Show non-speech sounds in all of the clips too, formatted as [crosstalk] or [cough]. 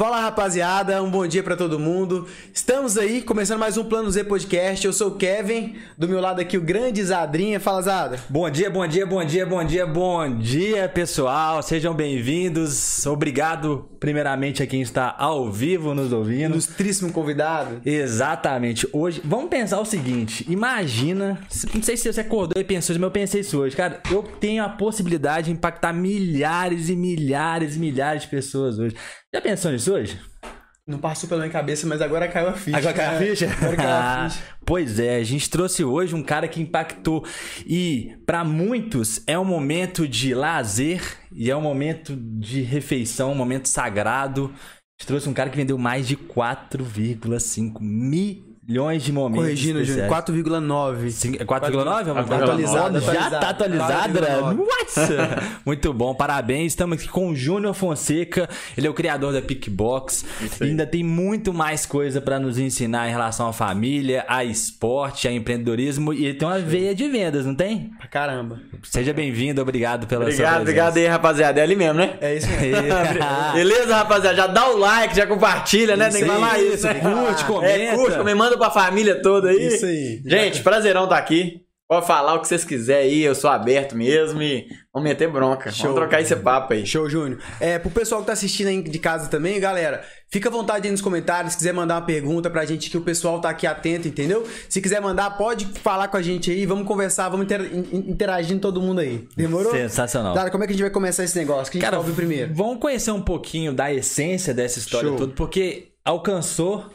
Fala rapaziada, um bom dia pra todo mundo. Estamos aí começando mais um Plano Z Podcast. Eu sou o Kevin, do meu lado aqui o grande Zadrinha. Fala Zada. Bom dia, bom dia, bom dia, bom dia, bom dia, pessoal. Sejam bem-vindos. Obrigado, primeiramente, a quem está ao vivo nos ouvindo. Ilustríssimo convidado. Exatamente. Hoje, vamos pensar o seguinte: imagina, não sei se você acordou e pensou isso, mas eu pensei isso hoje. Cara, eu tenho a possibilidade de impactar milhares e milhares e milhares de pessoas hoje. Já pensou nisso hoje? Não passou pela minha cabeça, mas agora caiu a ficha. Agora caiu a né? ficha? Agora caiu a [laughs] ficha. pois é, a gente trouxe hoje um cara que impactou. E para muitos é um momento de lazer e é um momento de refeição, um momento sagrado. A gente trouxe um cara que vendeu mais de 4,5 milhões de momentos. Corrigindo, Júnior, especiais. 4,9. Sim, é 4,9? Atualizado, Já tá atualizada? 4,9. What? [laughs] Muito bom, parabéns. Estamos aqui com o Júnior Fonseca. Ele é o criador da Pickbox. E ainda tem muito mais coisa para nos ensinar em relação à família, a esporte, a empreendedorismo. E ele tem uma veia de vendas, não tem? Pra caramba. Seja bem-vindo, obrigado pela sua Obrigado, obrigado aí, rapaziada. É ali mesmo, né? É isso mesmo. presença. [laughs] Beleza, rapaziada? Já dá o like, já compartilha, né? Tem que Isso falar isso, né? curte, É, comenta. curte, comenta, manda pra família toda aí. Isso aí. Gente, prazerão tá aqui. Pode falar o que vocês quiserem aí, eu sou aberto mesmo e vamos meter bronca. Show. Vamos trocar esse papo aí. Show, Júnior. É, pro pessoal que tá assistindo aí de casa também, galera, fica à vontade aí nos comentários, se quiser mandar uma pergunta pra gente, que o pessoal tá aqui atento, entendeu? Se quiser mandar, pode falar com a gente aí, vamos conversar, vamos inter- in- interagindo todo mundo aí. Demorou? Sensacional. Cara, como é que a gente vai começar esse negócio? Que a gente Cara, vai ouvir primeiro? Vamos conhecer um pouquinho da essência dessa história Show. toda, porque alcançou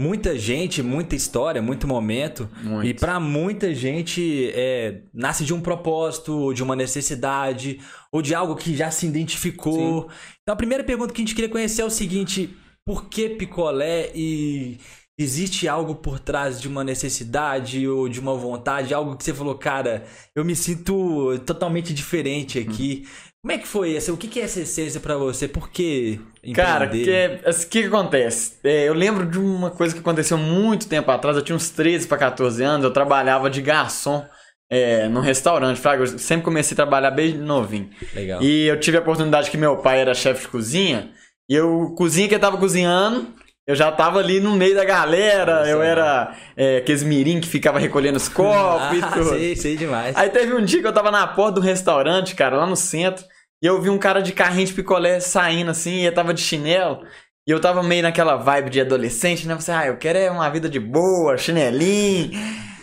muita gente, muita história, muito momento. Muito. E pra muita gente é, nasce de um propósito, ou de uma necessidade, ou de algo que já se identificou. Então a primeira pergunta que a gente queria conhecer é o seguinte: por que picolé e existe algo por trás de uma necessidade ou de uma vontade, algo que você falou, cara, eu me sinto totalmente diferente aqui. Como é que foi essa? O que que é essa essência pra você? Por que Cara, empreender? que, o que, que acontece? É, eu lembro de uma coisa que aconteceu muito tempo atrás, eu tinha uns 13 para 14 anos, eu trabalhava de garçom é, num restaurante, Fraga. Eu sempre comecei a trabalhar bem novinho. Legal. E eu tive a oportunidade que meu pai era chefe de cozinha. E eu, cozinha que eu tava cozinhando, eu já tava ali no meio da galera. Eu era é, aqueles mirim que ficava recolhendo os copos e ah, tudo. sei, sei demais. Aí teve um dia que eu tava na porta do restaurante, cara, lá no centro. E eu vi um cara de carrinho de picolé saindo assim, e ele tava de chinelo. E eu tava meio naquela vibe de adolescente, né? Você, ah, eu quero é uma vida de boa, chinelinho.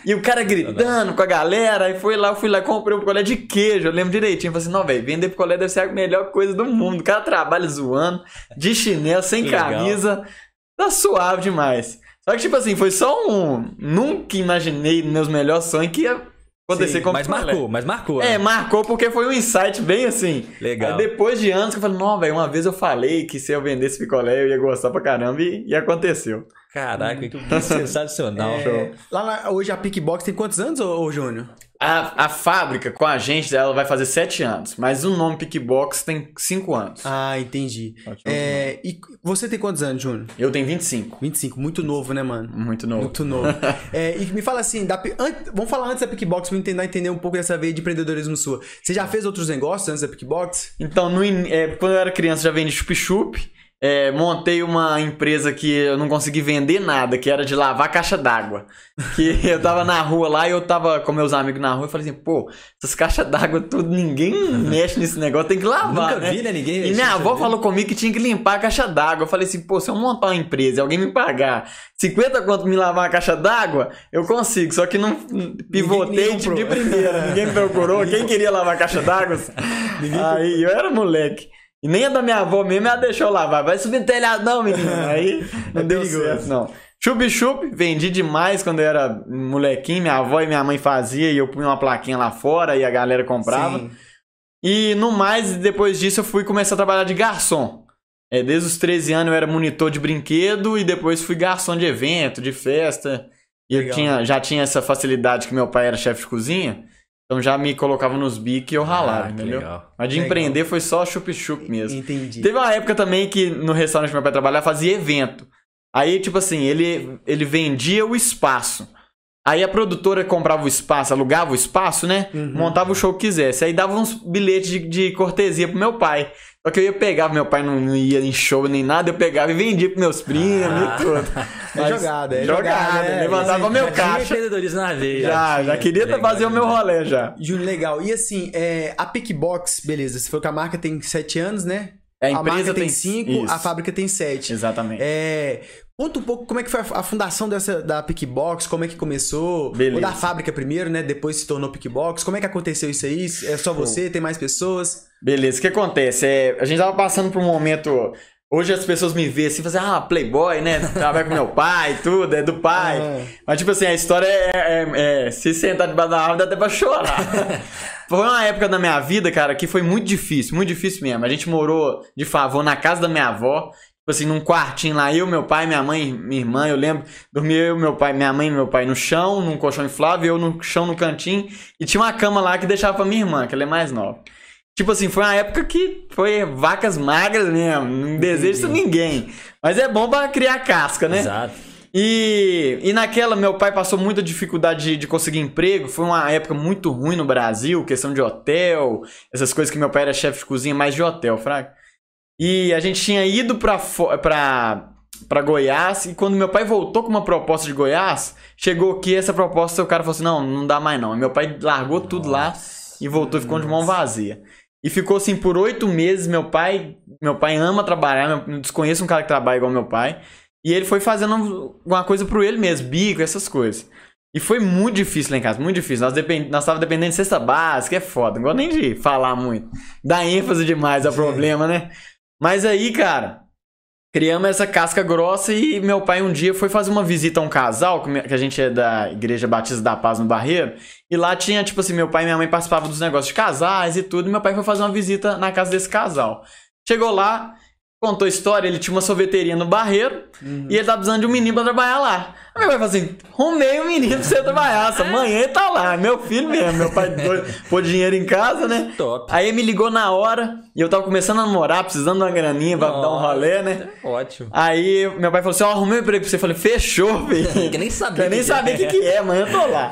E o cara gritando com a galera, aí foi lá, eu fui lá, comprei um picolé de queijo, eu lembro direitinho. Falei assim, não, velho, vender picolé deve ser a melhor coisa do mundo. O cara trabalha zoando, de chinelo, sem Que legal. Tá suave demais. Só que, tipo assim, foi só um. Nunca imaginei nos meus melhores sonhos que ia acontecer Sim, com Mas marcou, mas marcou. É, né? marcou porque foi um insight bem assim. Legal. Aí depois de anos que eu falei, não, velho, uma vez eu falei que se eu vendesse picolé eu ia gostar pra caramba e, e aconteceu. Caraca, que sensacional. É, lá na- hoje a Pickbox tem quantos anos, ô, ô Júnior? A, a fábrica com a gente, ela vai fazer 7 anos, mas o nome Pickbox tem 5 anos. Ah, entendi. Ótimo. É, e você tem quantos anos, Júnior? Eu tenho 25. 25, muito novo, né, mano? Muito novo. Muito novo. [laughs] É, e me fala assim, da an- vamos falar antes da Pickbox pra tentar entender um pouco dessa veia de empreendedorismo sua. Você já fez outros negócios antes da Pickbox? Então, no é, quando eu era criança, já vendi chup-chup. É, montei uma empresa que eu não consegui vender nada, que era de lavar caixa d'água. [laughs] Que eu tava na rua lá e eu tava com meus amigos na rua e falei assim, pô, essas caixas d'água tudo, ninguém mexe nesse negócio, tem que lavar. Nunca né? vi, né? Ninguém E minha avó falou comigo que tinha que limpar a caixa d'água. Eu falei assim, pô, se eu montar uma empresa e alguém me pagar 50 quanto me lavar a caixa d'água, eu consigo. Só que não pivotei de primeira. Ninguém me procurou. [laughs] Quem queria lavar a caixa d'água? Aí eu era moleque. E nem a da minha avó mesmo, ela deixou lavar. Vai subir no telhado, não, menino. [laughs] Aí não É deu perigoso. certo, não. Chup-chup, vendi demais quando eu era molequinho. Minha avó e minha mãe faziam e eu punha uma plaquinha lá fora e a galera comprava. Sim. E no mais, depois disso, eu fui começar a trabalhar de garçom. É, desde os 13 anos eu era monitor de brinquedo e depois fui garçom de evento, de festa. E eu Legal. tinha, já tinha essa facilidade que meu pai era chefe de cozinha. Então já me colocava nos biques e eu ralava, Ah, entendeu? legal. Mas de Legal. empreender foi só chup-chup mesmo. Entendi. Teve uma época também que no restaurante que meu pai trabalhava fazia evento. Aí, tipo assim, ele, ele vendia o espaço. Aí a produtora comprava o espaço, alugava o espaço, né? Uhum. Montava o show que quisesse. Aí dava uns bilhetes de, de cortesia pro meu pai. Só que eu ia pegar, meu pai não, não ia em show nem nada, eu pegava e vendia pros meus primos e tudo. [laughs] É jogada, é jogada. jogada, é. levantava meu Já tinha caixa. empreendedorismo na veia. Já, já queria Legal fazer o meu rolê já. Júnior, legal. E assim, é, a Pickbox, beleza, você falou que a marca tem 7 anos, né? A a empresa marca tem tem 5, isso. a fábrica tem 7. Exatamente. É, conta um pouco como é que foi a, fundação dessa, da Pickbox, como é que começou. Beleza. Ou da fábrica primeiro, né? Depois se tornou Pickbox. Como é que aconteceu isso aí? É só você? Tem mais pessoas? Beleza, o que acontece? É, a gente tava passando por um momento. Hoje as pessoas me veem assim, fazem, ah, playboy, né? [laughs] Trabalha com meu pai, tudo, é do pai. Ah. Mas, tipo assim, a história é, é- é- Se sentar debaixo da árvore, dá até pra chorar. [laughs] foi uma época da minha vida, cara, que foi muito difícil, muito difícil mesmo. A gente morou de favor na casa da minha avó. Tipo assim, num quartinho lá, eu, meu pai, minha mãe, minha irmã, eu lembro, dormia eu, meu pai, minha mãe e meu pai no chão, num colchão inflável, eu no chão no cantinho, e tinha uma cama lá que deixava pra minha irmã, que ela é mais nova. Tipo assim, foi uma época que foi vacas magras mesmo. Não desejo isso ninguém. Mas é bom pra criar casca, né? Exato. E, e naquela, meu pai passou muita dificuldade de, de conseguir emprego. Foi uma época muito ruim no Brasil, questão de hotel, essas coisas que meu pai era chefe de cozinha, mais de hotel, fraco. E a gente tinha ido pra, pra, pra Goiás, e quando meu pai voltou com uma proposta de Goiás, chegou aqui essa proposta, o cara falou assim: não, não dá mais não. E meu pai largou tudo lá e voltou, ficou de mão vazia. E ficou assim por oito meses. Meu pai, meu pai ama trabalhar, meu, desconheço um cara que trabalha igual meu pai. E ele foi fazendo alguma coisa pro ele mesmo, bico, essas coisas. E foi muito difícil lá em casa, muito difícil. Nós, depend... Nós tava dependendo de cesta básica, é foda. Não gosto nem de falar muito. Dá ênfase demais ao problema, né? Mas aí, cara, criamos essa casca grossa e meu pai um dia foi fazer uma visita a um casal, que a gente é da Igreja Batista da Paz no Barreiro, e lá tinha, tipo assim, meu pai e minha mãe participavam dos negócios de casais e tudo, e meu pai foi fazer uma visita na casa desse casal. Chegou lá, contou a história, ele tinha uma sorveteria no Barreiro, e ele tava precisando de um menino pra trabalhar lá. Aí meu pai falou assim, arrumei um menino pra você trabalhar, essa manhã ele tá lá, meu filho mesmo, meu pai [laughs] pôs- dinheiro em casa, né? Top. Aí ele me ligou na hora e eu tava começando a namorar, precisando de uma graninha pra dar um rolê, né? Ótimo. Aí meu pai falou assim: Ó, arrumei um emprego pra você. Eu falei: Fechou, [laughs] filho. Que nem sabia Eu nem que sabia o que, que é, mas eu tô lá.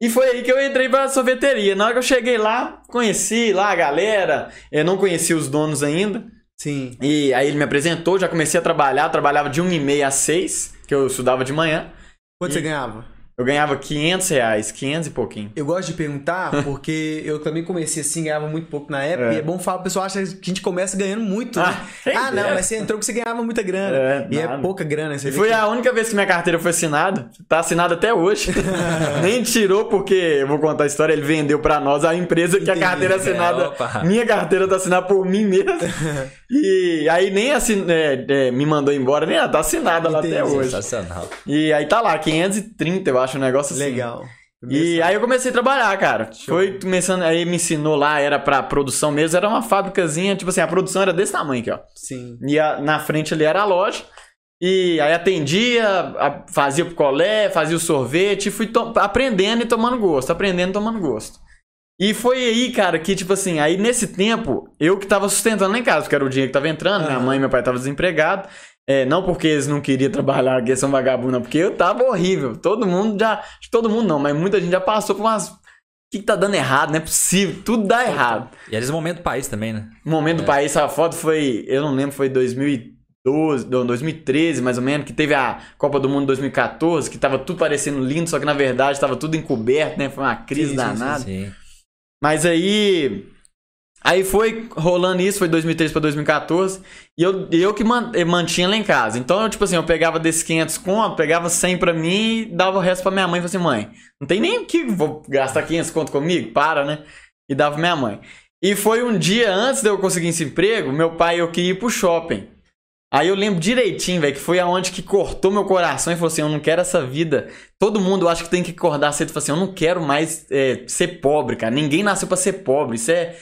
E foi aí que eu entrei pra sorveteria. Na hora que eu cheguei lá, conheci lá a galera. Eu não conhecia os donos ainda. Sim. E aí ele me apresentou, já comecei a trabalhar. Trabalhava de 1 e meia às 6, que eu estudava de manhã. Quanto E- você ganhava? Eu ganhava 500 reais, 500 e pouquinho. Eu gosto de perguntar [laughs] porque eu também comecei assim, ganhava muito pouco na época. É. E é bom falar, o pessoal acha que a gente começa ganhando muito. né? Ah, Ah, não, mas você entrou porque você ganhava muita grana. É, e é nada. pouca grana. Você E foi que- a única vez que minha carteira foi assinada. Tá assinada até hoje. [laughs] Nem tirou porque, eu vou contar a história, ele vendeu pra nós a empresa que a Entendi. carteira é assinada. É, minha carteira tá assinada por mim mesmo. [laughs] e aí nem assin, é, é, me mandou embora, nem tá assinada lá até Entendi. hoje. Sensacional. E aí tá lá, 530, eu acho, um negócio assim. Legal. E aí eu comecei a trabalhar, cara. Show. Foi começando, aí me ensinou lá, era pra produção mesmo, era uma fábricazinha, tipo assim, a produção era desse tamanho aqui, ó. Sim. E a- na frente ali era a loja. E aí atendia, a- fazia o picolé, fazia o sorvete, e fui to- aprendendo e tomando gosto, aprendendo e tomando gosto. E foi aí, cara, que tipo assim, aí nesse tempo, eu que tava sustentando lá em casa, porque era o dinheiro que tava entrando, minha Aham. mãe e meu pai estavam desempregados. É, não porque eles não queriam trabalhar, que eles são vagabundos, não, porque eu tava horrível. Todo mundo já. acho que Todo mundo não, mas muita gente já passou por umas. O que, que tá dando errado? Não é possível. Tudo dá errado. E eles momento do país também, né? O momento do país, essa foto foi, eu não lembro, foi 2012, não, 2013 mais ou menos, que teve a Copa do Mundo 2014, que tava tudo parecendo lindo, só que na verdade tava tudo encoberto, né? Foi uma crise Sim, sim, danada. Sim. Mas aí. Aí foi rolando isso, foi 2013 pra 2014, e eu, eu que mantinha lá em casa. Então, eu, tipo assim, eu pegava desses 500 conto, pegava 100 pra mim e dava o resto pra minha mãe. Falei assim, mãe, não tem nem o que vou gastar 500 conto comigo? Para, né? E dava minha mãe. E foi um dia antes de eu conseguir esse emprego, meu pai eu queria ir pro shopping. Aí eu lembro direitinho, velho, que foi aonde que cortou meu coração e falou assim: eu não quero essa vida. Todo mundo eu acho que tem que acordar cedo e falar assim: eu não quero mais é, ser pobre, cara. Ninguém nasceu pra ser pobre. Isso é.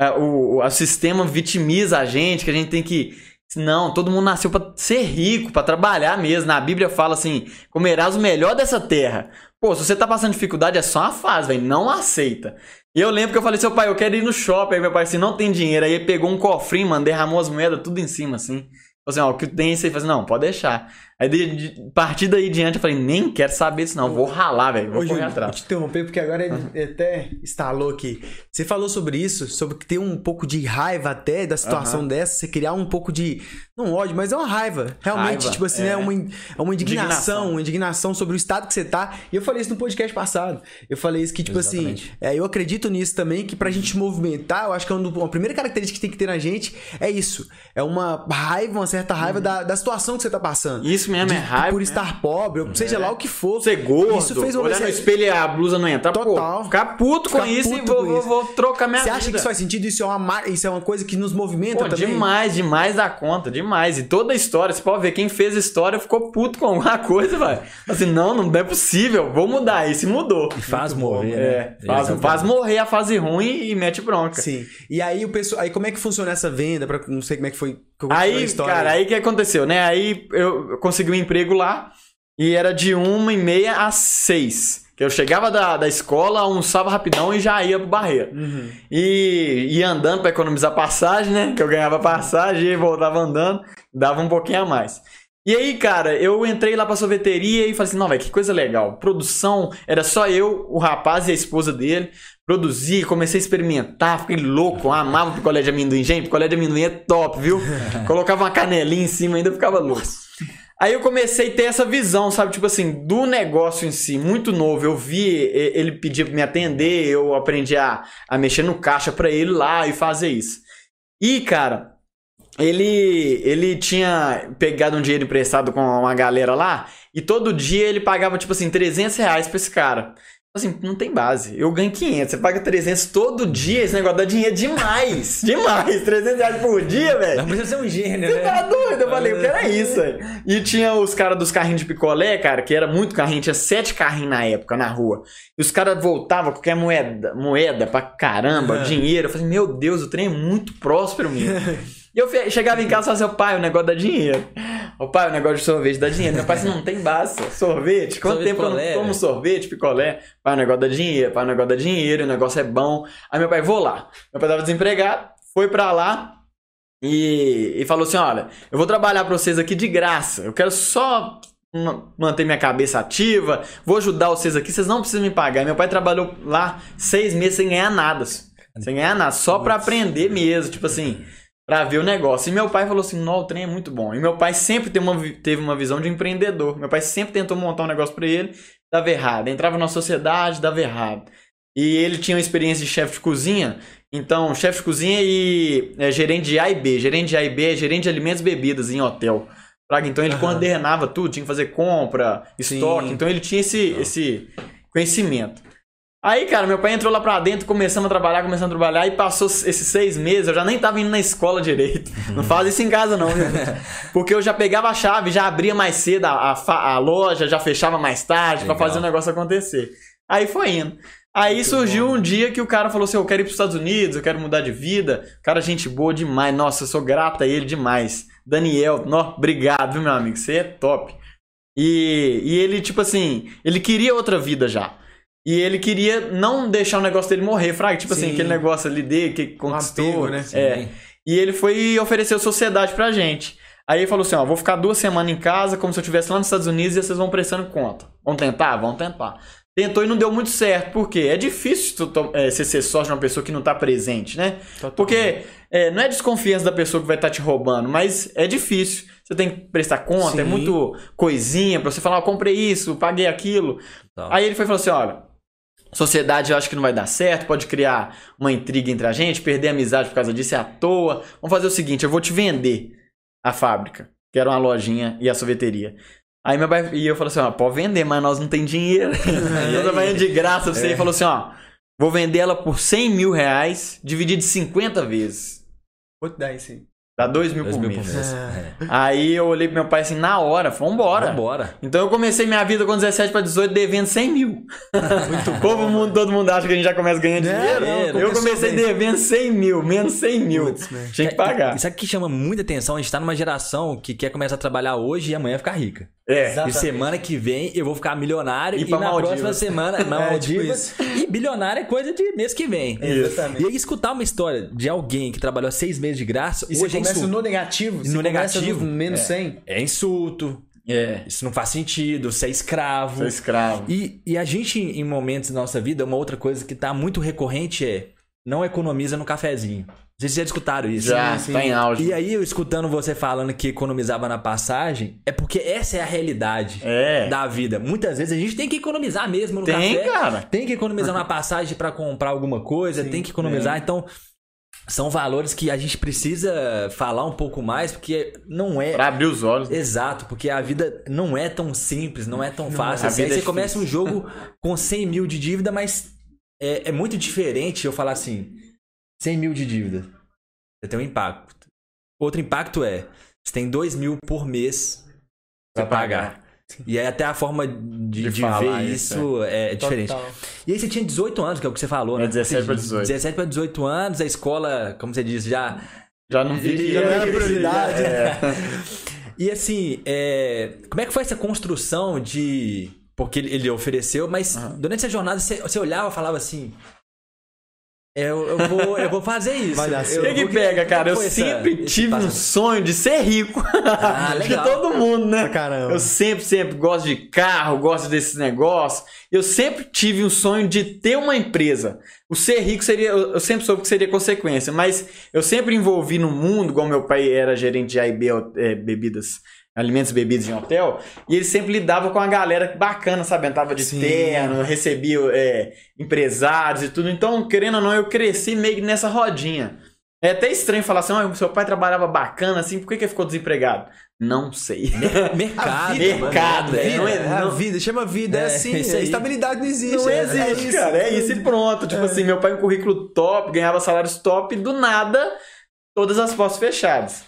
É, o, o, sistema vitimiza a gente, que a gente tem que. Não, todo mundo nasceu pra ser rico, pra trabalhar mesmo. Na Bíblia fala assim: comerás o melhor dessa terra. Pô, se você tá passando dificuldade, é só uma fase, velho. Não aceita. E eu lembro que eu falei, seu pai, eu quero ir no shopping. Aí meu pai assim, não tem dinheiro. Aí ele pegou um cofrinho, mano, derramou as moedas tudo em cima, assim. assim, ó, o que tem isso aí? Falei assim, não, pode deixar. Aí, de, de, partir daí diante, eu falei, nem quero saber disso não, vou ralar, velho, vou Ô, correr Júlio, vou atrás. te interromper porque agora ele ele até instalou aqui. Você falou sobre isso, sobre ter um pouco de raiva até da situação dessa, você criar um pouco de. Não ódio, mas é uma raiva. Realmente, Raiva, tipo assim, é. é uma, é uma indignação, Indignação. uma indignação sobre o estado que você tá. E eu falei isso no podcast passado. Eu falei isso que, tipo Exatamente. assim, é, eu acredito nisso também, que pra gente movimentar, eu acho que é um uma primeira característica que tem que ter na gente é isso. É uma raiva, uma certa raiva da, da situação que você tá passando. Isso mesmo, De- é raiva. Por mesmo. estar pobre, ou seja lá o que for. Ser gordo, Isso fez olhar no espelho e a blusa não entrar, Total. pô, ficar puto com Ficar isso e puto vou, com vou, isso. vou trocar minha Você vida. acha que isso faz sentido? Isso é uma, mar- isso é uma coisa que nos movimenta Pô, também? demais, demais da conta, demais. E toda a história, você pode ver, quem fez a história ficou puto com alguma [laughs] coisa, vai. Assim, não, não é possível, vou mudar. E se mudou. E faz Muito bom, mover, É, né? faz, faz morrer a fase ruim e mete bronca. Sim. E aí o pessoal, aí como é que funciona essa venda? Pra, não sei como é que foi. Aí, história. cara, aí o que aconteceu, né? Aí eu eu consegui um emprego lá e era de uma e meia às seis. Que eu chegava da, da escola, almoçava rapidão e já ia pro barreiro. Uhum. E ia andando pra economizar passagem, né? Que eu ganhava passagem e voltava andando, dava um pouquinho a mais. E aí, cara, eu entrei lá pra sorveteria e falei assim, não, velho, que coisa legal. Produção, era só eu, o rapaz e a esposa dele. Produzi, comecei a experimentar, fiquei louco, amava picolé de amendoim. Gente, picolé de amendoim é top, viu? [laughs] Colocava uma canelinha em cima, ainda ficava louco. Aí eu comecei a ter essa visão, sabe? Tipo assim, do negócio em si, muito novo. Eu vi ele pedir pra me atender, eu aprendi a, a mexer no caixa pra ele lá e fazer isso. E, cara, ele, ele tinha pegado um dinheiro emprestado com uma galera lá e todo dia ele pagava, tipo assim, 300 reais pra esse cara. Assim, não tem base. Eu ganho 500, você paga 300 todo dia, esse negócio dá dinheiro demais. [laughs] demais. 300 reais por dia, velho. Não precisa ser um gênio, Você né? tá doido? Eu falei, o que era isso, velho? E tinha os caras dos carrinhos de picolé, cara, que era muito carrinho, tinha sete carrinhos na época, na rua. E os caras voltavam com qualquer moeda, moeda pra caramba, dinheiro. Eu falei, meu Deus, o trem é muito próspero mesmo. [laughs] E eu chegava em casa e falava assim, pai, o negócio dá dinheiro. Ô pai, o negócio de sorvete dá dinheiro. Meu pai assim, não tem base. Sorvete? Quanto Sorvete tempo que eu picolé, não velho. sorvete, picolé? Pai, o negócio dá dinheiro. Pai, o negócio dá dinheiro, o negócio é bom. Aí meu pai, vou lá. Meu pai tava desempregado, foi pra lá, e, e falou assim: olha, eu vou trabalhar pra vocês aqui de graça. Eu quero só ma- manter minha cabeça ativa, vou ajudar vocês aqui, vocês não precisam me pagar. Meu pai trabalhou lá seis meses sem ganhar nada. Sem ganhar nada, só pra aprender mesmo, tipo assim, pra ver o negócio. E meu pai falou assim: não, o trem é muito bom. E meu pai sempre teve uma, teve uma visão de empreendedor. Meu pai sempre tentou montar um negócio pra ele, dava errado. Entrava na sociedade, dava errado. E ele tinha uma experiência de chefe de cozinha. Então, chefe de cozinha e é, gerente de A e B. Gerente de A e B é gerente de alimentos e bebidas em hotel. Praga, Então ele Aham. coordenava tudo, tinha que fazer compra, Sim. estoque. Então ele tinha esse, esse conhecimento. Aí, cara, meu pai entrou lá pra dentro, começamos a trabalhar, começamos a trabalhar, e passou esses seis meses, eu já nem tava indo na escola direito. Não faz isso em casa, não, viu? [laughs] Porque eu já pegava a chave, já abria mais cedo a, a a loja, já fechava mais tarde pra Legal. fazer o negócio acontecer. Aí foi indo. Aí surgiu um dia que o cara falou assim: Eu quero ir pros Estados Unidos, eu quero mudar de vida. Cara, gente boa demais. Nossa, eu sou grata a ele demais. Daniel, nó, obrigado, viu, meu amigo? Você é top. E, e ele, tipo assim, ele queria outra vida já. E ele queria não deixar o negócio dele morrer, Fraga. Tipo assim, Sim. aquele negócio ali dele que conquistou. apego, né? É. E ele foi e ofereceu sociedade pra gente. Aí ele falou assim: ó, vou ficar duas semanas em casa, como se eu estivesse lá nos Estados Unidos e vocês vão prestando conta. Vão tentar? Vão tentar. Tentou e não deu muito certo. Por quê? É difícil tu é, você ser sócio de uma pessoa que não tá presente, né? Porque é, não é desconfiança da pessoa que vai estar te roubando, mas é difícil. Você tem que prestar conta, é Sim. muito coisinha pra você falar, ó, comprei isso, paguei aquilo. Tá. Aí ele foi e falou assim: olha, sociedade eu acho que não vai dar certo, pode criar uma intriga entre a gente, perder a amizade por causa disso é à toa. Vamos fazer o seguinte: eu vou te vender a fábrica, que era uma lojinha e a sorveteria. Aí meu pai e eu falei assim: ó, pode vender, mas nós não tem dinheiro. [laughs] [laughs] eu tô vendendo de graça pra você. E falou assim: ó, vou vender ela por 100 mil reais, dividido de 50 vezes. Quanto dá isso aí? Dá 2 mil Dois por mil mês. por mês. É. É. Aí eu olhei pro meu pai assim, na hora, vambora. Vambora. Então eu comecei minha vida com 17 para 18 devendo 100 mil. Muito [laughs] Todo mundo, todo mundo acha que a gente já começa ganhando dinheiro. Não, eu comecei bem. devendo 100 mil, menos 100 mil. Putz. Tinha que pagar. Isso aqui chama muita atenção. A gente tá numa geração que quer começar a trabalhar hoje e amanhã ficar rica. É. E semana que vem eu vou ficar milionário E e, na Maldivas. próxima semana [laughs] É, tipo Maldivas e bilionário é coisa de mês que vem. Exatamente. E aí escutar uma história de alguém que trabalhou seis meses de graça, E você hoje é começa insulto. no negativo. você No negativo, No menos é. 100. É insulto, É. isso não faz sentido, você é escravo. Sou escravo. E, e a gente, em momentos da nossa vida, uma outra coisa que tá muito recorrente é não economiza no cafezinho. Vocês já escutaram isso? Já, sim. tá em auge. E aí, eu escutando você falando que economizava na passagem, é porque essa é a realidade É. da vida. Muitas vezes a gente tem que economizar mesmo no Tem, café. cara. Tem que economizar na passagem pra comprar alguma coisa, Sim, tem que economizar. Então, são valores que a gente precisa falar um pouco mais, porque não é. Pra abrir os olhos. Exato, porque a vida não é tão simples, não é tão fácil. A assim. Aí vida você é começa um jogo com 100 mil de dívida, mas é, é muito diferente eu falar assim: 100 mil de dívida. Você tem um impacto. Outro impacto é: você tem 2 mil por mês pra Pra pagar. E aí até a forma de, De de falar ver isso, isso é, diferente. Total. E aí você tinha 18 anos, que é o que você falou, né? É 17 pra 18. 17 para 18 anos, a escola, como você disse, já Já não vi. Já não era [laughs] prioridade. É. [laughs] E assim, é, como é que foi essa construção de. Porque ele ofereceu, mas durante essa jornada você, você olhava e falava assim. "É, Eu, eu, vou, eu vou fazer isso. Vai dar certo. Que, pega, cara? Eu essa- sempre esse tive um sonho de ser rico. Ah, [laughs] de todo mundo, né? Pra caramba. Eu sempre, sempre gosto de carro, gosto desses negócios. Eu sempre tive um sonho de ter uma empresa. O ser rico seria, eu eu sempre soube que seria consequência, mas eu sempre envolvi no mundo, igual meu pai era gerente de AIB, é, bebidas, alimentos e bebidas em hotel, e ele sempre lidava com a galera bacana, sabe? Entrava de Sim. terno, recebia é, empresários e tudo. Então, querendo ou não, eu cresci meio que nessa rodinha. É até estranho falar assim, "Ah, seu pai trabalhava bacana assim, por que, que ele ficou desempregado? Não sei. [laughs] Mercado. Mercado, mano, é, não é- É a não- vida, chama vida, é, É, assim. aí. Estabilidade não existe. Não é- existe, é cara. É isso e pronto. Tipo assim, meu pai um currículo top, ganhava salários top, e do nada, todas as portas fechadas.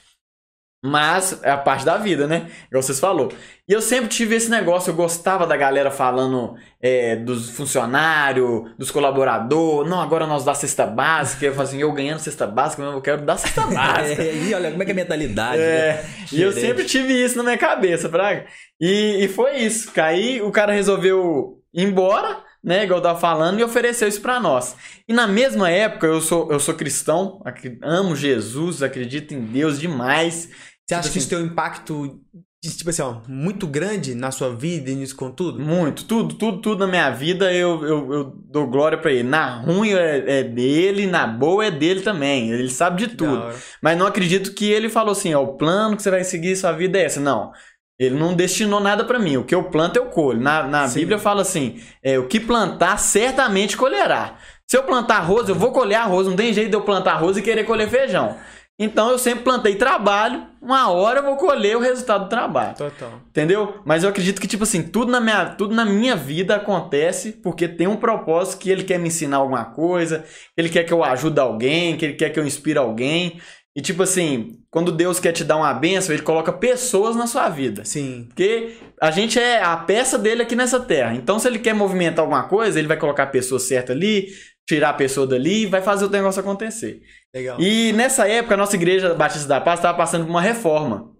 Mas é a parte da vida, né? Igual vocês falou. E eu sempre tive esse negócio, eu gostava da galera falando é, dos funcionários, dos colaboradores. Não, agora nós dá cesta básica. Eu falo assim, eu ganhando cesta básica, mas eu quero dar cesta [laughs] básica. É, e olha, como é que é a mentalidade? É, né? e eu sempre tive isso na minha cabeça, Braga. E, e foi isso. Aí o cara resolveu ir embora, né? Igual eu tava falando, e ofereceu isso pra nós. E na mesma época, eu sou, eu sou cristão, amo Jesus, acredito em Deus demais. Você acha Tipo que assim, isso tem um impacto, tipo assim, ó, muito grande na sua vida e nisso com tudo? Muito, tudo, tudo, tudo na minha vida eu, eu, eu dou glória pra ele. Na ruim é, é dele, na boa é dele também. Ele sabe de tudo. Mas não acredito que ele falou assim, ó, o plano que você vai seguir sua vida é essa. Não. Ele não destinou nada pra mim. O que eu planto, eu colho. Na, na Sim. Bíblia fala assim: é, o que plantar, certamente colherá. Se eu plantar arroz, eu vou colher arroz. Não tem jeito de eu plantar arroz e querer colher feijão. Então eu sempre plantei trabalho, uma hora eu vou colher o resultado do trabalho. Total. Entendeu? Mas eu acredito que, tipo assim, tudo na minha, tudo na minha vida acontece porque tem um propósito que ele quer me ensinar alguma coisa, ele quer que eu ajude alguém, que ele quer que eu inspire alguém. E, tipo assim, quando Deus quer te dar uma bênção, ele coloca pessoas na sua vida. Sim. Porque a gente é a peça dele aqui nessa terra. Então, se ele quer movimentar alguma coisa, ele vai colocar a pessoa certa ali, tirar a pessoa dali e vai fazer o negócio acontecer. Legal. E nessa época, a nossa igreja Batista da Paz estava passando por uma reforma.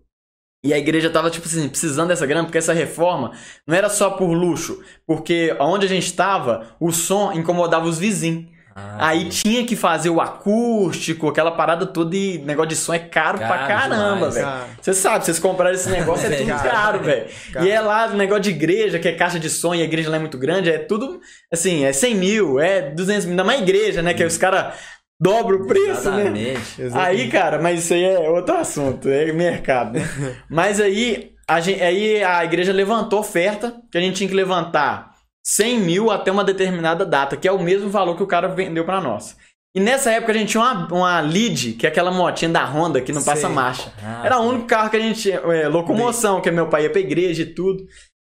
E a igreja tava, tipo assim, precisando dessa grana, porque essa reforma não era só por luxo, porque onde a gente estava, o som incomodava os vizinhos. Ah, Aí tinha que fazer o acústico, aquela parada toda e negócio de som é caro, pra Caro caramba, demais. velho. Você sabe, vocês compraram esse negócio, é tudo Caro. caro, velho. E é lá o negócio de igreja, que é caixa de som, e a igreja lá é muito grande, é tudo, assim, é 100 mil, é 200 mil, ainda mais igreja, né, que os caras dobram o preço, né? Exatamente. Aí, cara, mas isso aí é outro assunto, é mercado, né? [laughs] mas aí a, gente, aí a igreja levantou oferta que a gente tinha que levantar 100 mil até uma determinada data, que é o mesmo valor que o cara vendeu pra nós. E nessa época a gente tinha uma, uma lead, que é aquela motinha da Honda que não passa Sei. marcha. Ah, Era o único carro que a gente tinha, é, locomoção, que meu pai ia pra igreja e tudo.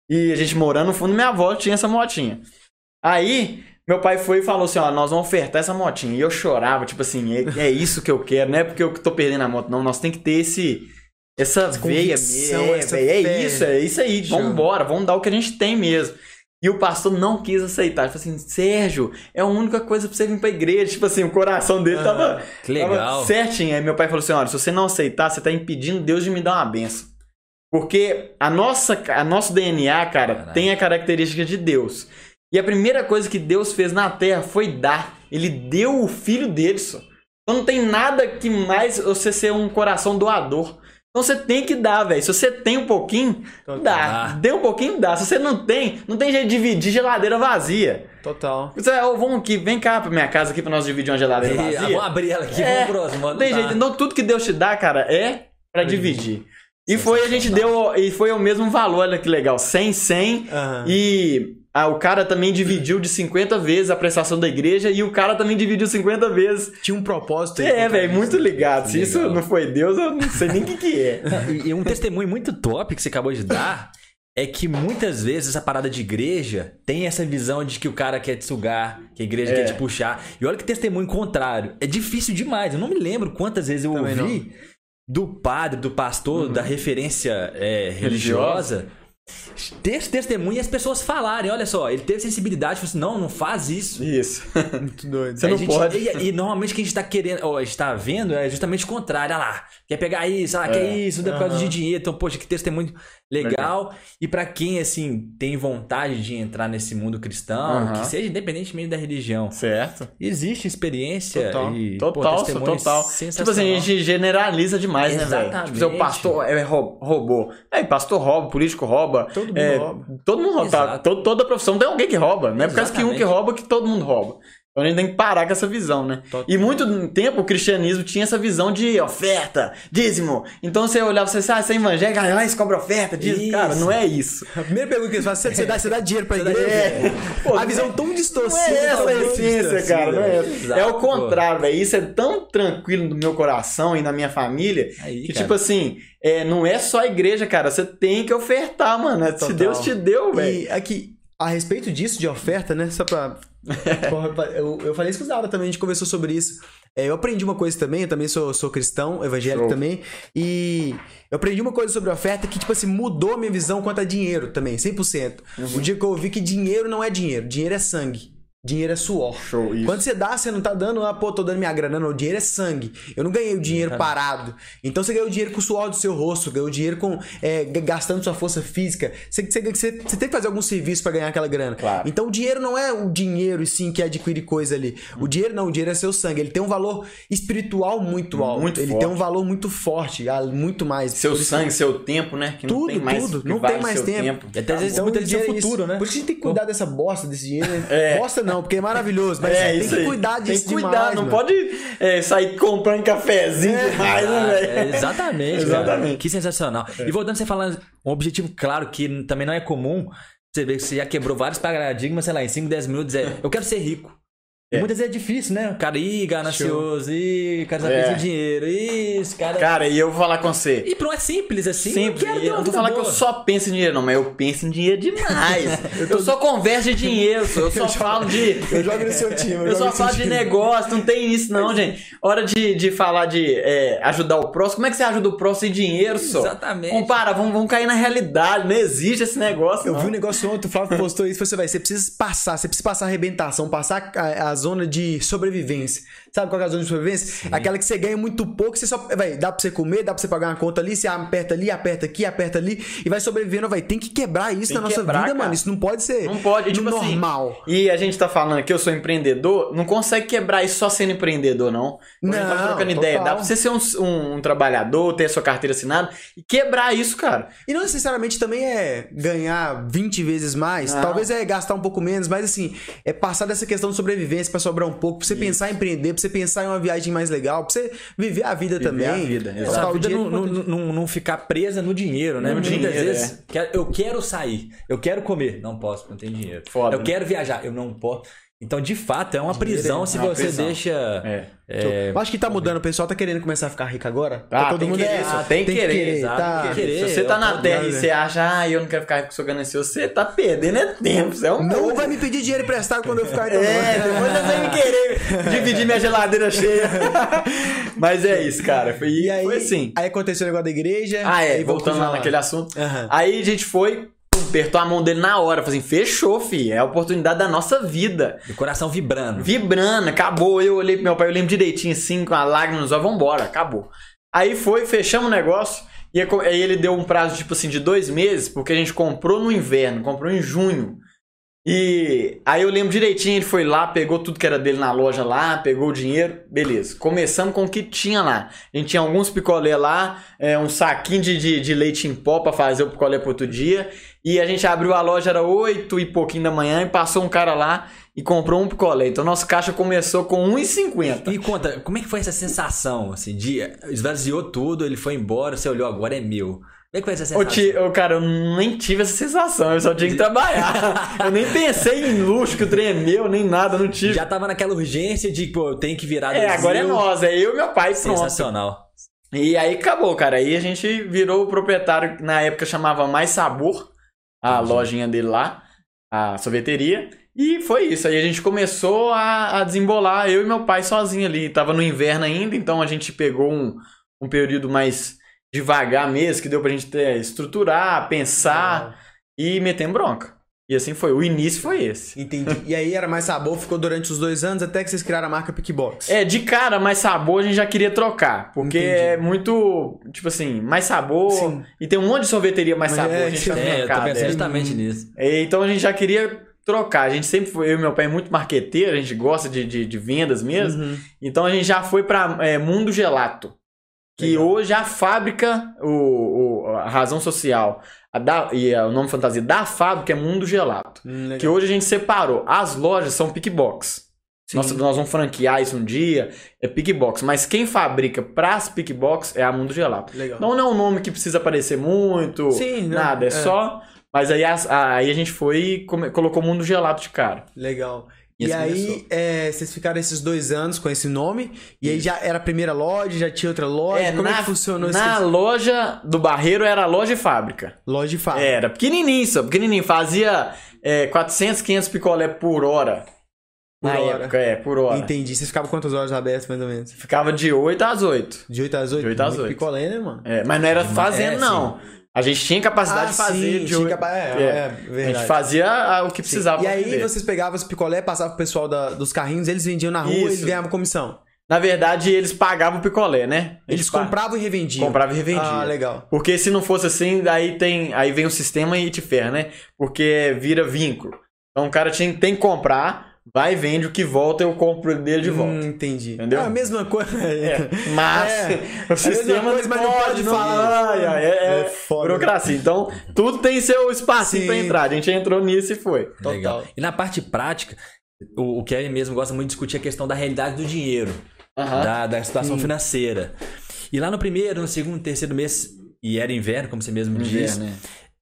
E a gente morando no fundo, minha avó tinha essa motinha. Aí, meu pai foi e falou assim: ó, nós vamos ofertar essa motinha. E eu chorava, tipo assim, é, é isso que eu quero, não é porque eu tô perdendo a moto, não. Nós tem que ter esse. Essa, veia convicção, mesmo. É, essa é isso, é isso aí. Chama. Vambora, vamos dar o que a gente tem mesmo. E o pastor não quis aceitar. Ele falou assim: Sérgio, é a única coisa pra você vir pra igreja. Tipo assim, o coração dele tava, Que legal. tava certinho. Aí meu pai falou assim: olha, se você não aceitar, você tá impedindo Deus de me dar uma benção. Porque a nossa, a nosso DNA, cara, Caraca. tem a característica de Deus. E a primeira coisa que Deus fez na Terra foi dar. Ele deu o filho dele, só. Então não tem nada que mais você ser um coração doador. Então você tem que dar, velho. Se você tem um pouquinho, Total. dá. Dá. Dê um pouquinho, dá. Se você não tem, não tem jeito de dividir geladeira vazia. Total. Você, ô, vamos aqui, vem cá pra minha casa aqui pra nós dividir uma geladeira E, vazia. vamos abrir ela aqui, É, vamos próximo. Não tem jeito. Então tudo que Deus te dá, cara, é pra dividir. E foi, a gente deu, e foi o mesmo valor, olha que legal. 100, 100. Aham. E ah, o cara também dividiu de 50 vezes a prestação da igreja e o cara também dividiu 50 vezes. Tinha um propósito aí. É, velho, muito ligado. Se isso não foi Deus, eu não sei nem o que, que é. E, e um testemunho muito top que você acabou de dar é que muitas vezes essa parada de igreja tem essa visão de que o cara quer te sugar, que a igreja É. quer te puxar. E olha que testemunho contrário. É difícil demais. Eu não me lembro quantas vezes eu Também ouvi do padre, do pastor, da referência é, religiosa. Ter testemunho e as pessoas falarem, olha só, ele teve sensibilidade, falou assim, não, não faz isso. Isso. [laughs] Muito doido. Você Aí não gente- pode. E, e normalmente o que a gente tá querendo, ou a gente tá vendo, é justamente o contrário. Olha lá, quer pegar isso, ah, quer É. isso, tudo é por causa de dinheiro. Então, poxa, que testemunho legal. E pra quem, assim, tem vontade de entrar nesse mundo cristão, Aham. que seja independentemente da religião, Certo. existe experiência Total. e pô, Total, testemunho total. Tipo assim, a gente generaliza demais, né, velho? Exatamente. Tipo, o pastor é, rou- roubou. É, pastor rouba, político rouba. Todo mundo é, rouba. Todo mundo rouba. tá? Todo- toda profissão tem alguém que rouba. Não é por causa que um que rouba que todo mundo rouba. Então a gente tem que parar com essa visão, né? Total. E muito tempo o cristianismo tinha essa visão de oferta, dízimo. Então você olhava e você ah, você é evangélico, ah, isso cobra oferta, dízimo. Isso. Cara, não é isso. A primeira pergunta que eles fazem, você dá, você dá dinheiro pra igreja? É. Pô, a visão tão Não distorcida. é essa a essência, cara. Não é, essa. É o contrário, velho. Isso é tão tranquilo no meu coração e na minha família Aí, que, cara. tipo assim, é, não é só a igreja, cara. Você tem que ofertar, mano. Se Total. Deus te deu, velho. E aqui, a respeito disso, de oferta, né? Só pra. [laughs] eu, eu falei isso com o Zara também, a gente conversou sobre isso. É, eu aprendi uma coisa também, eu também sou, sou cristão, evangélico Show. também. E eu aprendi uma coisa sobre oferta que, tipo assim, mudou a minha visão quanto a dinheiro também, 100%. O dia que eu vi que dinheiro não é dinheiro, dinheiro é sangue. Dinheiro é suor. Show, isso. Quando você dá, você não tá dando, ah, pô, tô dando minha grana, não. O dinheiro é sangue. Eu não ganhei o dinheiro parado. Então você ganhou o dinheiro com o suor do seu rosto, ganhou o dinheiro com é, gastando sua força física. Você, você, você, você tem que fazer algum serviço pra ganhar aquela grana. Claro. Então o dinheiro não é o dinheiro, e sim, que adquire coisa ali. O dinheiro não, o dinheiro é seu sangue. Ele tem um valor espiritual muito alto. Muito Ele forte. tem um valor muito forte, ah, muito mais. Seu Por isso- sangue, seu tempo, né? Que não Tudo, tem mais, tudo. Não tem mais tempo. E até às vezes Então, é é futuro, isso. né? Por isso a gente tem que cuidar dessa bosta desse dinheiro. né? É. Bosta não, porque é maravilhoso. Mas É, tem isso que aí. cuidar disso Tem que cuidar, demais, não mano. pode é, sair comprando cafezinho demais, Ah, né, é, velho? exatamente, Exatamente. cara. Que sensacional. E voltando a você falando, um objetivo claro que também não é comum, você vê que você já quebrou vários paradigmas, sei lá, em 5, 10 minutos é eu quero ser rico. É. muitas vezes é difícil, né? O cara, ih, ganancioso, ih, o cara só É. em dinheiro, ih, esse cara. Cara, e eu vou falar com você. E pronto, é simples assim. Simples. quero ter Eu uma não tô falando que eu só penso em dinheiro, não, mas eu penso em dinheiro demais. [laughs] eu, só converso de [laughs] dinheiro, só- eu só falo de. Eu jogo no seu time. Eu [laughs] jogo só falo de time. negócio, não tem isso não, gente. Hora de, de falar de é, ajudar o próximo. Como é que você ajuda o próximo sem dinheiro só? Exatamente. Compara, vamos, vamos cair na realidade. Não existe esse negócio, Eu não. vi um negócio ontem, o Flávio postou isso, você vai, você precisa passar, você precisa passar a arrebentação, passar a, a zona de sobrevivência. Sabe qual é a zona de sobrevivência? Aquela que você ganha muito pouco, você só, vai, dá pra você comer, dá pra você pagar uma conta ali, você aperta ali, aperta aqui, aperta ali, e vai sobrevivendo, vai, tem que quebrar isso Tem na que nossa quebrar, vida, cara. mano, isso não pode ser Não pode, tipo assim, normal. E a gente tá falando que eu sou empreendedor, não consegue quebrar isso só sendo empreendedor, não. Quando a gente tá Não, trocando total. ideia. Dá pra você ser um, um- um trabalhador, ter a sua carteira assinada e quebrar isso, cara. E não necessariamente também é ganhar 20 vezes mais, Não. talvez é gastar um pouco menos, mas assim, é passar dessa questão de sobrevivência pra sobrar um pouco, pra você pensar em empreender, pra você pensar em uma viagem mais legal, pra você viver a vida Viver também. a vida, É, exato. a vida não, não, não, não ficar presa no dinheiro, né? No Muitas dinheiro, vezes quer- eu quero sair, eu quero comer, não posso, porque não tenho dinheiro. Foda, eu né? quero viajar, eu não posso. Então, de fato, é uma prisão se é uma você prisão. deixa. É. é, Eu acho que tá mudando, o pessoal tá querendo começar a ficar rico agora. Ah, todo tem mundo que é, querer, só tem que querer, exato, tá? tem que querer. Se você tá é na terra e poder, você acha, ah, eu não quero ficar rico, sou ganancioso, você tá perdendo é tempo. Você é um Não vai me pedir dinheiro emprestado quando eu ficar [laughs] então, É, depois você vem me querer dividir minha geladeira cheia. [laughs] Mas é isso, cara. Foi, E aí, foi assim. aí aconteceu o negócio da igreja. Ah, é, voltando lá naquele assunto. Aham. Aí a gente foi, apertou a mão dele na hora. Falei assim, fechou, fi. É a oportunidade da nossa vida. O coração vibrando. Vibrando, acabou. Eu olhei pro meu pai, eu lembro direitinho assim, com a lágrima nos olhos, vambora, acabou. Aí foi, fechamos o negócio. E aí ele deu um prazo, tipo assim, de dois meses, porque a gente comprou no inverno, comprou em junho. E aí eu lembro direitinho, ele foi lá, pegou tudo que era dele na loja lá, pegou o dinheiro, beleza. Começamos com o que tinha lá. A gente tinha alguns picolé lá, é, um saquinho de, de, de leite em pó pra fazer o picolé pro outro dia. E a gente abriu a loja, era oito e pouquinho da manhã, e passou um cara lá e comprou um picolé. Então nosso caixa começou com 1,50. Me conta, como é que foi essa sensação, assim, de esvaziou tudo, ele foi embora, você olhou, agora é meu. Como é que foi essa sensação? ti, cara, eu nem tive essa sensação, eu só tinha que trabalhar. [laughs] eu nem pensei em luxo, que o trem é meu, nem nada, não tive. Já tava naquela urgência de, pô, eu tenho que virar É, agora é Brasil. nós, é eu e meu pai, pronto. Sensacional. E aí acabou, cara. Aí a gente virou o proprietário, na época chamava Mais Sabor, a Entendi. lojinha dele lá, a sorveteria. E foi isso. Aí a gente começou a, a desembolar, eu e meu pai sozinho ali. Tava no inverno ainda, então a gente pegou um, um período mais devagar mesmo, que deu pra gente ter, estruturar, pensar e meter bronca. E assim foi. O início foi esse. Entendi. E aí era mais sabor, ficou durante os dois anos até que vocês criaram a marca Pickbox. É, de cara, mais sabor a gente já queria trocar. Porque Entendi. é muito, tipo assim, mais sabor. Sim. E tem um monte de sorveteria mais Mas sabor. é, a gente sim. tá É, eu tô pensando é. justamente nisso. É, Então a gente já queria trocar. A gente sempre foi, eu e meu pai, é muito marqueteiro, a gente gosta de, de, de vendas mesmo. Uhum. Então a gente já foi pra é, Mundo Gelato. Que Legal. hoje a fábrica, o, o- a razão social da- e a- o nome fantasia da fábrica é Mundo Gelato. Hum. Que hoje a gente separou. As lojas são Pickbox. Nós, nós vamos franquear isso um dia, é Pickbox. Mas quem fabrica pras Pickbox é a Mundo Gelato. Legal. Não, não é um nome que precisa aparecer muito, Sim, não, nada. É, é. só... Mas aí, as- aí a gente foi e colocou Mundo Gelato de cara. Legal. E E, assim aí, é, vocês ficaram esses dois anos com esse nome, e aí já era a primeira loja, já tinha outra loja. Como na, é que funcionou Na esse loja do Barreiro era loja e fábrica. loja de fábrica? Era pequenininho só, pequenininho. Fazia é, 400, 500 picolé por hora. Por na hora. época, é, por hora. Entendi. Vocês ficavam quantas horas abertas, mais ou menos? Ficava de 8 às 8. De 8 às 8? De oito às Muito oito. picolé, né, mano? É, mas não era fazendo, é, não. A gente tinha capacidade Ah, de fazer sim, de tinha capa- é, é. é, A gente fazia ah, o que precisava E pra aí vender. vocês pegavam esse picolé, passavam pro pessoal da- dos carrinhos, eles vendiam na rua e Isso. eles ganhavam comissão. Na verdade, eles pagavam o picolé, né? Eles pa- compravam e revendiam. Comprava e revendia. Ah, legal. Porque se não fosse assim, daí tem. Aí vem o sistema e te ferra, né? Porque vira vínculo. Então o cara tinha, tem que comprar, vai, vende o que volta, eu compro dele de volta. Hum, entendi. Entendeu? É a mesma coisa. É, mas É, [laughs] o mesma sistema coisa, mas não pode falar. Ai, ai, é, é É foda. burocracia. Então, tudo tem seu espacinho Sim. pra entrar. A gente entrou nisso e foi. Total. Legal. E na parte prática, o, o Kevin mesmo gosta muito de discutir a questão da realidade do dinheiro, Aham. da, da situação Sim. financeira. E lá no primeiro, no segundo, terceiro mês, e era inverno, como você mesmo disse, né?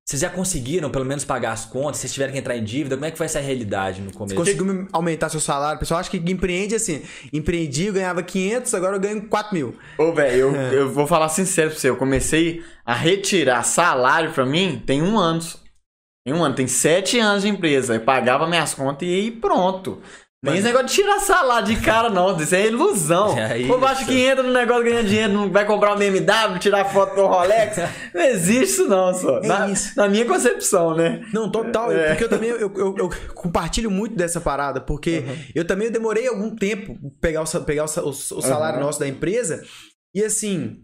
Vocês já conseguiram pelo menos pagar as contas? Vocês tiveram que entrar em dívida? Como é que foi essa realidade no começo? Conseguiu aumentar seu salário? O pessoal acha que empreende assim. Empreendi, eu ganhava 500, agora eu ganho 4 mil. Ô, velho, eu, É. eu vou falar sincero pra você. Eu comecei a retirar salário pra mim tem um ano. Tem um ano, tem sete anos de empresa. Eu pagava minhas contas e pronto. Tem Mas- esse negócio de tirar salário de cara, não. Isso é ilusão. [laughs] É o povo acha que entra no negócio ganhando dinheiro, não vai comprar um BMW, tirar foto do Rolex. [laughs] Não existe isso, não, só. É na, isso. na minha concepção, né? Não, total. É. Porque eu também eu, eu- eu compartilho muito dessa parada, porque Uhum. eu também demorei algum tempo pegar o, pegar o- o salário Uhum. nosso da empresa. E assim.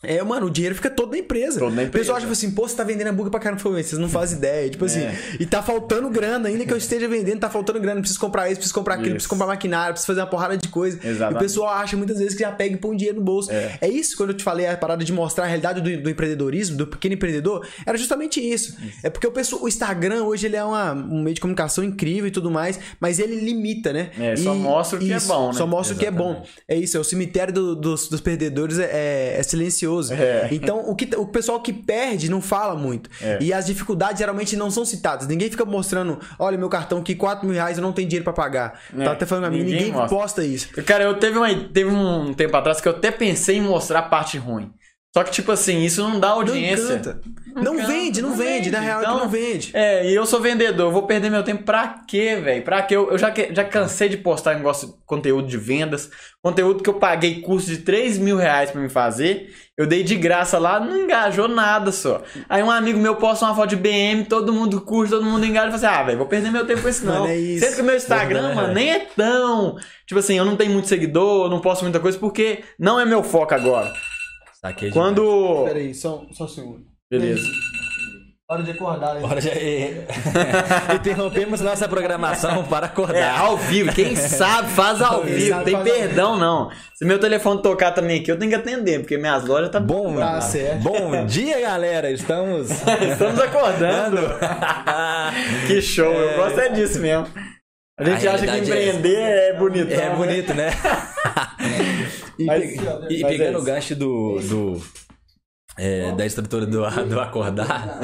É, mano, o dinheiro fica todo na empresa. Todo na O pessoal empresa. acha assim, pô, você tá vendendo hambúrguer pra caramba. Falei, Vocês não fazem ideia. Tipo assim, É. e tá faltando grana, ainda que eu esteja vendendo, tá faltando grana. Preciso comprar isso, preciso comprar aquilo, Isso. preciso comprar maquinário, preciso fazer uma porrada de coisa. E o Exatamente. pessoal acha muitas vezes que já pega e põe dinheiro no bolso. É. isso, quando eu te falei a parada de mostrar a realidade do, do empreendedorismo, do pequeno empreendedor, era justamente isso. É porque o, pessoal, o Instagram hoje ele é uma- um meio de comunicação incrível e tudo mais, mas ele limita, né? É, só E- mostra o que é bom, né? Só mostra o que é bom. É isso, é o cemitério do- dos, dos perdedores é, é silencioso. É. Então, o, que, o pessoal que perde não fala muito. É. E as dificuldades geralmente não são citadas. Ninguém fica mostrando, olha, meu cartão aqui, 4 mil reais, eu não tenho dinheiro pra pagar. É, Tá até falando pra mim, ninguém ninguém posta isso. Cara, eu teve, uma, teve um tempo atrás que eu até pensei em mostrar a parte ruim. Só que, tipo assim, isso não dá audiência. Não. Não, encanta, vende, não, não vende. vende. Na real é Então, que não vende. É, e eu sou vendedor, eu vou perder meu tempo pra quê, velho? Pra quê? Eu, eu já, já cansei de postar negócio, conteúdo de vendas, conteúdo que eu paguei curso de 3 mil reais pra me fazer, eu dei de graça lá, não engajou nada só. Aí um amigo meu posta uma foto de BM, todo mundo curte, todo mundo engaja, e fala assim, ah, velho, vou perder meu tempo com isso não. Mano, é isso. Sendo que o meu Instagram, mano, nem é tão... Tipo assim, eu não tenho muito seguidor, não posto muita coisa, porque não é meu foco agora. Saquei. Quando. Peraí, só, só um segundo. Beleza. Hora de acordar. hein? Bora já... [laughs] [laughs] Interrompemos nossa programação para É, acordar. ao vivo. Quem [laughs] sabe faz ao Quem vivo. sabe Tem perdão, não. Se meu telefone tocar também aqui, eu tenho que atender, porque minhas lojas tá Bom, Tá certo. bom dia, galera. Estamos. Estamos acordando. que show. Eu gosto é disso mesmo. A gente A acha que é empreender é, bonito. É bonito, né? E, Mas- pe- e mas é pegando o isso. gancho do, do, é, da estrutura do, do acordar,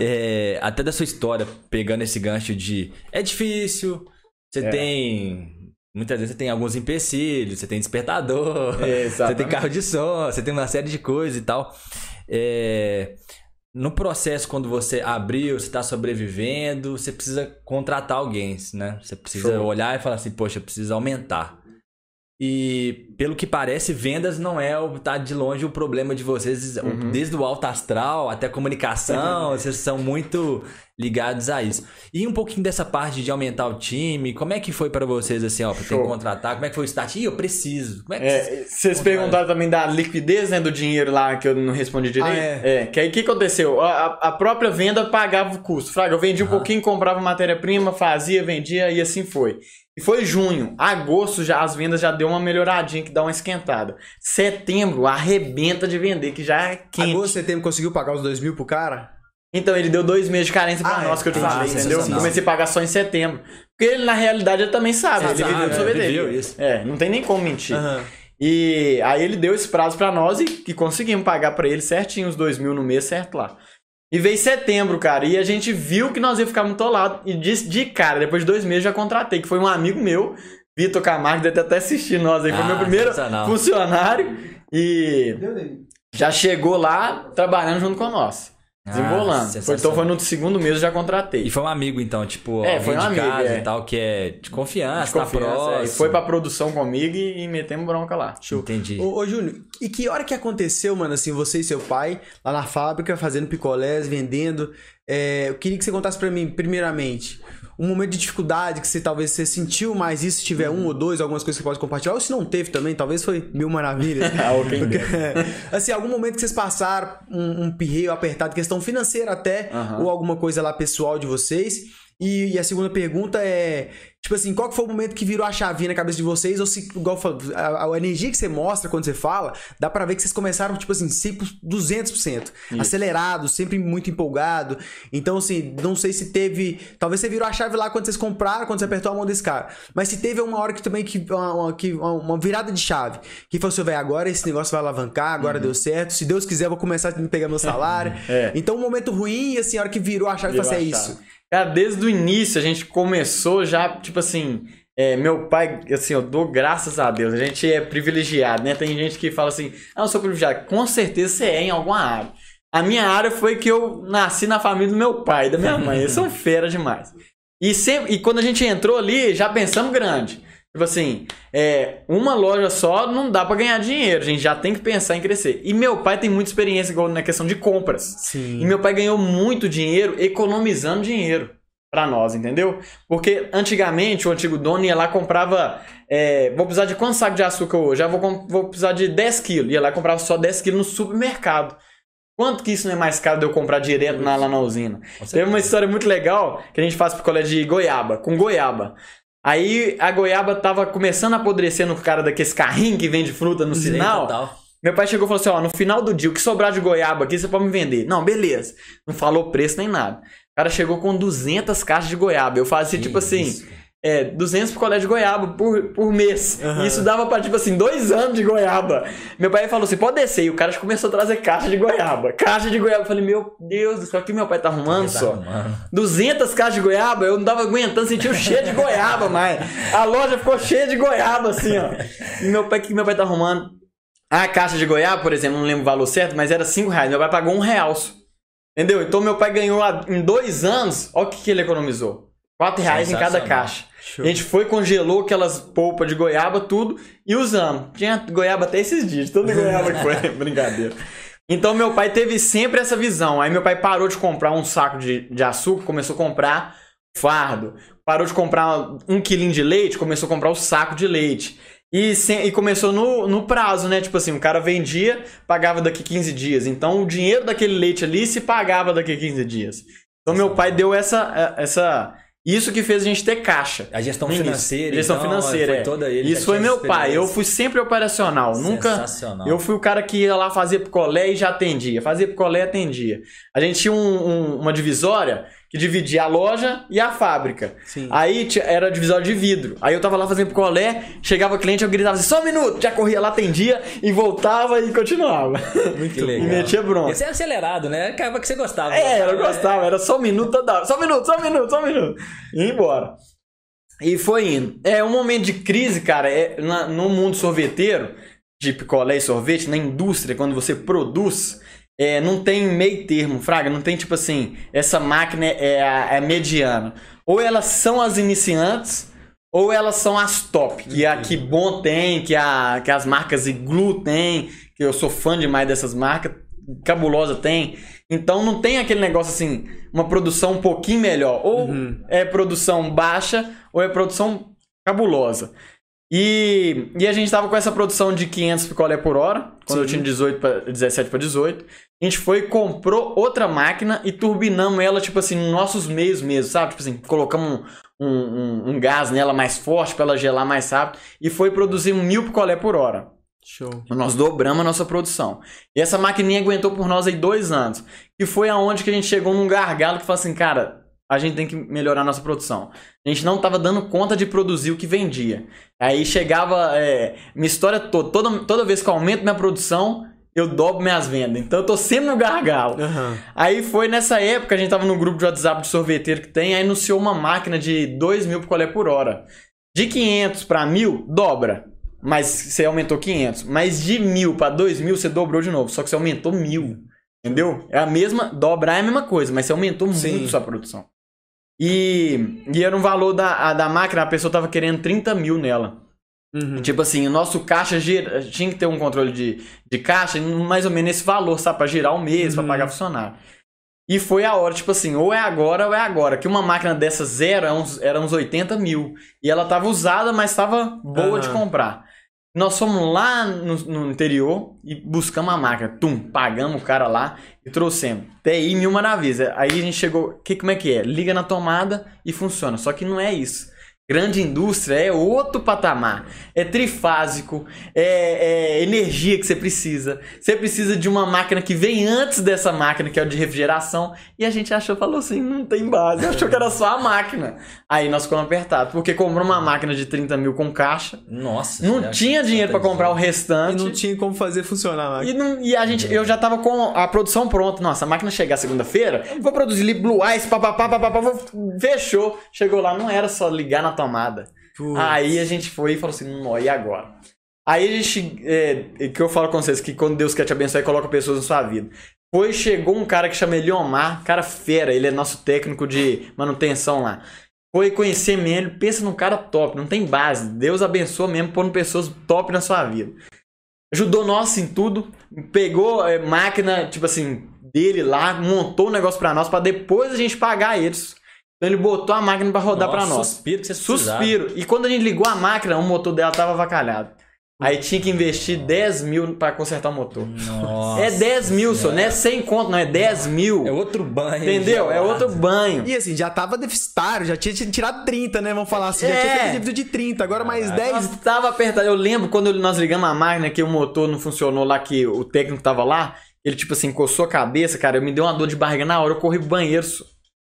é, até da sua história, pegando esse gancho de é difícil, você É. tem. Muitas vezes você tem alguns empecilhos, você tem despertador, [laughs] você tem carro de som, você tem uma série de coisas e tal. É, no processo, quando você abriu, você está sobrevivendo, você precisa contratar alguém, né? Você precisa Show. olhar e falar assim, poxa, eu preciso aumentar. E pelo que parece, vendas não é o tá de longe o problema de vocês, Uhum. desde o alto astral até a comunicação, [laughs] vocês são muito ligados a isso. E um pouquinho dessa parte de aumentar o time, como é que foi para vocês assim, ó, pra ter que Show. contratar, como é que foi o start? Ih, eu preciso. Como é que É, vocês perguntaram também da liquidez né, do dinheiro lá que eu não respondi direito. Ah, é. que aí o que aconteceu? A, a- própria venda pagava o custo. Fraga, eu vendia um Aham. pouquinho, comprava matéria-prima, fazia, vendia e assim foi. E foi junho. Agosto já as vendas já deu uma melhoradinha, que dá uma esquentada. Setembro arrebenta de vender, que já é quente. Agosto, setembro, conseguiu pagar os dois mil pro cara? Então ele deu dois meses de carência pra Ah, nós, é. que eu te falei, entendeu? Comecei a pagar só em setembro. Porque ele, na realidade, ele também sabe. Você ele viveu é, isso. É, não tem nem como mentir. Aham. E aí ele deu esse prazo pra nós e, e conseguimos pagar pra ele certinho os dois mil no mês, certo lá. E veio setembro, cara, e a gente viu que nós ia ficar muito atolado. E de, de cara, depois de dois meses já contratei, que foi um amigo meu, Vitor Camargo, deve até assistir nós aí. Foi Ah, meu primeiro funcionário. E já chegou lá trabalhando junto com nós. Ah, Desembolando. Foi- sensacional. então foi no segundo mês eu já contratei. E foi um amigo, então, tipo, É, foi um de amigo, casa é. e tal, que é de confiança, De tá confiança, é. próximo. E foi pra produção comigo e, e metemos bronca lá. Entendi. Ô, ô Júnior, e que hora que aconteceu, mano, assim, você e seu pai, lá na fábrica, fazendo picolés, vendendo? É, eu queria que você contasse pra mim, primeiramente, um momento de dificuldade que você talvez você sentiu mais isso, se tiver um ou dois, algumas coisas que você pode compartilhar, ou se não teve também, talvez foi mil maravilhas. [laughs] Ah, ok. Porque, [laughs] assim, algum momento que vocês passaram um, um pirreio apertado, questão financeira até, Aham. ou alguma coisa lá pessoal de vocês. E, e a segunda pergunta é, tipo assim, qual foi o momento que virou a chavinha na cabeça de vocês? Ou se, igual eu a, a energia que você mostra quando você fala, dá pra ver que vocês começaram, tipo assim, sempre 200%. Acelerado, sempre muito empolgado. Então, assim, não sei se teve... Talvez você virou a chave lá quando vocês compraram, quando você apertou a mão desse cara. Mas se teve uma hora que também, que, uma, que, uma, virada de chave. Que falou assim, velho, agora esse negócio vai alavancar, agora deu certo. Se Deus quiser, eu vou começar a pegar meu salário. É. Então, um momento ruim, assim, a hora que virou a chave, Virou você é a isso. Cara, desde o início a gente começou já, tipo assim, é, meu pai, assim, eu dou graças a Deus. A gente é privilegiado, né? Tem gente que fala assim, ah, eu sou privilegiado. Com certeza você é em alguma área. A minha área foi que eu nasci na família do meu pai e da minha mãe. Eles são [laughs] fera demais. E, sempre, e quando a gente entrou ali, já pensamos grande. Tipo assim, é, uma loja só não dá pra ganhar dinheiro. A gente já tem que pensar em crescer. E meu pai tem muita experiência na questão de compras. Sim. E meu pai ganhou muito dinheiro economizando dinheiro pra nós, entendeu? Porque antigamente o antigo dono ia lá comprava. é, vou precisar de quantos sacos de açúcar hoje? Já vou, com- vou precisar de 10 quilos. Ia lá e comprava só 10 quilos no supermercado. Quanto que isso não é mais caro de eu comprar direto na- lá na usina? Teve uma história muito legal que a gente faz picolé de goiaba, com goiaba. Aí a goiaba tava começando a apodrecer no cara daqueles carrinhos que vende fruta no sinal. total. Meu pai chegou e falou assim: ó, no final do dia, o que sobrar de goiaba aqui, você pode me vender. Não, beleza. Não falou preço nem nada. O cara chegou com 200 caixas de goiaba. Eu fazia, Que tipo assim, isso. É, 200 picolé de goiaba por, por mês. E isso dava pra, tipo assim, dois anos de goiaba. Meu pai falou assim: pode descer. E o cara começou a trazer caixa de goiaba. Caixa de goiaba. Eu falei: meu Deus do céu, o que meu pai tá arrumando Tá só? arrumando. 200 caixas de goiaba, eu não tava aguentando, sentia o cheiro de goiaba, mais. A loja ficou cheia de goiaba, assim, ó. E meu pai, o que meu pai tá arrumando? A caixa de goiaba, por exemplo, não lembro o valor certo, mas era 5 reais. Meu pai pagou um real. só. Entendeu? Então meu pai ganhou em dois anos, olha o que, que ele economizou. 4 reais em cada Sensacional. Caixa. A gente foi, congelou aquelas polpas de goiaba, tudo, e usamos. Tinha goiaba até esses dias, toda goiaba que foi. [laughs] Brincadeira. Então meu pai teve sempre essa visão. Aí meu pai parou de comprar um saco de, de açúcar, começou a comprar fardo. Parou de comprar um quilinho de leite, começou a comprar o saco de leite. E, sem- e começou no, no prazo, né? Tipo assim, o cara vendia, pagava daqui 15 dias. Então o dinheiro daquele leite ali se pagava daqui 15 dias. Então meu pai deu essa. essa isso que fez a gente ter caixa. A gestão financeira. Gestão então, financeira, foi é. toda ele. Isso foi meu pai. Eu fui sempre operacional. Nunca. Sensacional. Eu fui o cara que ia lá fazer picolé e já atendia. Fazia picolé e atendia. A gente tinha um- um- uma divisória que dividia a loja e a fábrica. Sim. Aí era divisória de vidro. Aí eu tava lá fazendo picolé, chegava cliente, eu gritava assim, só um minuto, já corria lá, atendia e voltava e continuava. Que [laughs] legal. E metia bronca. Esse é acelerado, né? Acaba que você gostava. É, eu gostava, era só um minuto toda hora. Só um minuto, só um minuto, só um minuto. E ia embora. E foi indo. É um momento de crise, cara, é, na- no mundo sorveteiro, de picolé e sorvete, na indústria, quando você produz, é, não tem meio termo, Fraga, não tem tipo assim, essa máquina é, a- é mediana. Ou elas são as iniciantes, ou elas são as top, que a que Bom tem, que, a, que as marcas Iglu tem, que eu sou fã demais dessas marcas, Cabulosa tem. Então não tem aquele negócio assim, uma produção um pouquinho melhor. Ou é produção baixa, ou é produção cabulosa. E, e a gente tava com essa produção de 500 picolé por hora, quando eu Sim. tinha 18 pra, 17 para 18. A gente foi e comprou outra máquina e turbinamos ela, tipo assim, nos nossos meios mesmo, sabe? Tipo assim, colocamos um, um, um gás nela mais forte pra ela gelar mais rápido e foi produzir mil picolé por hora. Show. Nós dobramos a nossa produção. E essa maquininha aguentou por nós aí dois anos. Que foi aonde que a gente chegou num gargalo que falou assim, cara, a gente tem que melhorar a nossa produção. A gente não tava dando conta de produzir o que vendia. Aí chegava. é, minha história toda, toda, toda vez que eu aumento minha produção, eu dobro minhas vendas. Então eu tô sempre no gargalo. Aham. Aí foi nessa época, a gente tava no grupo de WhatsApp de sorveteiro que tem, aí anunciou uma máquina de 2 mil picolé por hora. De 500 para 1000, dobra. Mas você aumentou 500. Mas de 1000 para 2000, você dobrou de novo. Só que você aumentou 1000. Entendeu? É a mesma. Dobrar é a mesma coisa, mas você aumentou Sim. muito sua produção. E, e era um valor da, a- da máquina, a pessoa tava querendo 30 mil nela. Uhum. Tipo assim, o nosso caixa gira, tinha que ter um controle de, de caixa, mais ou menos esse valor, sabe? Pra girar o mês, pra Uhum. pagar funcionário. E foi a hora, tipo assim, ou é agora ou é agora. Que uma máquina dessa zero era uns, era uns 80 mil. E ela tava usada, mas tava boa de Aham. comprar. Nós fomos lá no, no interior e buscamos a máquina. Tum, pagamos o cara lá e trouxemos. TI mil maravilhas. Aí a gente chegou. Que, como é que é? Liga na tomada e funciona. Só que não é isso. Grande indústria é outro patamar. É trifásico, é, é energia que você precisa. Você precisa de uma máquina que vem antes dessa máquina, que é o de refrigeração. E a gente achou, falou assim: não tem base. [laughs] Achou que era só a máquina. Aí nós ficamos apertados, porque comprou uma máquina de 30 mil com caixa. Nossa. Não tinha dinheiro pra comprar o E restante. não tinha como fazer funcionar a E, máquina. não- e a gente, eu já tava com a produção pronta. Nossa, a máquina chegar segunda-feira, vou produzir ali Blue Eyes, papapá, papapá, fechou. Chegou lá, não era só ligar na tomada. Putz. Aí a gente foi e falou assim, não, e agora? Aí a gente, é, que eu falo com vocês, que quando Deus quer te abençoar, ele coloca pessoas na sua vida. Foi, chegou um cara que chama Eliomar, cara fera, ele é nosso técnico de manutenção lá. Foi conhecer mesmo, ele pensa num cara top, não tem base. Deus abençoa mesmo pondo pessoas top na sua vida. Ajudou nós em tudo, pegou é, máquina, tipo assim, dele lá, montou o negócio pra nós, pra depois a gente pagar eles. Então ele botou a máquina pra rodar pra nós. Suspiro que você precisava. Suspiro. E quando a gente ligou a máquina, o motor dela tava avacalhado. Aí tinha que investir 10 mil pra consertar o motor. Nossa. é 10 mil, só, não é 100 conto, não, é 10 mil. É outro banho. Entendeu? É outro banho. E assim, já tava deficitário, já tinha tirado 30, né? Vamos falar assim. Já É. tinha feito dívida de 30, agora mais 10. Nós tava apertado. Eu lembro quando nós ligamos a máquina que o motor não funcionou lá, que o técnico tava lá. Ele, tipo assim, coçou a cabeça, cara. Me deu uma dor de barriga na hora. Eu corri pro banheiro.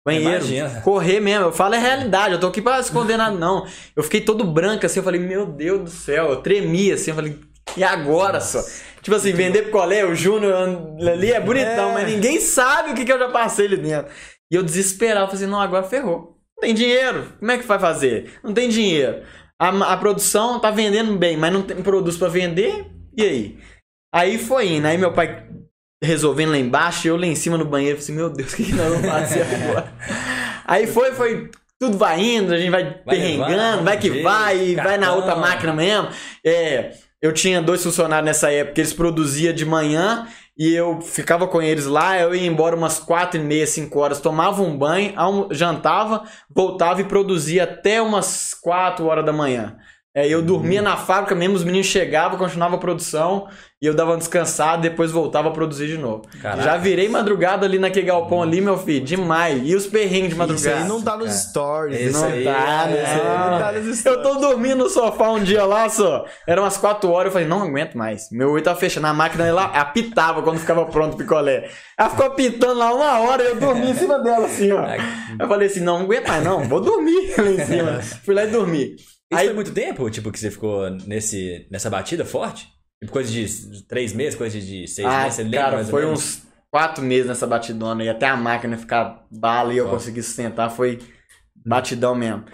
Banheiro. Imagina. Correr mesmo. Eu falo, é realidade. Eu tô aqui pra esconder nada, não. Eu fiquei todo branco assim. Eu falei, meu Deus do céu. Eu tremia assim. Eu falei, e agora só? Tipo assim, vender picolé, o Júnior ali é bonitão, É. mas ninguém sabe o que, que eu já passei ali dentro. E eu desesperado, falei assim, não, agora ferrou. Não tem dinheiro. Como é que vai fazer? Não tem dinheiro. A, a produção tá vendendo bem, mas não tem produto pra vender. E aí? Aí foi indo. Aí meu pai resolvendo lá embaixo, e eu lá em cima no banheiro, falei assim, meu Deus, o que, que nós vamos fazer [laughs] agora? Aí foi, foi, tudo vai indo, a gente vai, Vai perrengando, vai que vai, e vai na cartão. outra máquina mesmo. É, eu tinha dois funcionários nessa época, eles produziam de manhã e eu ficava com eles lá, eu ia embora umas quatro e meia, cinco horas, tomava um banho, jantava, voltava e produzia até umas quatro horas da manhã. É, eu dormia na fábrica mesmo, os meninos chegavam, continuava a produção, e eu dava uma descansada, depois voltava a produzir de novo. Caraca. Já virei madrugada ali naquele galpão ali, meu filho, demais. E os perrengues de Isso madrugada? aí não tá nos stories. Esse Isso aí não tá, é- né? Isso aí não tá nos stories. Eu tô dormindo no sofá um dia lá só. Era umas 4 horas, eu falei, não aguento mais. Meu olho tava fechando. A máquina ela apitava quando ficava pronto o picolé. Ela ficou apitando lá uma hora e eu dormi em cima dela, assim, ó. Eu falei assim, não, não aguento mais, não. Vou dormir [laughs] lá em cima. [laughs] Fui lá e dormi. Isso Aí- foi muito tempo, tipo, que você ficou nesse, nessa batida forte? Tipo, coisa de três meses, coisa de seis Ah, meses, você lembra cara, foi uns quatro meses nessa batidona e até a máquina ficar bala e eu conseguir sustentar foi batidão mesmo.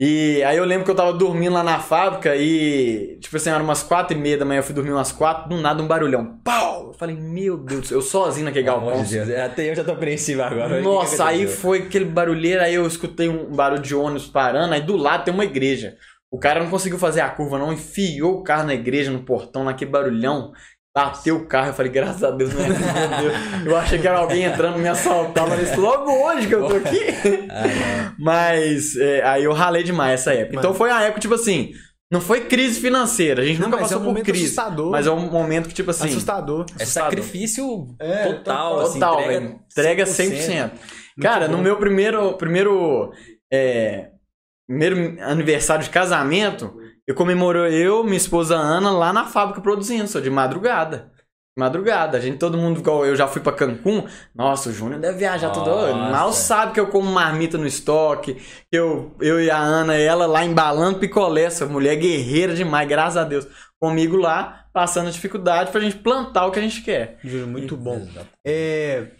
E aí eu lembro que eu tava dormindo lá na fábrica e, tipo assim, era umas quatro e meia da manhã, eu fui dormir umas quatro, do nada um barulhão. Pau! Eu falei, meu Deus, do céu, eu sozinho naquele Pelo amor galpão. de Deus, até eu já tô apreensivo agora. O que que Nossa, aí foi aquele barulheiro, aí eu escutei um barulho de ônibus parando, aí do lado tem uma igreja. O cara não conseguiu fazer a curva, não, enfiou o carro na igreja, no portão, naquele barulhão, bateu o carro, eu falei, graças a Deus, meu Deus, meu Deus. Eu achei que era alguém entrando me assaltar, mas isso logo hoje que eu tô aqui. [laughs] Mas é, aí eu ralei demais essa época. Então foi a época, tipo assim, não foi crise financeira, a gente Não, nunca é passou um por crise. assustador. Mas é um momento que, tipo assim, Assustador. É Assustador. sacrifício É, total, assim, Total, entrega velho. Entrega 100%. Cara, no meu primeiro, primeiro, é, primeiro aniversário de casamento, eu comemorou eu, minha esposa Ana, lá na fábrica produzindo, só de madrugada. Madrugada, a gente, todo mundo, igual eu já fui pra Cancún. Nossa, o Júnior deve viajar tudo. Nossa. Mal sabe que eu como marmita no estoque, que eu, eu e a Ana, ela lá embalando picolé, essa mulher guerreira demais, graças a Deus. Comigo lá, passando dificuldade pra gente plantar o que a gente quer. Juro, muito bom. É,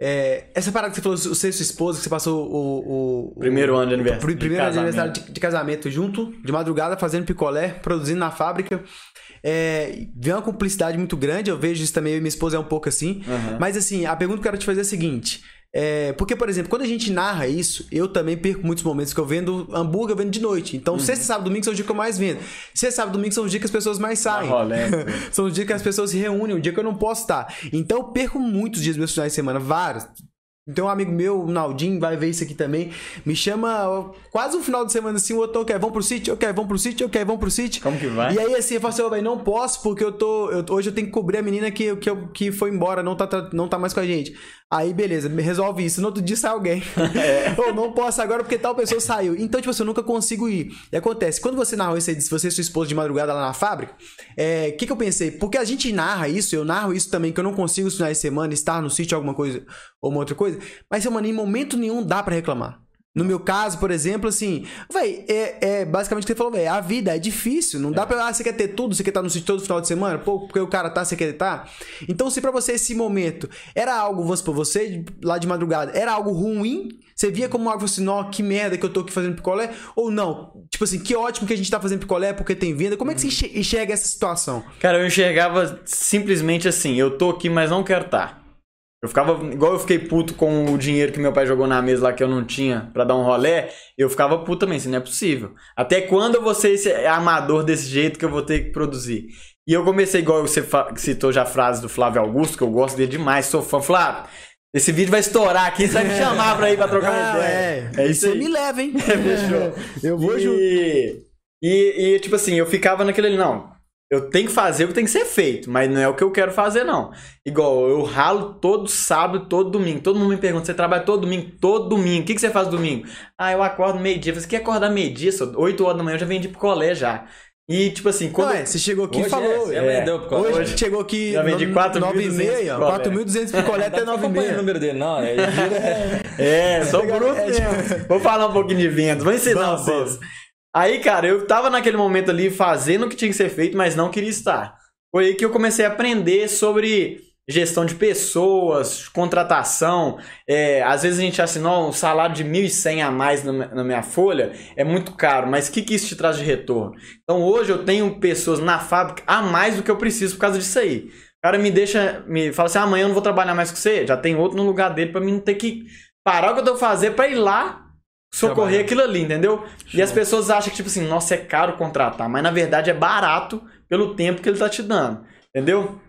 é, essa parada que você falou, você e sua esposa, que você passou o, o- o- Primeiro ano de aniversário. De primeiro casamento. aniversário de, de casamento junto, de madrugada, fazendo picolé, produzindo na fábrica. É, vem uma cumplicidade muito grande, eu vejo isso também, eu e minha esposa é um pouco assim. Aham. Mas assim, a pergunta que eu quero te fazer é a seguinte. É, porque, por exemplo, quando a gente narra isso, eu também perco muitos momentos que eu vendo hambúrguer, eu vendo de noite. Então, sexta, sábado, domingo são os dias que eu mais vendo. Sexta, sábado, domingo são os dias que as pessoas mais saem. rolê. [laughs] são os dias que as pessoas se reúnem, o dia que eu não posso estar. Então, eu perco muitos dias dos meus finais de semana, vários. Então, um amigo meu, o Naldinho, vai ver isso aqui também. Me chama quase um final de semana assim, o outro, ok, vamos pro sítio, ok, vamos pro sítio, ok, vamos pro sítio. Como que vai? E aí, assim, eu falo assim, ô, velho, não posso, porque eu tô. eu- hoje eu tenho que cobrir a menina que, que, eu- que foi embora, não tá, tra- não tá mais com a gente. Aí, beleza, resolve isso. No outro dia sai alguém. [laughs] [laughs] Ou não posso agora porque tal pessoa saiu. Então, tipo assim, eu nunca consigo ir. E acontece, quando você narrou isso aí, se você e sua esposa de madrugada lá na fábrica, o que, que eu pensei? Porque a gente narra isso, eu narro isso também, que eu não consigo os finais de semana estar no sítio, alguma coisa ou uma outra coisa. Mas, mano, em momento nenhum dá pra reclamar. No meu caso, por exemplo, assim, véi, é, é basicamente o que você falou, velho. A vida é difícil. Não dá pra. Ah, você quer ter tudo, você quer estar no sítio todo final de semana? Pô, porque o cara tá, você quer estar? Então, se pra você esse momento era algo, vamos supor, você lá de madrugada, era algo ruim, você via como algo assim, ó, que merda que eu tô aqui fazendo picolé? Ou não? Tipo assim, que ótimo que a gente tá fazendo picolé porque tem venda. Como é que você enxer- enxerga essa situação? Cara, eu enxergava simplesmente assim, eu tô aqui, mas não quero estar. Eu ficava, igual eu fiquei puto com o dinheiro que meu pai jogou na mesa lá que eu não tinha pra dar um rolé, eu ficava puto também, assim, não é possível. Até quando eu vou ser esse amador desse jeito que eu vou ter que produzir? E eu comecei, igual você citou já a frase do Flávio Augusto, que eu gosto dele demais, sou fã. Flávio, esse vídeo vai estourar aqui, você vai me [laughs] chamar pra ir pra trocar uma Ah, ideia. é. É isso Você me leva, hein? [laughs] Fechou. Eu vou junto. E, e, e, tipo assim, eu ficava naquele ali, não. Eu tenho que fazer o que tem que ser feito, mas não é o que eu quero fazer, não. Igual, eu ralo todo sábado, todo domingo. Todo mundo me pergunta, você trabalha todo domingo? Todo domingo. O que, que você faz domingo? Ah, eu acordo meio-dia. Você quer acordar meio-dia? Só 8 horas da manhã eu já vendi pro colé já. E, tipo assim, quando. Não, é, você chegou aqui e Hoje falou. é, você é. vendeu picolé. Hoje, chegou aqui Já vendi 4.200 9,5, picolé. 4.200 picolé até Não acompanha o 9,5. número dele, não. É, É, [laughs] sou Legal, bruto é, mesmo. Vou falar um pouquinho de vendas, vou ensinar Vamos, vocês. Aí, cara, eu tava naquele momento ali fazendo o que tinha que ser feito, mas não queria estar. Foi aí que eu comecei a aprender sobre gestão de pessoas, contratação. É, às vezes a gente assinou um salário de 1.100 a mais na minha- folha, é muito caro, mas o que, que isso te traz de retorno? Então hoje eu tenho pessoas na fábrica a mais do que eu preciso por causa disso aí. O cara me deixa, me fala assim: "Ah, amanhã eu não vou trabalhar mais com você, já tem outro no lugar dele pra mim não ter que parar o que eu tô fazendo pra ir lá socorrer aquilo ali, entendeu? E as pessoas acham que, tipo assim, nossa, é caro contratar, mas na verdade é barato pelo tempo que ele tá te dando, entendeu?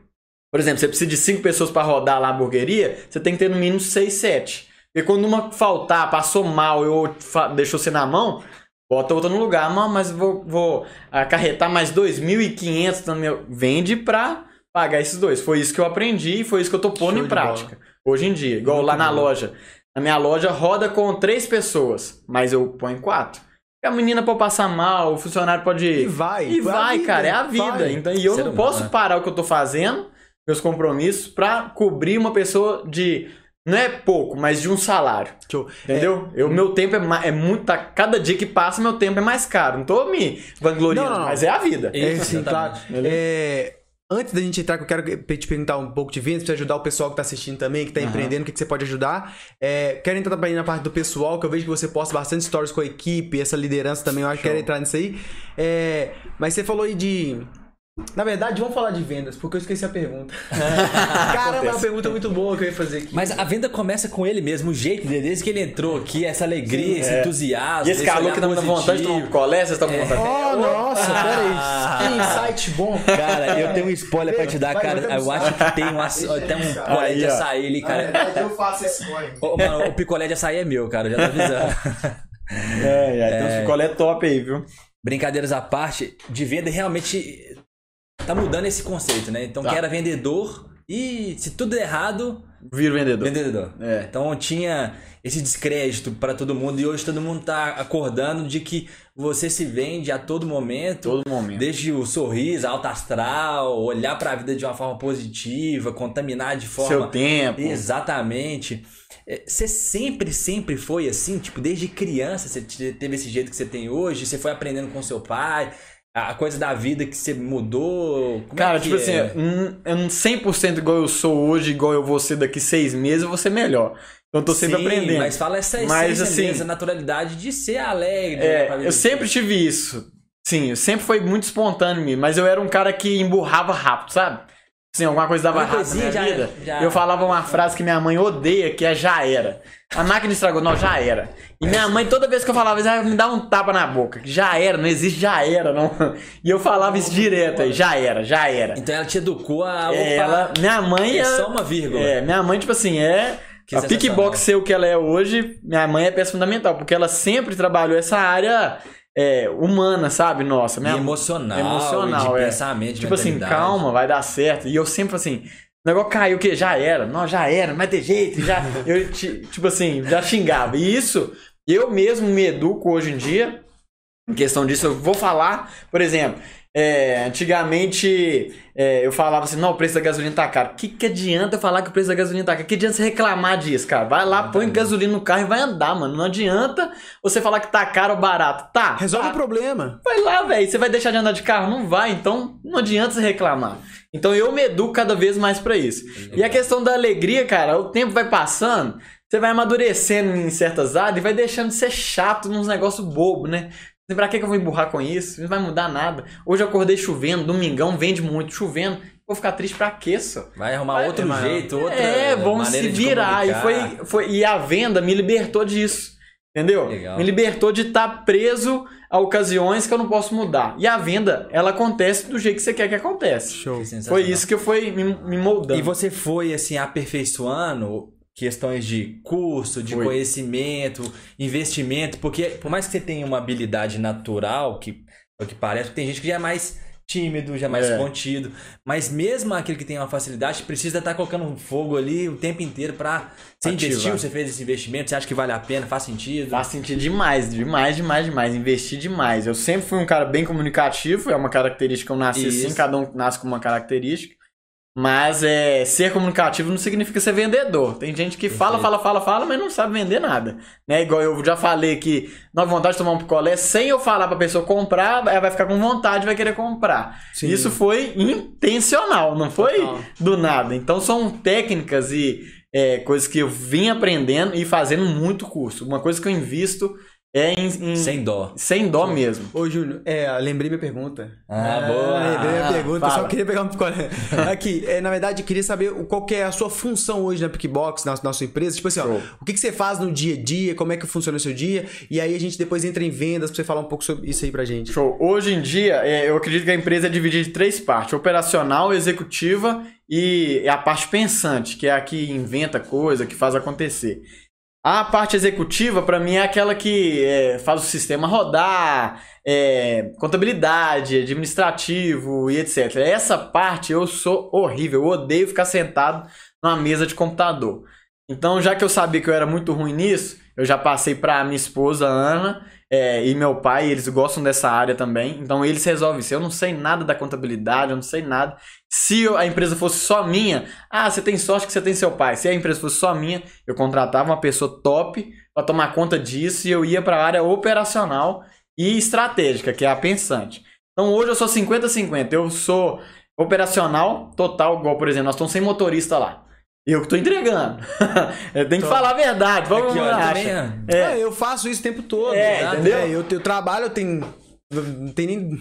Por exemplo, você precisa de cinco pessoas pra rodar lá a hamburgueria, você tem que ter no mínimo seis, sete. Porque quando uma faltar, passou mal ou fa- deixou você na mão, bota outra no lugar, "Mas- mas vou, vou acarretar mais 2.500 no meu. Vende pra pagar esses dois. Foi isso que eu aprendi e foi isso que eu tô pondo Show em prática. Hoje em dia. Igual Muito lá na bom. loja. Na minha loja roda com três pessoas, mas eu ponho quatro. A menina pode passar mal, o funcionário pode. E vai. E É a vai, vida, cara, é a vida. vai. Então, e eu Ser não humano, posso né? parar o que eu tô fazendo, meus compromissos, pra cobrir uma pessoa de. Não é pouco, mas de um salário. Show. Entendeu? Eu, meu tempo é, é muito. tá- Cada dia que passa, meu tempo é mais caro. Não tô me vangloriando, Não, não, não. mas é a vida. É, Isso, sim, claro. É, antes da gente entrar, que eu quero te perguntar um pouco de vendas, pra ajudar o pessoal que tá assistindo também, que tá Aham. empreendendo, o que, que você pode ajudar. É, quero entrar também na parte do pessoal, que eu vejo que você posta bastante stories com a equipe, essa liderança também, eu acho que quero entrar nisso aí. É, mas você falou aí de. Na verdade, vamos falar de vendas, porque eu esqueci a pergunta. [laughs] Caramba, é uma pergunta muito boa que eu ia fazer aqui. Mas a venda começa com ele mesmo, o jeito dele, desde que ele entrou aqui, essa alegria, esse é. entusiasmo. E esse esse calor que dá muita vontade de tomar um picolé, vocês estão com vontade de Oh, nossa, Ah. peraí. Que insight bom. Cara, eu tenho um spoiler pra te dar, Vai, cara. vai, Eu acho que tem, uma, tem um picolé de açaí ali, cara. eu faço esse sonho. Ô, mano, o picolé de açaí é meu, cara, eu já tô avisando. [laughs] É, é, tem uns picolé top aí, viu? Brincadeiras à parte, de venda realmente tá mudando esse conceito, né? Então, Tá. era vendedor e se tudo der errado, Vira vendedor. vendedor. É. Então tinha esse descrédito pra todo mundo e hoje todo mundo tá acordando de que você se vende a todo momento. Todo momento. Desde o sorriso, alto astral, olhar pra vida de uma forma positiva, contaminar de forma Seu tempo. Exatamente. É, Você sempre, sempre foi assim? Tipo, desde criança você te- teve esse jeito que você tem hoje? Você foi aprendendo com seu pai? A a coisa da vida que você mudou? Como é Cara, tipo é? assim, um, eu não 100% igual eu sou hoje, igual eu vou ser daqui seis meses, eu vou ser melhor. Então eu tô sempre Sim, aprendendo. Mas fala essa essência Mas, assim, mesmo, essa naturalidade de ser alegre. É, vida eu sempre tive isso. Sim, eu sempre foi muito espontâneo em mim, mas eu era um cara que emburrava rápido, sabe? Assim, alguma coisa dava errado na minha vida. já- Eu falava uma frase que minha mãe odeia, que é já era. A máquina estragou, não, já era. E minha mãe, toda vez que eu falava isso, ela me dava um tapa na boca. Já era, não existe já era, não. [laughs] E eu falava isso direto aí, já era, já era. Então ela te educou a. É, ela, minha mãe é é, só uma vírgula. é, minha mãe, tipo assim, é. Que a. Pickbox ser o que ela é hoje, minha mãe é peça fundamental, porque ela sempre trabalhou essa área é, humana, sabe? Nossa, minha E emocional, emocional, de é. pensamento, de Tipo assim, mentalidade. calma, vai dar certo. E eu sempre assim, o negócio caiu que já era, não, já era, vai ter jeito, já. [laughs] eu, ti- tipo assim, já xingava. E isso, eu mesmo me educo hoje em dia. Em questão disso, eu vou falar, por exemplo, é, antigamente é, eu falava assim, não, o preço da gasolina tá caro. Que que adianta eu falar que o preço da gasolina tá caro? Que adianta você reclamar disso, cara? Vai lá, põe gasolina no carro e vai andar, mano. Não adianta você falar que tá caro ou barato. Tá, Resolve tá. o problema. Vai lá, velho. Você vai deixar de andar de carro? Não vai, então não adianta você reclamar. Então eu me educo cada vez mais pra isso. E a questão da alegria, cara, o tempo vai passando, você vai amadurecendo em certas áreas e vai deixando de ser chato nos negócios bobos, né? Pra que, que eu vou emburrar com isso? Não vai mudar nada. Hoje eu acordei chovendo, domingão vende muito chovendo. Vou ficar triste pra quê, só? Vai arrumar Vai- outro é, jeito, outra É, vamos se virar. E, foi, foi, e a venda me libertou disso. Entendeu? Legal. Me libertou de estar preso a ocasiões que eu não posso mudar. E a venda, ela acontece do jeito que você quer que aconteça. Show. Que. Foi isso que foi me, me moldando. E você foi, assim, aperfeiçoando questões de curso, de Foi. conhecimento, investimento, porque por mais que você tenha uma habilidade natural, que é o que parece, tem gente que já é mais tímido, já é mais É. contido, mas mesmo aquele que tem uma facilidade precisa estar colocando um fogo ali o tempo inteiro pra você Ativar. investiu, você fez esse investimento, você acha que vale a pena, faz sentido? Faz sentido demais, demais, demais, demais. Investir demais. Eu sempre fui um cara bem comunicativo, é uma característica que eu nasci Isso. assim, cada um nasce com uma característica. Mas é, ser comunicativo não significa ser vendedor. Tem gente que fala, fala, fala, fala, mas não sabe vender nada. Né? Igual eu já falei que dá vontade de tomar um picolé, sem eu falar pra pessoa comprar, ela vai ficar com vontade e vai querer comprar. Sim. Isso foi intencional, não foi Total. do nada. Então são técnicas e é, coisas que eu vim aprendendo e fazendo muito curso. Uma coisa que eu invisto é em, em- Sem dó. sem dó mesmo. Ô, Júnior, é, lembrei minha pergunta. Ah, boa. Lembrei minha Ah, pergunta, eu só queria pegar um picolé. [laughs] Aqui, é, na verdade, queria saber o- qual que é a sua função hoje na Pickbox, na, na sua empresa. Tipo assim, ó, o que, que você faz no dia a dia, como é que funciona o seu dia, e aí a gente depois entra em vendas pra você falar um pouco sobre isso aí pra gente. Show. Hoje em dia, é, eu acredito que a empresa é dividida em três partes: operacional, executiva e a parte pensante, que é a que inventa coisa, que faz acontecer. A parte executiva, pra mim, é aquela que é, faz o sistema rodar, é, contabilidade, administrativo e etc. Essa parte eu sou horrível, eu odeio ficar sentado numa mesa de computador. Então, já que eu sabia que eu era muito ruim nisso, eu já passei pra minha esposa, Ana, é, e meu pai, eles gostam dessa área também. Então, eles resolvem isso. Eu não sei nada da contabilidade, eu não sei nada. Se a empresa fosse só minha, ah, você tem sorte que você tem seu pai. Se a empresa fosse só minha, eu contratava uma pessoa top pra tomar conta disso e eu ia pra área operacional e estratégica, que é a pensante. Então, hoje eu sou 50-50. Eu sou operacional total, igual, por exemplo, nós estamos sem motorista lá. Eu que tô entregando. [laughs] eu tenho que falar a verdade. Vamos Aqui, lá. também é- É. É, eu faço isso o tempo todo. É, né? entendeu? É, eu, eu trabalho, eu tenho. Não tem nem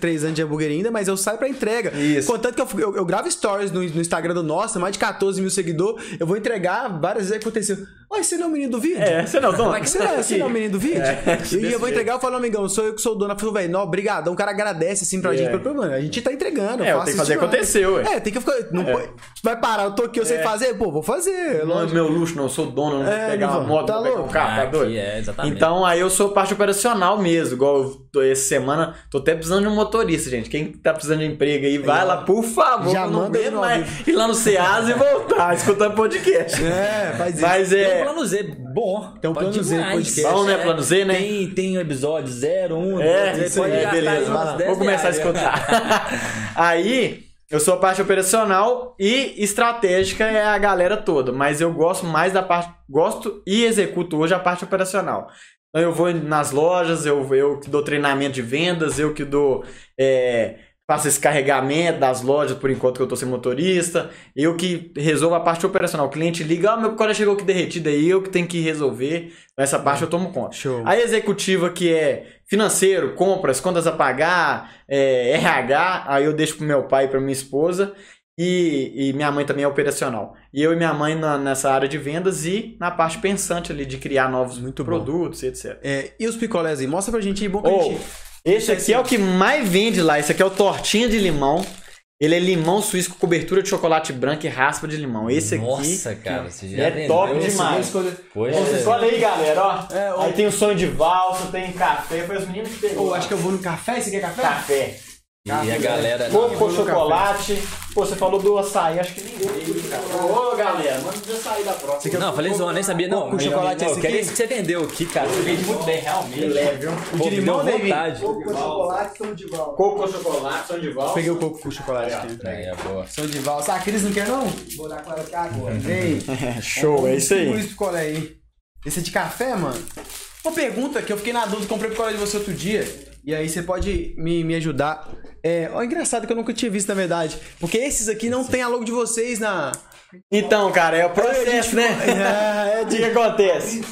três anos de hambúrguer ainda, mas eu saio pra entrega. Isso. Contanto que eu, eu, eu gravo stories no, no Instagram do Nossa, mais de 14 mil seguidores. Eu vou entregar várias vezes aconteceu. Ó, você não é o menino do vídeo? É, você não, Dom. Como é que Você não, é- você não é o menino do vídeo? É, e eu vou entregar, eu falo, amigão, sou eu que sou o dono. Eu falo, velho, não, obrigado. O cara agradece assim pra É. gente pelo problema. A gente tá entregando. É, eu tenho que fazer demais. acontecer, ué. É, tem que ficar. Não pode- vai parar, eu tô aqui, eu sei fazer? Pô, vou fazer. Não é meu luxo, não. Eu sou dono, não vou É, pegar não uma moto, Tá não pegar um louco? carro, tá Aqui doido? é, exatamente. Então, aí eu sou parte operacional mesmo. Igual eu tô, essa semana, tô até precisando de um motorista, gente. Quem tá precisando de emprego aí, vai lá, por favor. Já não manda mais ir lá no Ceasa e voltar, [laughs] escutando podcast. É, faz isso. Mas Tem um é. plano Z bom. Tem um plano Z, podcast. Bom, né, plano Z, né? Tem, tem o episódio 0, 1, É, dois, isso pode gastar beleza. aí umas vai lá. 10 Vou começar a reais. escutar. [laughs] aí, eu sou a parte operacional e estratégica é a galera toda, mas eu gosto mais da parte. Gosto e executo hoje a parte operacional. Então eu vou nas lojas, eu, eu que dou treinamento de vendas, eu que dou. é, faço esse carregamento das lojas por enquanto que eu tô sem motorista, eu que resolvo a parte operacional. O cliente liga, ah, meu picolé chegou aqui derretido, aí eu que tenho que resolver. Essa parte eu tomo conta. Show. A executiva, que é financeiro, compras, contas a pagar, é, RH, aí eu deixo pro meu pai e pra minha esposa. E, e minha mãe também é operacional. E eu e minha mãe na- nessa área de vendas e na parte pensante ali de criar novos Muito bom. produtos e etc. É, e os picolés aí? Mostra pra gente aí, bom pra Oh, gente. Esse aqui é o que mais vende lá. Esse aqui é o tortinha de limão. Ele é limão suíço com cobertura de chocolate branco e raspa de limão. Esse aqui Nossa, cara, você já é vendeu. top demais. olha aí, galera, ó. É, ó. Aí tem o sonho de valsa, tem café. Foi os meninos que pegou. Ô, acho que eu vou no café. Você quer café? Café. e a galera... Coco chocolate. Pô, você falou do açaí, acho que ninguém viu, cara. Ô, galera, manda de açaí da próxima. Não, falei zoando, nem sabia. Não, Com chocolate esse eu aqui? esse que você vendeu aqui, cara. Você vende muito bem, realmente. leve, viu? O Pô, de limão, deu David? vontade. chocolate, som de volta. Coco com chocolate, sonho de valsa. Peguei o coco com chocolate aqui. É boa. Sou de valsa. Ah, Cris não quer não? Vou dar com ela aqui agora. Vem. É, [laughs] show, é isso aí. esse picolé aí. Esse é de café, mano? Uma pergunta que eu fiquei na dúvida, comprei picolé de você outro dia. E aí você pode me, me ajudar. É, ó, engraçado que eu nunca tinha visto, na verdade. Porque esses aqui não tem a logo de vocês na. Então, cara, é o processo, né? [laughs] É, é O que acontece?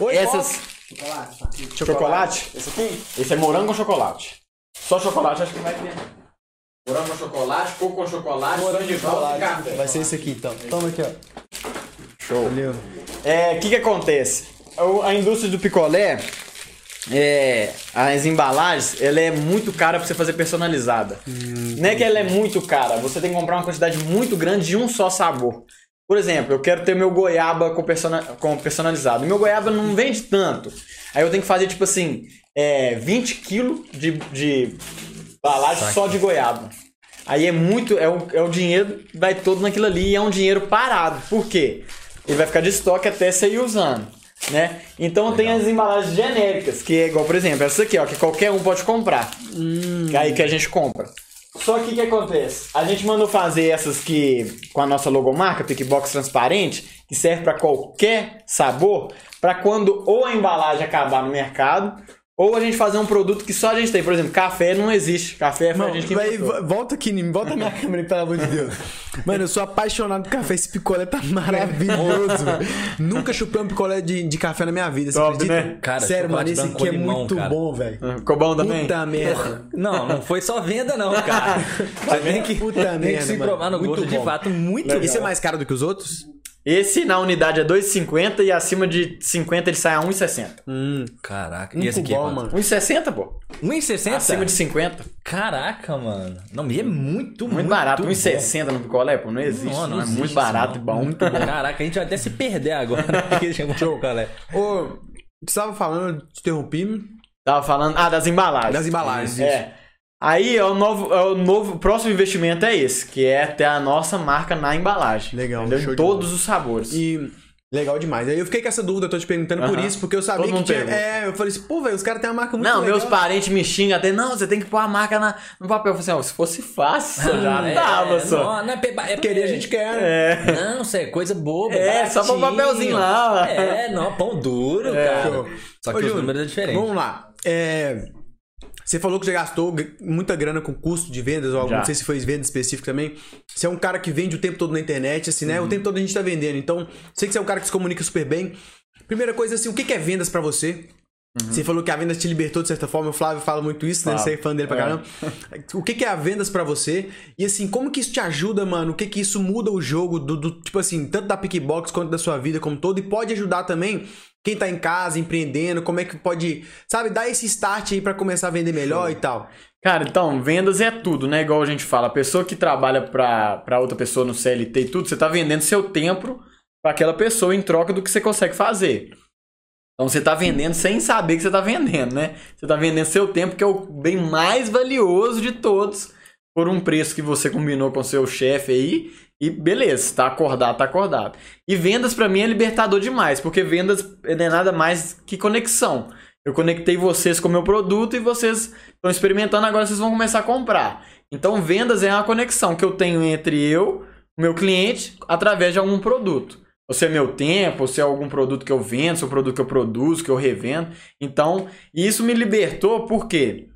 Oi, Essas... Chocolate, aqui. Chocolate? Esse aqui? Esse é morango com chocolate. Só chocolate acho que vai ter. Morango com chocolate, coco com chocolate, sonho de e café. Vai ser esse aqui então. Toma aqui, ó. Show. Valeu. É, o que que acontece? A indústria do picolé, é, as embalagens, ela é muito cara pra você fazer personalizada. Não é que ela é muito cara, você tem que comprar uma quantidade muito grande de um só sabor. Por exemplo, eu quero ter meu goiaba com, persona- com personalizado. Meu goiaba não vende tanto. Aí eu tenho que fazer, tipo assim, é, 20 quilos de, de embalagem só de goiaba. Aí é muito, é o, é o dinheiro vai todo naquilo ali e é um dinheiro parado. Por quê? Ele vai ficar de estoque até você ir usando, né? Então tem as embalagens genéricas, que é igual, por exemplo, essa aqui, ó, que qualquer um pode comprar. Que é aí que a gente compra. Só que o que acontece? A gente mandou fazer essas que com a nossa logomarca, Pickbox transparente, que serve para qualquer sabor, para quando ou a embalagem acabar no mercado, ou a gente fazer um produto que só a gente tem. Por exemplo, café não existe. Café foi a gente que vo- volta aqui, mim, volta a minha câmera, pelo amor de Deus. Mano, eu sou apaixonado por café. Esse picolé tá maravilhoso, [laughs] velho. Nunca chupei um picolé de, de café na minha vida. Você Top, acredita? né? Cara, Sério, mano, esse aqui é limão, muito cara. bom, velho. Ficou bom também? Puta merda. Não, não foi só venda, não, cara. [laughs] Você tem que, Puta tem que merda, se mano. provar no Muito gosto de bom. fato muito Esse é bom. mais caro do que os outros? Esse na unidade é 2,50 e acima de 50 ele sai a 1,60. Hum, Caraca. um E esse aqui é quanto? mano. 1,60, pô. 1,60? Acima de 50. Caraca, mano. Não, e é muito, Muito, barato. bom. 1,60 no picolé, pô. Não existe. Não, não é existe muito isso, barato não. e bom. Muito bom. Caraca, a gente vai até se perder agora. [laughs] porque chegou no picolé. Ô, você tava falando, te interrompi, Tava falando. Ah, das embalagens. das embalagens. É. Aí é o novo, é o novo o próximo investimento é esse, que é ter a nossa marca na embalagem. Legal, entendeu? Em de todos os sabores. E legal demais. Aí eu fiquei com essa dúvida, eu tô te perguntando por Aham. isso, porque eu sabia Todo que tinha. pergunta. É, eu falei assim, pô, velho, os caras têm uma marca muito não, legal. meus parentes me xingam até, não, você tem que pôr a marca na, no papel. Eu falei assim, ó, se fosse fácil, [laughs] já É, tava só. Não, não é, é Querer a gente quer. É. Não, isso é coisa boba. É, só pôr baratinho. papelzinho lá. É, não, pão duro, cara. Show. Só que Ô, os Júnior, números é diferente. Vamos lá. É, Você falou que já gastou muita grana com custo de vendas, ou algo, Já. não sei se foi venda específica também. Você é um cara que vende o tempo todo na internet, assim, Uhum. né? O tempo todo a gente tá vendendo. Então, sei que você é um cara que se comunica super bem. Primeira coisa, assim, o que é vendas pra você? Você falou que a vendas te libertou de certa forma, o Flávio fala muito isso, né? Uhum. Você é fã dele pra É. caramba. O que que é a vendas pra você? E assim, como que isso te ajuda, mano? O que que isso muda o jogo do, do- tipo assim, tanto da Pickbox quanto da sua vida como todo e pode ajudar também quem tá em casa empreendendo, como é que pode, sabe, dar esse start aí pra começar a vender melhor e tal. Cara, então, vendas é tudo, né? Igual a gente fala, a pessoa que trabalha pra, pra outra pessoa no CLT e tudo, você tá vendendo seu tempo pra aquela pessoa em troca do que você consegue fazer. Então você tá vendendo sem saber que você tá vendendo, né? Você tá vendendo seu tempo, que é o bem mais valioso de todos, por um preço que você combinou com seu chefe aí. E beleza, tá acordado, tá acordado. E vendas pra mim é libertador demais, porque vendas não é nada mais que conexão. Eu conectei vocês com o meu produto e vocês estão experimentando, agora vocês vão começar a comprar. Então, vendas é uma conexão que eu tenho entre eu, o meu cliente, através de algum produto. Ou se é meu tempo, ou se é algum produto que eu vendo, se é um produto que eu produzo, que eu revendo. Então, isso me libertou porque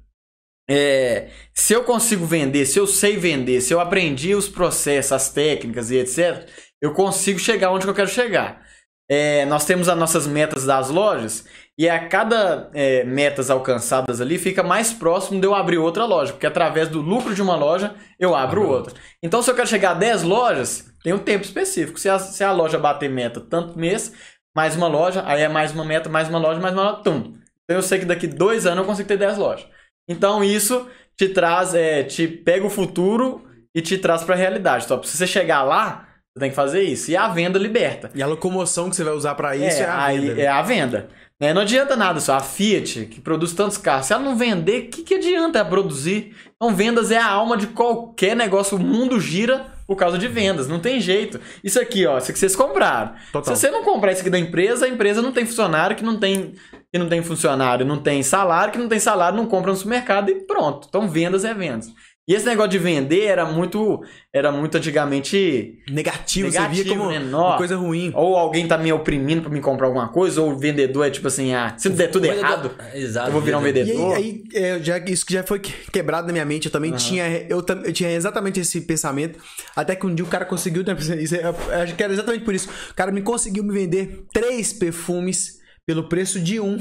é, se eu consigo vender, se eu sei vender, se eu aprendi os processos, as técnicas e etc., eu consigo chegar onde eu quero chegar. É, nós temos as nossas metas das lojas e a cada é, metas alcançadas ali fica mais próximo de eu abrir outra loja, porque através do lucro de uma loja eu abro outra. Então, se eu quero chegar a 10 lojas, tem um tempo específico. Se a, se a loja bater meta tanto mês, mais uma loja, aí é mais uma meta, mais uma loja, mais uma loja, tum. Então eu sei que daqui dois anos eu consigo ter 10 lojas. Então isso te traz, é, te pega o futuro e te traz pra realidade. Então, se você chegar lá, você tem que fazer isso. E a venda liberta. E a locomoção que você vai usar pra isso é, a aí venda. né? é a venda. Né? Não adianta nada só. A Fiat, que produz tantos carros, se ela não vender, o que, que adianta ela produzir? Então, vendas é a alma de qualquer negócio. O mundo gira por causa de vendas. Não tem jeito. Isso aqui, ó, isso aqui vocês compraram. Total. Se você não comprar isso aqui da empresa, a empresa não tem funcionário, que não tem, que não tem funcionário, não tem salário, que não tem salário, não compra no supermercado e pronto. Então, vendas é vendas. E esse negócio de vender era muito, era muito antigamente Negativo, você Negativo, via como né? uma coisa ruim. ou alguém tá me oprimindo pra me comprar alguma coisa, ou o vendedor é tipo assim, ah, se der tudo Coisa errado, do- Exato. eu vou virar um E vendedor. aí, aí, é, já, isso que já foi que- quebrado na minha mente, eu também tinha, eu, eu tinha exatamente esse pensamento, até que um dia o cara conseguiu, né, [laughs] isso, é- eu acho que era exatamente por isso, o cara me conseguiu me vender três perfumes pelo preço de um,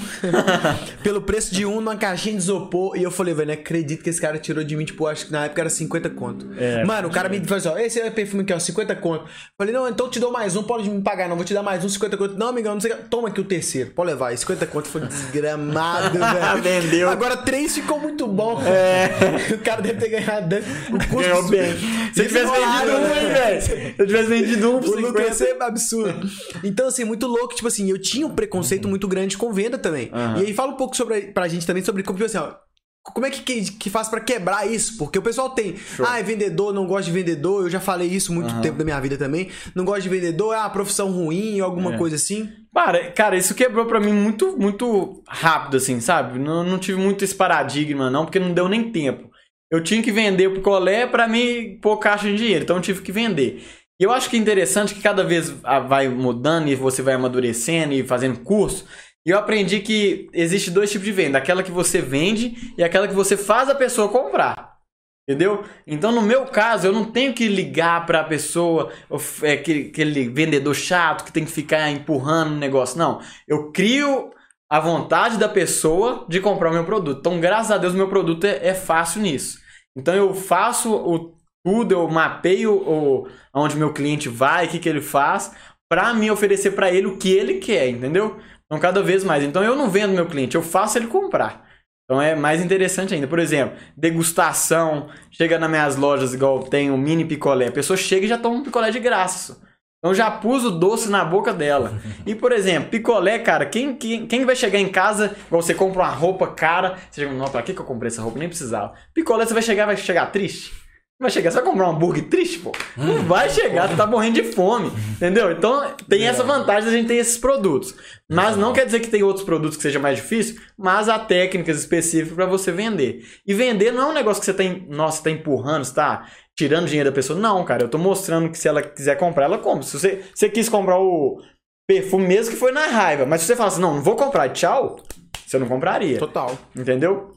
[laughs] pelo preço de um numa caixinha de isopor, e eu falei, velho, não acredito que esse cara tirou de mim, tipo, acho que na época era 50 conto. É, Mano, o cara me falou assim, ó, esse é perfume aqui, ó, 50 conto. Falei, não, então eu te dou mais um, pode me pagar não, vou te dar mais um, 50 conto. Não, amigão, não sei o que. Toma aqui o terceiro, pode levar, e 50 conto foi desgramado, [laughs] velho. Vendeu. Agora três ficou muito bom. [laughs] O cara deve ter ganhado deve- o custo. Ganhou bem. Se eu tivesse vendido um, hein, velho? Se eu tivesse vendido um por O lucro ia 50. ser absurdo. Então, assim, muito louco. Tipo assim, eu tinha um preconceito muito grande com venda também. Aham. E aí, fala um pouco sobre, pra gente também sobre como, tipo assim, ó. Como é que, que, que faz pra quebrar isso? Porque o pessoal tem, ah, é vendedor, não gosta de vendedor. Eu já falei isso muito tempo da minha vida também. Não gosta de vendedor, é uma profissão ruim, alguma É. coisa assim. Cara, cara, isso quebrou pra mim muito, muito rápido, assim, sabe? Não, não tive muito esse paradigma, não, porque não deu nem tempo. Eu tinha que vender o picolé pra me pôr caixa de dinheiro, então eu tive que vender. E eu acho que é interessante que cada vez vai mudando e você vai amadurecendo e fazendo curso. E eu aprendi que existe dois tipos de venda: aquela que você vende e aquela que você faz a pessoa comprar. Entendeu? Então, no meu caso, eu não tenho que ligar pra pessoa, of- é, aquele, aquele vendedor chato que tem que ficar empurrando o negócio. Não. Eu crio a vontade da pessoa de comprar o meu produto. Então, graças a Deus, meu produto é, é fácil nisso. Então, eu faço o, tudo, eu mapeio o, onde meu cliente vai, o que, que ele faz, pra me oferecer pra ele o que ele quer, entendeu? Então, cada vez mais. Então, eu não vendo meu cliente, eu faço ele comprar. Então, é mais interessante ainda. Por exemplo, degustação. Chega nas minhas lojas, igual tem o mini picolé. A pessoa chega e já toma um picolé de graça. Então, já pus o doce na boca dela. [laughs] E, por exemplo, picolé, cara, quem, quem, quem vai chegar em casa, igual você compra uma roupa cara, você chega, não, pra que, que eu comprei essa roupa? Nem precisava. Picolé, você vai chegar vai chegar triste? Vai chegar, você vai comprar um hambúrguer triste, pô? Não vai chegar, tu tá morrendo de fome, entendeu? Então tem essa vantagem da gente ter esses produtos. Mas não quer dizer que tem outros produtos que seja mais difícil, mas há técnicas específicas pra você vender. E vender não é um negócio que você tá, em- nossa, tá empurrando, você tá tirando dinheiro da pessoa. Não, cara, eu tô mostrando que se ela quiser comprar, ela compra. Se você, você quis comprar o perfume mesmo que foi na raiva, mas se você falar assim, não, não vou comprar, tchau, você não compraria. Total. Entendeu?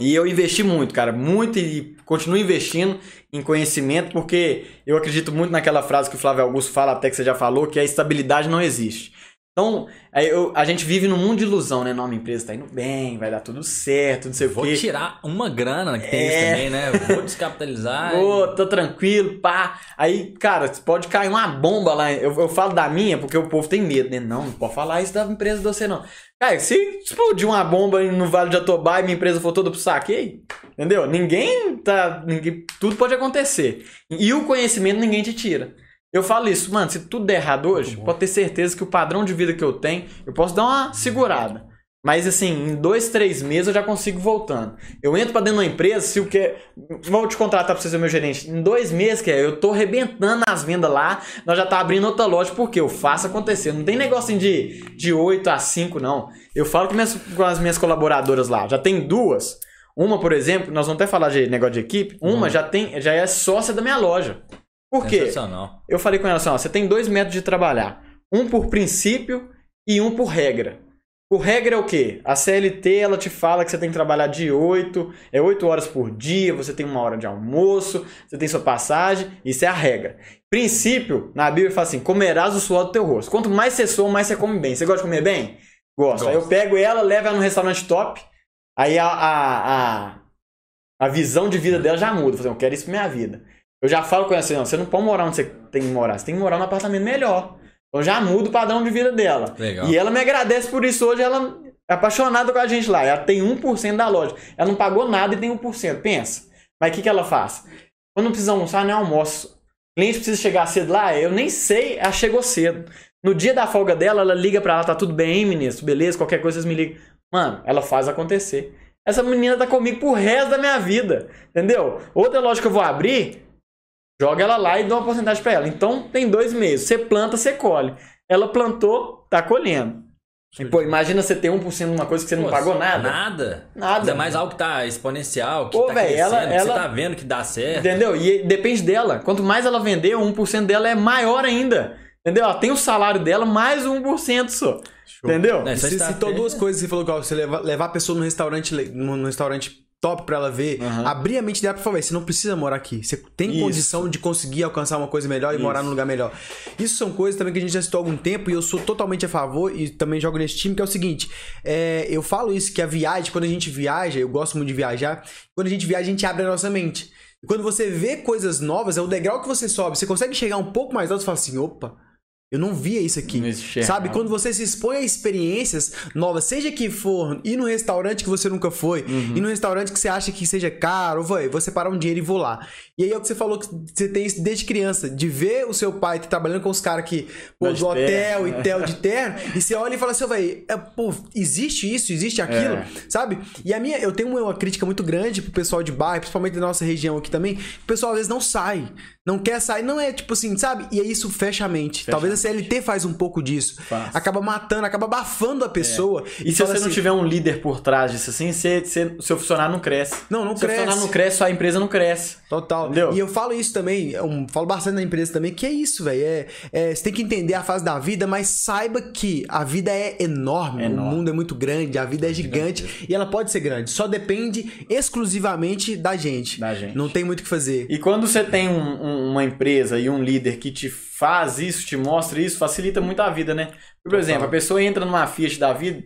E eu investi muito, cara, muito e continuo investindo em conhecimento, porque eu acredito muito naquela frase que o Flávio Augusto fala, até que você já falou, que a estabilidade não existe. Então, aí eu- a gente vive num mundo de ilusão, né? Não, minha empresa tá indo bem, vai dar tudo certo, não sei o Vou quê. tirar uma grana que tem É. isso também, né? Vou descapitalizar. [laughs] Ô, tô tranquilo, pá. Aí, cara, pode cair uma bomba lá. Eu, eu falo da minha porque o povo tem medo, né? Não, não pode falar isso da empresa de você, não. Cara, se explodir uma bomba no Vale de Atobá e minha empresa for toda pro saque, aí, entendeu? Ninguém tá. Ninguém, tudo pode acontecer. E o conhecimento ninguém te tira. Eu falo isso, mano, se tudo der errado hoje, pode ter certeza que o padrão de vida que eu tenho, eu posso dar uma segurada. Mas assim, em dois, três meses eu já consigo voltando. Eu entro pra dentro de uma empresa, se o que. Vou te contratar pra você ser meu gerente. Em dois meses, que é, eu tô arrebentando as vendas lá, nós já tá abrindo outra loja, porque eu faço acontecer. Não tem negocinho de, de 8 a 5, não. Eu falo com, minhas, com as minhas colaboradoras lá. Já tem duas. Uma, por exemplo, nós vamos até falar de negócio de equipe. Uma já tem, já é sócia da minha loja. Por quê? Eu falei com ela assim, ó, você tem dois métodos de trabalhar. Um por princípio e um por regra. Por regra é o quê? A CLT, ela te fala que você tem que trabalhar de 8, é 8 horas por dia, você tem uma hora de almoço, você tem sua passagem, isso é a regra. Princípio, na Bíblia fala assim, comerás o suor do teu rosto. Quanto mais você soa, mais você come bem. Você gosta de comer bem? Gosto. Aí eu pego ela, levo ela num restaurante top, aí a, a, a, a visão de vida dela já muda. Eu falo assim, eu quero isso pra minha vida. Eu já falo com ela assim, não, você não pode morar onde você tem que morar, você tem que morar num apartamento melhor. Então já muda o padrão de vida dela. Legal. E ela me agradece por isso hoje, ela é apaixonada com a gente lá. Ela tem 1% da loja. Ela não pagou nada e tem 1%. Pensa. Mas o que, que ela faz? Quando precisa almoçar, nem almoço. O cliente precisa chegar cedo lá, eu nem sei, ela chegou cedo. No dia da folga dela, ela liga pra ela, tá tudo bem, ministro? Beleza? Qualquer coisa vocês me ligam. Mano, ela faz acontecer. Essa menina tá comigo pro resto da minha vida. Entendeu? Outra loja que eu vou abrir, joga ela lá e dá uma porcentagem pra ela. Então tem dois meses. Você planta, você colhe. Ela plantou, tá colhendo. E, pô, imagina você ter 1% de uma coisa que você não Pô, pagou nada. Nada. Nada. Ainda mais algo que tá exponencial, que Pô, tá véi, crescendo, ela- que ela- você tá vendo que dá certo. Entendeu? E depende dela. Quanto mais ela vender, o 1% dela é maior ainda. Entendeu? Ela tem o salário dela mais 1% só. Entendeu? É, só Você citou duas coisas que você falou, igual, você levar, levar a pessoa no restaurante, no restaurante top pra ela ver, abrir a mente dela pra falar, "Véi, você não precisa morar aqui. Você tem Isso. condição de conseguir alcançar uma coisa melhor e Isso. morar num lugar melhor. Isso são coisas também que a gente já citou há algum tempo e eu sou totalmente a favor e também jogo nesse time, que é o seguinte, é, eu falo isso, que a viagem, quando a gente viaja, eu gosto muito de viajar, quando a gente viaja, a gente abre a nossa mente. E quando você vê coisas novas, é o degrau que você sobe, você consegue chegar um pouco mais alto e fala assim, opa, eu não via isso aqui. Sabe? Quando você se expõe a experiências novas, seja que for ir num restaurante que você nunca foi, Uhum. ir num restaurante que você acha que seja caro, vai, vou separar um dinheiro e vou lá. E aí é o que você falou que você tem isso desde criança, de ver o seu pai trabalhando com os caras que, pô, Vai do hotel terno. e tel de [laughs] terno, e você olha e fala assim, velho, é, pô, existe isso, existe aquilo, É. sabe? E a minha, eu tenho uma, crítica muito grande pro pessoal de bairro, principalmente da nossa região aqui também, que o pessoal às vezes não sai, não quer sair, não é tipo assim, sabe? E aí isso fecha a mente. Fecha Talvez CLT faz um pouco disso. Faz. Acaba matando, acaba abafando a pessoa. E se fala você não assim, tiver um líder por trás disso assim, você, você, seu funcionário não cresce. Não, não Se o funcionário cresce. não cresce, sua empresa não cresce. Total. Entendeu? E eu falo isso também, eu falo bastante na empresa também, que é isso, velho. É, é, você tem que entender a fase da vida, mas saiba que a vida é enorme, É o enorme. mundo é muito grande, a vida é gigante e ela pode ser grande. Só depende exclusivamente da gente. Da gente. Não tem muito o que fazer. E quando você tem um- um- uma empresa e um líder que te faz isso, te mostra isso, facilita muito a vida, né? Por exemplo, a pessoa entra numa Fiat da vida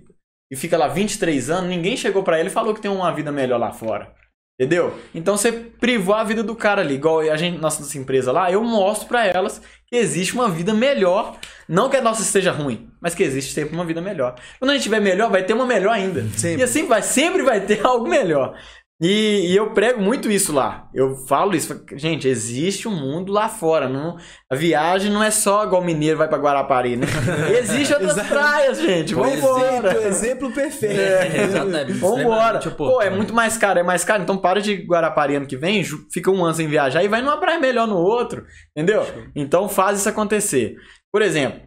e fica lá 23 anos, ninguém chegou pra ele e falou que tem uma vida melhor lá fora. Entendeu? Então você privou a vida do cara ali. Igual a gente, nossa, nossa empresa lá, eu mostro pra elas que existe uma vida melhor. Não que a nossa esteja ruim, mas que existe sempre uma vida melhor. Quando a gente tiver melhor, vai ter uma melhor ainda. Sempre. E assim vai, sempre vai ter [laughs] algo melhor. E, e eu prego muito isso lá. Eu falo isso. Gente, existe um mundo lá fora. Não, a viagem não é só igual o mineiro vai pra Guarapari, né? [laughs] Existe outras Exato. praias, gente. O Vambora. exemplo, exemplo perfeito. É, [laughs] exatamente. Vambora. Extremamente Pô, é muito mais caro, é mais caro. Então para de Guarapari ano que vem, fica um ano sem viajar e vai numa praia melhor no outro. Entendeu? Então faz isso acontecer. Por exemplo,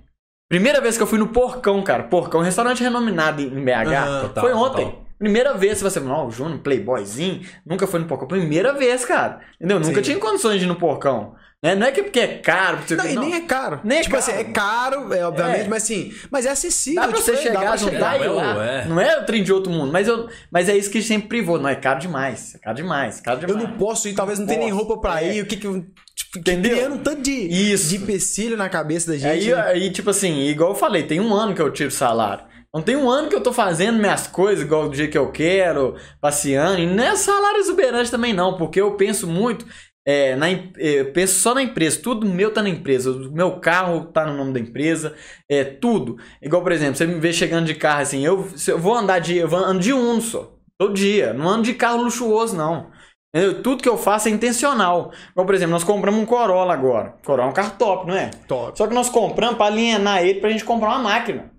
primeira vez que eu fui no Porcão, cara. Porcão, um restaurante renominado em BH. Total, foi ontem. total. Primeira vez, se você não, o Júnior, playboyzinho, nunca foi no Porcão. Primeira vez, cara. Entendeu? Nunca Sim. tinha condições de ir no Porcão. Né? Não é que porque é caro, porque Não, e nem é caro. Nem é tipo caro. assim, é caro, é, obviamente, É. mas assim, mas é acessível. Dá pra tipo, você dá chegar, pra juntar e ir Não, lá. é. Não é o trem de outro mundo, mas, eu, mas é isso que sempre privou. Não, é caro demais. É caro demais, caro Eu demais. não posso ir, talvez não tenha nem roupa pra É. ir, o que que eu... Tipo, Entendeu? Criando um tanto de, Isso. de empecilho na cabeça da gente. Aí, né? aí, tipo assim, igual eu falei, tem um ano que eu tiro salário. Não tem um ano que eu tô fazendo minhas coisas igual do jeito que eu quero, passeando. E não é salário exuberante também, não, porque eu penso muito. é, na, é, eu penso só na empresa, tudo meu tá na empresa. O meu carro tá no nome da empresa, é tudo. Igual, por exemplo, você me vê chegando de carro assim, eu, eu vou andar de. Eu ando de um só, todo dia. Não ando de carro luxuoso, não. Entendeu? Tudo que eu faço é intencional. Igual, por exemplo, nós compramos um Corolla agora. Corolla é um carro top, não é? Top. Só que nós compramos pra alienar ele pra gente comprar uma máquina.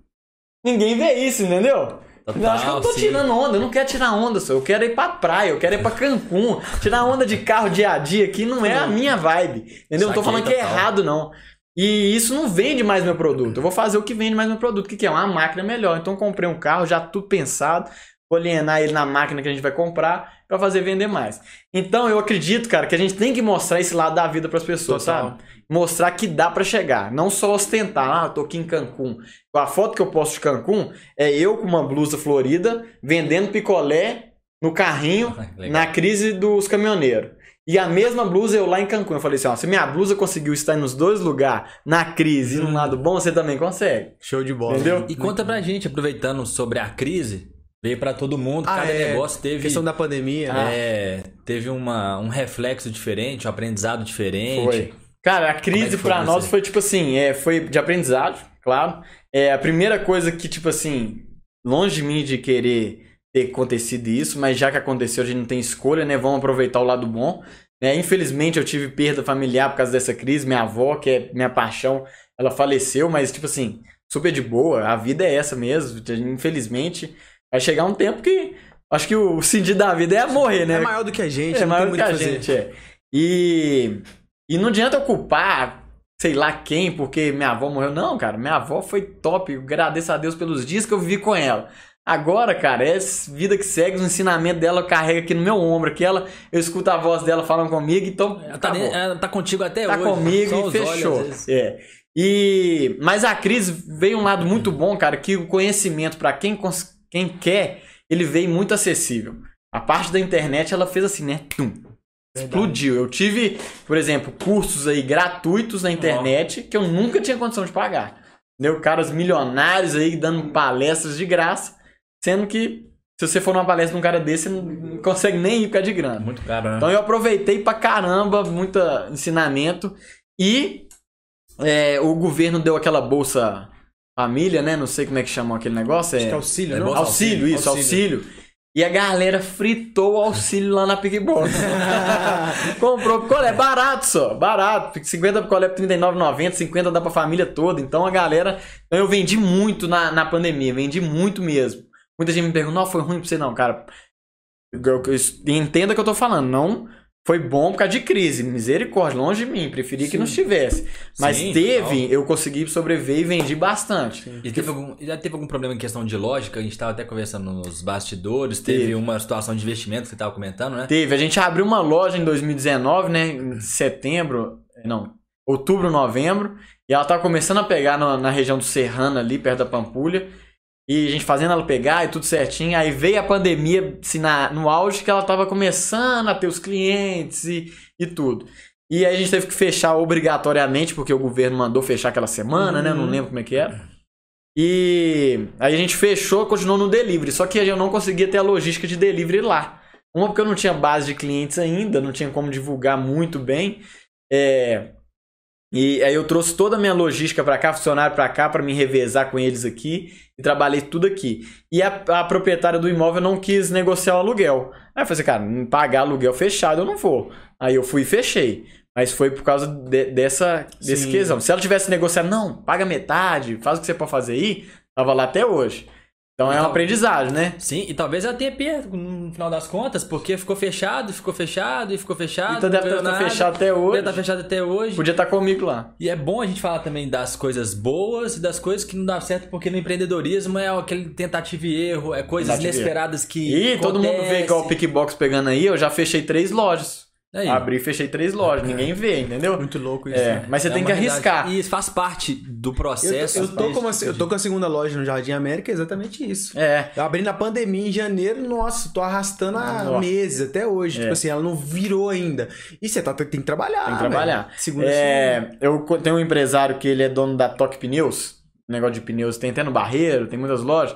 Ninguém vê isso, entendeu? Total, eu acho que eu não tô sim. tirando onda, eu não quero tirar onda, só. Eu quero ir pra praia, eu quero ir pra Cancún. Tirar onda de carro dia a dia aqui não é a minha vibe. Entendeu? Não tô falando que é errado, não. E isso não vende mais meu produto. Eu vou fazer o que vende mais meu produto. O que, que é? Uma máquina melhor. Então eu comprei um carro, já tudo pensado. Vou alienar ele na máquina que a gente vai comprar pra fazer vender mais. Então eu acredito, cara, que a gente tem que mostrar esse lado da vida pras pessoas, Total. sabe? Mostrar que dá pra chegar. Não só ostentar, ah, eu tô aqui em Cancún. A foto que eu posto de Cancún é eu com uma blusa florida, vendendo picolé no carrinho, [laughs] Legal. na crise dos caminhoneiros. E a mesma blusa eu lá em Cancún. Eu falei assim, ó, se minha blusa conseguiu estar nos dois lugares, na crise e no lado bom, você também consegue. Show de bola. Entendeu? E conta pra gente, aproveitando sobre a crise, veio pra todo mundo, Ah, cada é. negócio teve. Questão da pandemia, né? É, teve uma, um reflexo diferente, um aprendizado diferente. Foi. Cara, a é crise que pra nós foi tipo assim, é, foi de aprendizado, claro. É a primeira coisa que, tipo assim, longe de mim de querer ter acontecido isso, mas já que aconteceu, a gente não tem escolha, né? Vamos aproveitar o lado bom. Né? Infelizmente, eu tive perda familiar por causa dessa crise. Minha avó, que é minha paixão, ela faleceu, mas, tipo assim, super de boa. A vida é essa mesmo. Infelizmente, vai chegar um tempo que. Acho que o sentido da vida é morrer, né? É maior do que a gente, É maior tem que muito a que fazer. gente, é. E, e não adianta eu culpar, sei lá quem, porque minha avó morreu. Não, cara, minha avó foi top. Eu agradeço a Deus pelos dias que eu vivi com ela. Agora, cara, é vida que segue, os ensinamentos dela eu carrego aqui no meu ombro. Que ela, eu escuto a voz dela falando comigo, então. Ela tá, ela tá contigo até Tá hoje. comigo só e olhos, fechou. vezes. é. E mas a crise veio um lado muito bom, cara, que o conhecimento pra quem quem quer, ele veio muito acessível. A parte da internet ela fez assim, né? Tum. Explodiu. Eu tive, por exemplo, cursos aí gratuitos na internet que eu nunca tinha condição de pagar. Entendeu? Caras milionários aí dando palestras de graça, sendo que se você for numa palestra de um cara desse, você não consegue nem ir por causa de grana. Muito caro, né? Então eu aproveitei pra caramba, muito ensinamento. E é, o governo deu aquela bolsa família, né? Não sei como é que chamam aquele negócio. Acho É, que é auxílio, É não? bolsa auxílio, isso, auxílio. E a galera fritou o auxílio lá na PicBox. [laughs] Comprou picolé, barato só, barato. 50 picolé por R$39,90, 50 dá pra família toda. Então a galera. Eu vendi muito na, na pandemia, vendi muito mesmo. Muita gente me pergunta, não, foi ruim pra você não, cara. Eu- eu- entenda o que eu tô falando, não foi bom por causa de crise, misericórdia, longe de mim, preferi que não estivesse. Mas Sim, teve, eu consegui sobreviver e vendi bastante. E teve algum, já teve algum problema em questão de lógica? A gente tava até conversando nos bastidores. Teve, Teve. uma situação de investimento que você tava comentando, né? Teve, a gente abriu uma loja em 2019, né? Em setembro, não, outubro, novembro. E ela tava começando a pegar na, na região do Serrano ali, perto da Pampulha. E a gente fazendo ela pegar e tudo certinho. Aí veio a pandemia, assim, na, no auge que ela tava começando a ter os clientes e, e tudo. E aí a gente teve que fechar obrigatoriamente, porque o governo mandou fechar aquela semana, né? Não lembro como é que era. E aí a gente fechou, continuou no delivery. Só que eu não conseguia ter a logística de delivery lá. Uma porque eu não tinha base de clientes ainda, não tinha como divulgar muito bem. É, E aí eu trouxe toda a minha logística pra cá, funcionário pra cá, pra me revezar com eles aqui. E trabalhei tudo aqui. E a, a proprietária do imóvel não quis negociar o aluguel. Aí eu falei assim, cara, pagar aluguel fechado eu não vou. Aí eu fui e fechei. Mas foi por causa de- dessa, desse questão. Se ela tivesse negociado, não, paga metade, faz o que você pode fazer aí, tava lá até hoje. Então é um Então- aprendizagem, né? Sim, e talvez ela tenha perdo no final das contas, porque ficou fechado, ficou fechado e ficou fechado. Então deve estar nada, fechado até Deve hoje. estar fechado até hoje. Podia estar comigo lá. E é bom a gente falar também das coisas boas e das coisas que não dá certo, porque no empreendedorismo é aquele tentativa e erro, é coisas Tentativa inesperadas que. E todo mundo vê igual o. Pickbox pegando aí, eu já fechei três lojas. Aí. Abri e fechei três lojas, ninguém vê, entendeu? Muito louco isso. É, né? mas você É tem que arriscar. E isso faz parte do Eu, processo. eu, tô com uma, eu tô com a segunda loja no Jardim América, é exatamente isso. É. Eu abri na pandemia em janeiro, nossa, tô arrastando há Nossa. meses até hoje. É. Tipo assim, ela não virou ainda. E você tá, tem que trabalhar. Tem que trabalhar. velho. Segunda É, eu tenho um empresário que ele é dono da Toque Pneus, negócio de pneus, tem até no Barreiro, tem muitas lojas.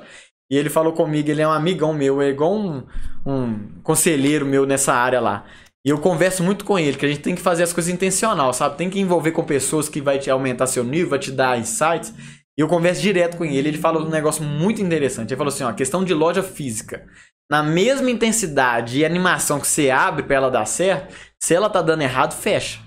E ele falou comigo, ele é um amigão meu, é igual um, um conselheiro meu nessa área lá. E eu converso muito com ele, que a gente tem que fazer as coisas intencional, sabe? Tem que envolver com pessoas que vai te aumentar seu nível, vai te dar insights. E eu converso direto com ele, ele falou um negócio muito interessante. Ele falou assim, ó, questão de loja física. Na mesma intensidade e animação que você abre pra ela dar certo, se ela tá dando errado, fecha.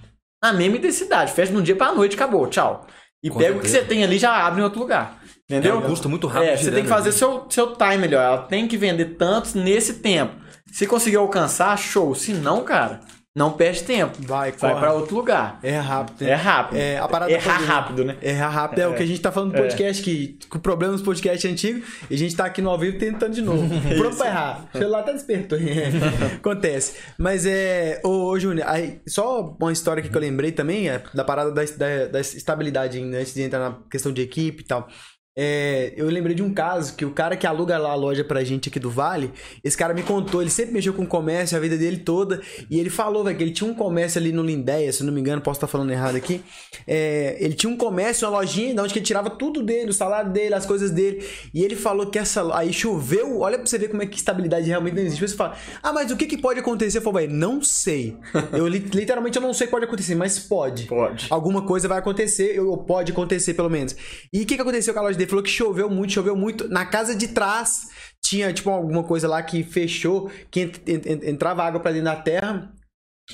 Na mesma intensidade, fecha de um dia pra noite, acabou, tchau. E Com pega o que certeza. você tem ali e já abre em outro lugar. Entendeu? É um custo muito rápido É, você tem que fazer ali. seu, seu time melhor. Ela tem que vender tantos nesse tempo. Se conseguir alcançar, show. Se não, cara, não perde tempo. Vai, Vai pra outro lugar. É rápido. É rápido. É, a parada Errar foi- rápido, né? Errar rápido é, o que a gente tá falando no podcast, que com o problema dos podcasts antigos, e a gente tá aqui no ao vivo tentando de novo. [laughs] Pronto pra errar. O celular tá desperto. [laughs] Acontece. Mas é. Ô, ô Júnior, aí, só uma história aqui que eu lembrei também, é, da parada da, da, da estabilidade ainda, antes de entrar na questão de equipe e tal. É, eu lembrei de um caso que o cara que aluga lá a loja pra gente aqui do Vale, esse cara me contou, ele sempre mexeu com comércio a vida dele toda, e ele falou, velho, que ele tinha um comércio ali no Lindéia, se não me engano, posso estar falando errado aqui. É, ele tinha um comércio, uma lojinha, de onde que ele tirava tudo dele, o salário dele, as coisas dele. E ele falou que essa. Aí choveu, olha pra você ver como é que estabilidade realmente não existe. Você fala, ah, mas o que, que pode acontecer? Eu falo, velho, não sei. Eu li- literalmente eu não sei o que pode acontecer, mas pode Pode. alguma coisa vai acontecer, ou pode acontecer pelo menos. E o que, que aconteceu com a loja dele? Falou que choveu muito, choveu muito. Na casa de trás tinha, tipo, alguma coisa lá que fechou, que ent- ent- ent- entrava água pra dentro da terra.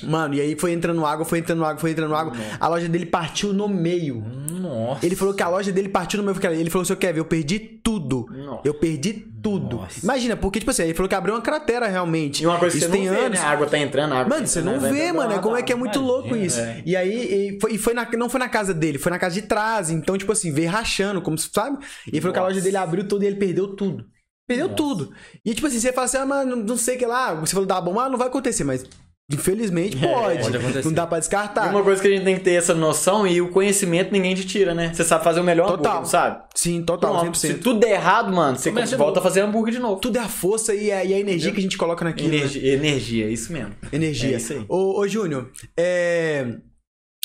Mano, e aí foi entrando água, foi entrando água, foi entrando água. A loja dele partiu no meio. Nossa. Ele falou que a loja dele partiu no meio. Ele falou, seu Kevin, eu perdi tudo. Nossa. Eu perdi tudo. Imagina, porque, tipo assim, ele falou que abriu uma cratera realmente. E uma coisa que Isso você tem não vê, anos. né? A água tá entrando, a água Mano, tá você entrando, não vai vê, mano. É como é que é muito Imagina, louco isso. é. E aí, e foi, e foi na, não foi na casa dele, foi na casa de trás. Então, tipo assim, veio rachando, como se sabe? E ele falou que a Nossa. loja dele abriu tudo e ele perdeu tudo. Perdeu tudo. E tipo assim, você fala assim, ah, mano, não sei o que lá. Você falou da bomba, ah, não vai acontecer, mas infelizmente pode. pode acontecer. não dá pra E descartar. uma coisa que a gente tem que ter essa noção e o conhecimento ninguém te tira, né? Você sabe fazer o melhor Total. hambúrguer, sabe? Sim, total, se 100%. tudo der errado, mano, você Começa volta a fazer hambúrguer de novo. Tudo é a força e a, e a energia que a gente coloca naquilo. né? Energia, energia, isso mesmo. Energia. É isso aí. Ô, ô Júnior, é...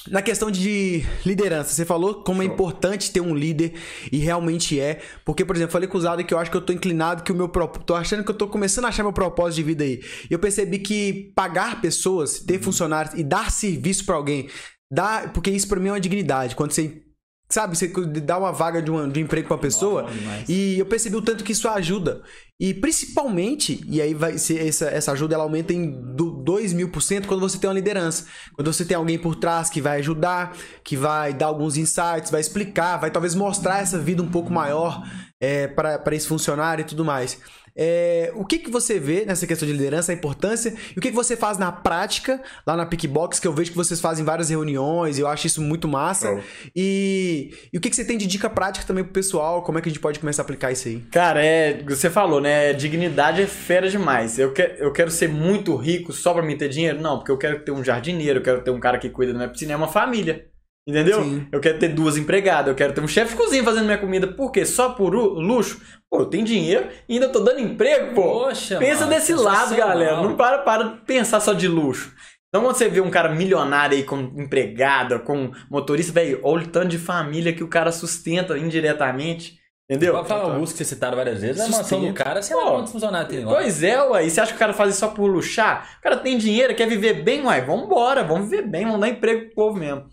na questão de liderança, você falou como é importante ter um líder e realmente é. Porque, por exemplo, eu falei com o Zado que eu acho que eu tô inclinado, que o meu prop... tô achando que eu tô começando a achar meu propósito de vida aí. E eu percebi que pagar pessoas, ter funcionários e dar serviço pra alguém, dá... porque isso pra mim é uma dignidade. Quando você Sabe, você dá uma vaga de um, de um emprego pra uma pessoa bom demais. e eu percebi o tanto que isso ajuda. E principalmente, e aí vai ser essa, essa ajuda ela aumenta em do 2 mil por cento quando você tem uma liderança. Quando você tem alguém por trás que vai ajudar, que vai dar alguns insights, vai explicar, vai talvez mostrar essa vida um pouco maior é, para esse funcionário e tudo mais. É, o que, que você vê nessa questão de liderança, a importância, e o que, que você faz na prática, lá na Pickbox, que eu vejo que vocês fazem várias reuniões, eu acho isso muito massa. E, e o que, que você tem de dica prática também pro pessoal, como é que a gente pode começar a aplicar isso aí? Cara, é. Você falou, né? Dignidade é fera demais. Eu, que, eu quero ser muito rico só pra me ter dinheiro? Não, porque eu quero ter um jardineiro, eu quero ter um cara que cuida da minha piscina, é uma família. Entendeu? Sim. Eu quero ter duas empregadas, eu quero ter um chefe de cozinha fazendo minha comida. Por quê? Só por lu- luxo? Pô, eu tenho dinheiro e ainda tô dando emprego, pô. Poxa, Pensa mano, desse lado, sensacional. galera. Não para, para de pensar só de luxo. Então, quando você vê um cara milionário aí com empregada, com motorista, velho, olha o tanto de família que o cara sustenta indiretamente. Entendeu? Pode falar Augusto que vocês citaram várias vezes. A mansão do cara, sei lá Pô, quantos funcionários tem lá. Pois é, ué. E você acha que o cara faz isso só por luxar? O cara tem dinheiro, quer viver bem, uai. Vambora, vamos viver bem, vamos dar emprego pro povo mesmo.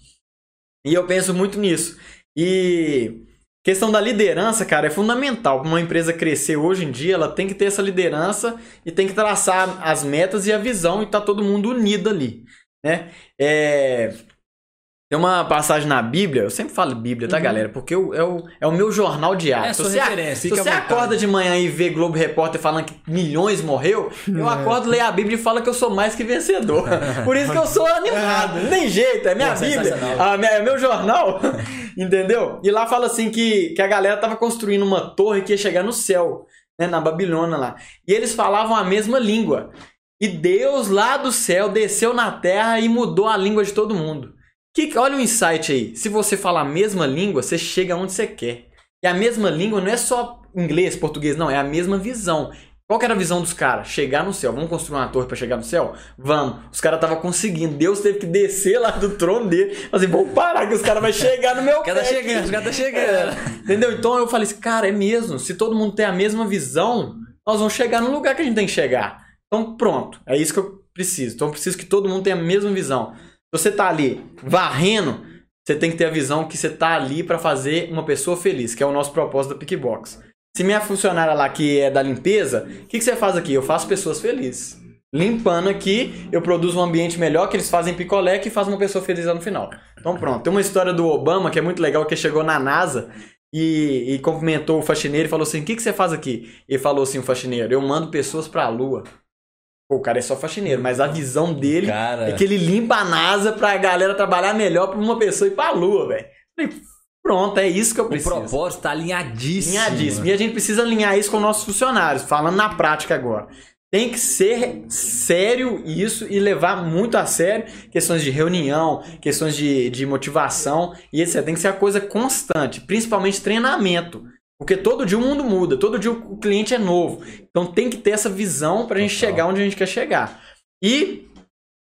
E eu penso muito nisso. E questão da liderança, cara, é fundamental para uma empresa crescer hoje em dia. Ela tem que ter essa liderança e tem que traçar as metas e a visão e tá todo mundo unido ali, né? É, tem uma passagem na Bíblia, eu sempre falo Bíblia, tá, galera? Porque eu- é, o, é o meu jornal diário. É se sua a- referência, se você vontade. acorda de manhã e vê Globo Repórter falando que milhões morreu, [laughs] eu acordo, leio a Bíblia e falo que eu sou mais que vencedor. [laughs] Por isso que eu sou animado. Não tem jeito, é minha Bíblia, a minha- é meu jornal. [laughs] Entendeu? E lá fala assim que, que a galera tava construindo uma torre que ia chegar no céu, né, na Babilônia lá. E eles falavam a mesma língua. E Deus lá do céu desceu na terra e mudou a língua de todo mundo. Que, olha o insight aí. Se você falar a mesma língua, você chega onde você quer. E a mesma língua não é só inglês, português, não. É a mesma visão. Qual que era a visão dos caras? Chegar no céu. Vamos construir uma torre pra chegar no céu? Vamos. Os caras estavam conseguindo. Deus teve que descer lá do trono dele. Assim, vamos parar que os caras vão chegar no meu O cara tá pé chegando, aqui." o cara tá chegando. Entendeu? Então eu falei assim, cara, é mesmo. Se todo mundo tem a mesma visão, nós vamos chegar no lugar que a gente tem que chegar. Então pronto, é isso que eu preciso. Então eu preciso que todo mundo tenha a mesma visão. Você tá ali varrendo, você tem que ter a visão que você tá ali pra fazer uma pessoa feliz, que é o nosso propósito da Pickbox. Se minha funcionária lá que é da limpeza, o que, que você faz aqui? Eu faço pessoas felizes. Limpando aqui, eu produzo um ambiente melhor, que eles fazem picolé que faz uma pessoa feliz lá no final. Então pronto. Tem uma história do Obama que é muito legal, que chegou na NASA e, e cumprimentou o faxineiro e falou assim: O que, que você faz aqui? Ele falou assim: o faxineiro, eu mando pessoas pra lua. Pô, o cara é só faxineiro, mas a visão dele Cara. é que ele limpa a NASA pra galera trabalhar melhor pra uma pessoa ir pra lua, velho. Pronto, é isso que eu O preciso. propósito tá alinhadíssimo. Alinhadíssimo. E a gente precisa alinhar isso com nossos funcionários, falando na prática agora. Tem que ser sério isso e levar muito a sério questões de reunião, questões de, de motivação e etc. Tem que ser a coisa constante, principalmente treinamento. Porque todo dia o mundo muda, todo dia o cliente é novo. Então tem que ter essa visão pra gente Total. chegar onde a gente quer chegar. E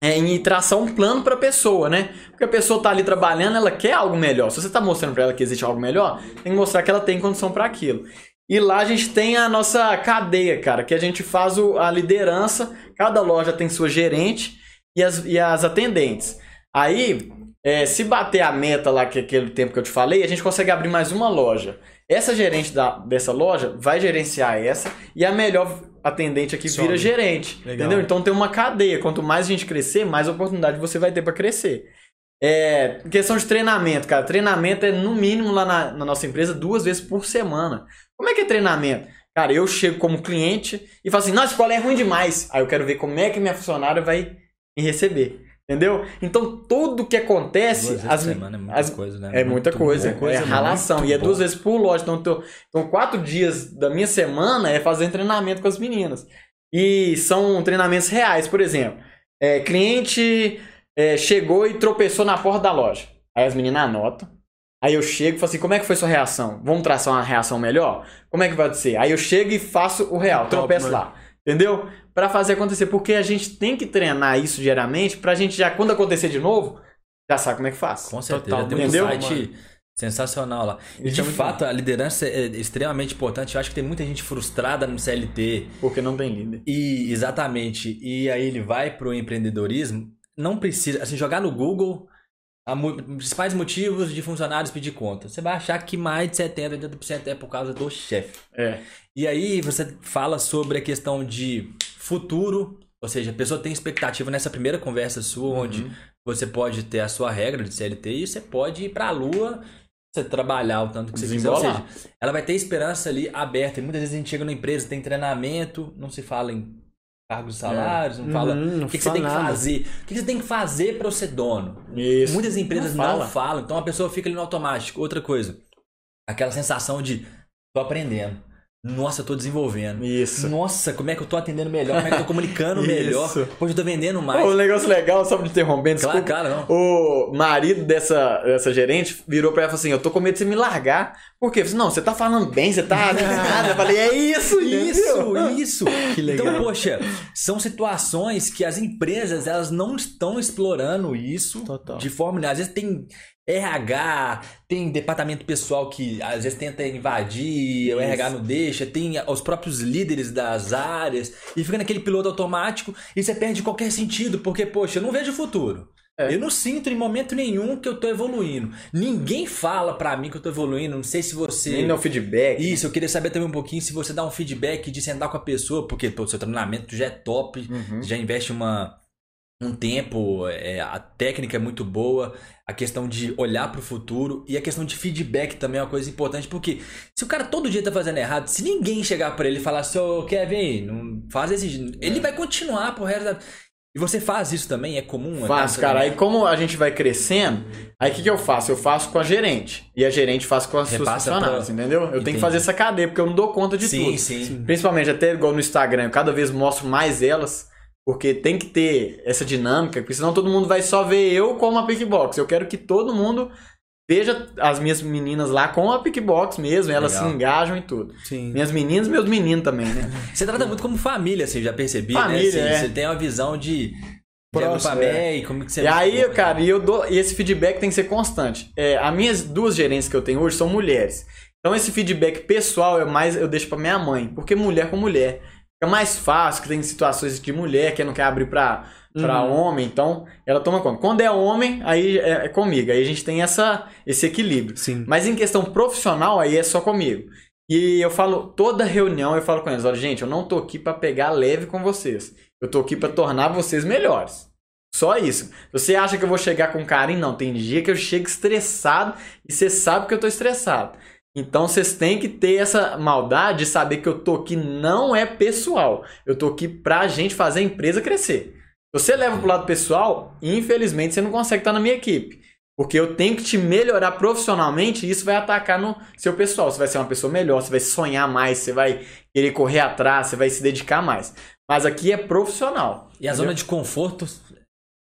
é, em traçar um plano pra pessoa, né? Porque a pessoa tá ali trabalhando, ela quer algo melhor. Se você tá mostrando pra ela que existe algo melhor, tem que mostrar que ela tem condição pra aquilo. E lá a gente tem a nossa cadeia, cara, que a gente faz o- a liderança, cada loja tem sua gerente e as, e as atendentes. Aí, é, se bater a meta lá, que é aquele tempo que eu te falei, a gente consegue abrir mais uma loja. Essa gerente da, dessa loja vai gerenciar essa e a melhor atendente aqui Sobe. vira gerente. Legal. Entendeu? Então tem uma cadeia. Quanto mais a gente crescer, mais oportunidade você vai ter para crescer. É, questão de treinamento, cara. Treinamento é no mínimo lá na, na nossa empresa duas vezes por semana. Como é que é treinamento? Cara, eu chego como cliente e falo assim: nossa, escola é ruim demais. Aí eu quero ver como é que minha funcionária vai me receber. Entendeu? Então tudo que acontece. Duas as- semana é muita as- coisa, né? é muita Muito coisa, boa coisa, é ralação. E é duas vezes por loja. Então, tô- então, quatro dias da minha semana é fazendo treinamento com as meninas. E são treinamentos reais, por exemplo. É, cliente é, chegou e tropeçou na porta da loja. Aí as meninas anotam. Aí eu chego e falo assim: como é que foi sua reação? Vamos traçar uma reação melhor? Como é que vai ser? Aí eu chego e faço o real, tropeço lá. Entendeu? Pra fazer acontecer. Porque a gente tem que treinar isso diariamente pra gente já, quando acontecer de novo, já sabe como é que faz. Com certeza, Total, tem um entendeu, site sensacional lá. E Isso de é fato, a liderança é extremamente importante. Eu acho que tem muita gente frustrada no CLT. Porque não tem líder. E exatamente. E aí ele vai pro empreendedorismo. Não precisa, assim, jogar no Google a principais motivos de funcionários pedir conta. Você vai achar que mais de 70, 80% é por causa do chefe. É. E aí você fala sobre a questão de futuro, ou seja, a pessoa tem expectativa nessa primeira conversa sua, onde Uhum. você pode ter a sua regra de CLT e você pode ir pra lua, você trabalhar o tanto que você quiser. Ou seja, ela vai ter esperança ali aberta. E muitas vezes a gente chega numa empresa, tem treinamento, não se fala em cargos e salários, não fala Uhum, não o que, que você fala tem que fazer. O que você tem que fazer eu ser dono? Isso. Muitas empresas Não não, fala. falam, então a pessoa fica ali no automático. Outra coisa, aquela sensação de tô aprendendo. Nossa, eu tô desenvolvendo. Isso. Nossa, como é que eu tô atendendo melhor? Como é que eu tô comunicando melhor? [laughs] Hoje eu tô vendendo mais. Um negócio legal, só me interrompendo, Claro, desculpa. cara, não. O marido dessa, dessa gerente virou pra ela e falou assim: Eu tô com medo de você me largar. Por quê? Eu falei, não, você tá falando bem, você tá. [laughs] eu falei, é isso, Isso, [laughs] isso. Que legal. Então, poxa, são situações que as empresas elas não estão explorando isso Total. de forma. Às vezes tem RH, tem departamento pessoal que às vezes tenta invadir, o Isso. RH não deixa, tem os próprios líderes das áreas, e fica naquele piloto automático e você perde qualquer sentido, porque, poxa, eu não vejo futuro. É. Eu não sinto em momento nenhum que eu tô evoluindo. Ninguém fala pra mim que eu tô evoluindo. Não sei se você. Nem no feedback. Isso, eu queria saber também um pouquinho se você dá um feedback de sentar com a pessoa, porque pô, seu treinamento já é top, Uhum. já investe uma, um tempo, é, a técnica é muito boa, a questão de olhar pro futuro e a questão de feedback também é uma coisa importante, porque se o cara todo dia tá fazendo errado, se ninguém chegar pra ele e falar assim, ô Kevin, não faz esse. Ele É. vai continuar pro resto da. E você faz isso também? É comum? É cara. Aí como a gente vai crescendo, aí o que, que eu faço? Eu faço com a gerente. E a gerente faz com as suas Repassa funcionárias, pra- entendeu? Eu tenho Entendi. que fazer essa cadeia, porque eu não dou conta de Sim, tudo. sim. Principalmente até igual no Instagram, eu cada vez mostro mais elas, porque tem que ter essa dinâmica, porque senão todo mundo vai só ver eu com a Pickbox. Eu quero que todo mundo veja as minhas meninas lá com a Pickbox mesmo, elas Legal. se engajam e tudo. Sim. Minhas meninas e meus meninos também, né? [laughs] Você trata muito como família, assim, já percebi, Família, né? Assim, é. Você tem uma visão de. Próximo, agrupamento e como que você. E aí, cara, e eu dou, e esse feedback tem que ser constante. É, as minhas duas gerentes que eu tenho hoje são mulheres. Então esse feedback pessoal é mais eu deixo pra minha mãe, porque mulher com mulher é mais fácil, que tem situações de mulher que não quer abrir pra, pra Uhum. homem, então ela toma conta. Quando é homem, aí é, é comigo, aí a gente tem essa, esse equilíbrio. Sim. Mas em questão profissional, aí é só comigo. E eu falo, toda reunião eu falo com eles, olha, gente, eu não tô aqui pra pegar leve com vocês. Eu tô aqui pra tornar vocês melhores. Só isso. Você acha que eu vou chegar com carinho? Não, tem dia que eu chego estressado e você sabe que eu tô estressado. Então vocês têm que ter essa maldade de saber que eu tô aqui não é pessoal. Eu tô aqui pra gente fazer a empresa crescer. Se você leva pro lado pessoal, infelizmente você não consegue estar na minha equipe. Porque eu tenho que te melhorar profissionalmente e isso vai atacar no seu pessoal. Você vai ser uma pessoa melhor, você vai sonhar mais, você vai querer correr atrás, você vai se dedicar mais. Mas aqui é profissional. E a zona de conforto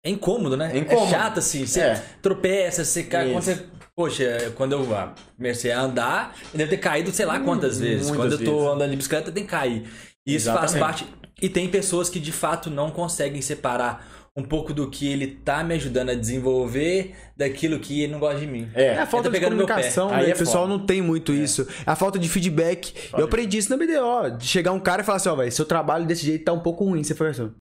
é incômodo, né? É incômodo. chato, assim. Você É. tropeça, você cai. Quando você. Poxa, quando eu ah, comecei a andar, eu devo ter caído sei lá quantas vezes. Hum, muitas Quando eu tô vezes. andando de bicicleta, tem que cair. E isso faz parte. E tem pessoas que de fato não conseguem separar um pouco do que ele tá me ajudando a desenvolver daquilo que ele não gosta de mim. É. É a falta de comunicação, Aí né? é o pessoal foda. não tem muito isso. É a falta de feedback. Eu aprendi isso na BDO. De chegar um cara e falar assim, ó, velho, seu trabalho desse jeito tá um pouco ruim. Você foi assim,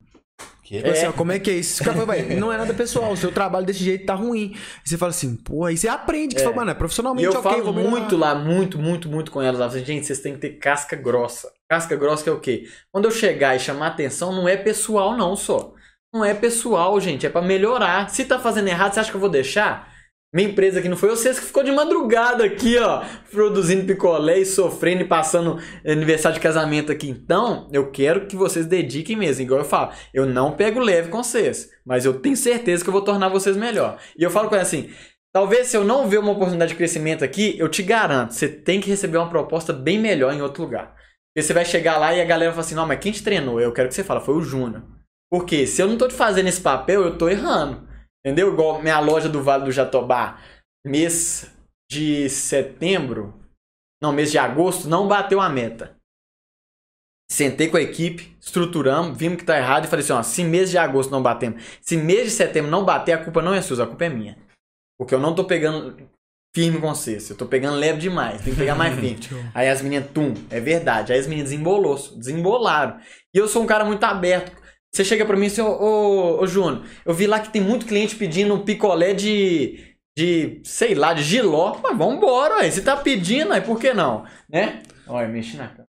Tipo assim, ó, como é que é isso? Cara "Vai, não é nada pessoal, o seu trabalho desse jeito tá ruim. E você fala assim, pô, aí você aprende que você fala, mano, é E profissionalmente eu ok, falo vou melhorar." muito lá, muito, muito, muito com elas. lá. Eu falo, Gente, vocês têm que ter casca grossa. Casca grossa que é o quê? Quando eu chegar e chamar atenção, não é pessoal não só. Não é pessoal, gente. É pra melhorar. Se tá fazendo errado, você acha que eu vou deixar? Minha empresa aqui não foi vocês que ficou de madrugada aqui, ó, produzindo picolé e sofrendo e passando aniversário de casamento aqui. Então, eu quero que vocês dediquem mesmo. Igual eu falo, eu não pego leve com vocês, mas eu tenho certeza que eu vou tornar vocês melhor. E eu falo com ela assim, talvez se eu não ver uma oportunidade de crescimento aqui, eu te garanto, você tem que receber uma proposta bem melhor em outro lugar. Porque você vai chegar lá e a galera fala assim, não, mas quem te treinou? Eu quero que você fale, foi o Júnior. Porque se eu não tô te fazendo esse papel, eu tô errando. Entendeu? Igual minha loja do Vale do Jatobá, mês de setembro, não, mês de agosto, não bateu a meta. Sentei com a equipe, estruturamos, vimos que tá errado e falei assim, ó, se mês de agosto não batemos, se mês de setembro não bater, a culpa não é sua, a culpa é minha. Porque eu não tô pegando firme com vocês, eu tô pegando leve demais, tem que pegar mais [laughs] firme. Aí as meninas, tum, é verdade. Aí as meninas desembolou, desembolaram. E eu sou um cara muito aberto. Você chega pra mim assim, ô, ô, ô Júnior, eu vi lá que tem muito cliente pedindo um picolé de, de sei lá, de giló. Mas vambora, ué. Você tá pedindo, aí por que não? Né? Olha, mexe na cara.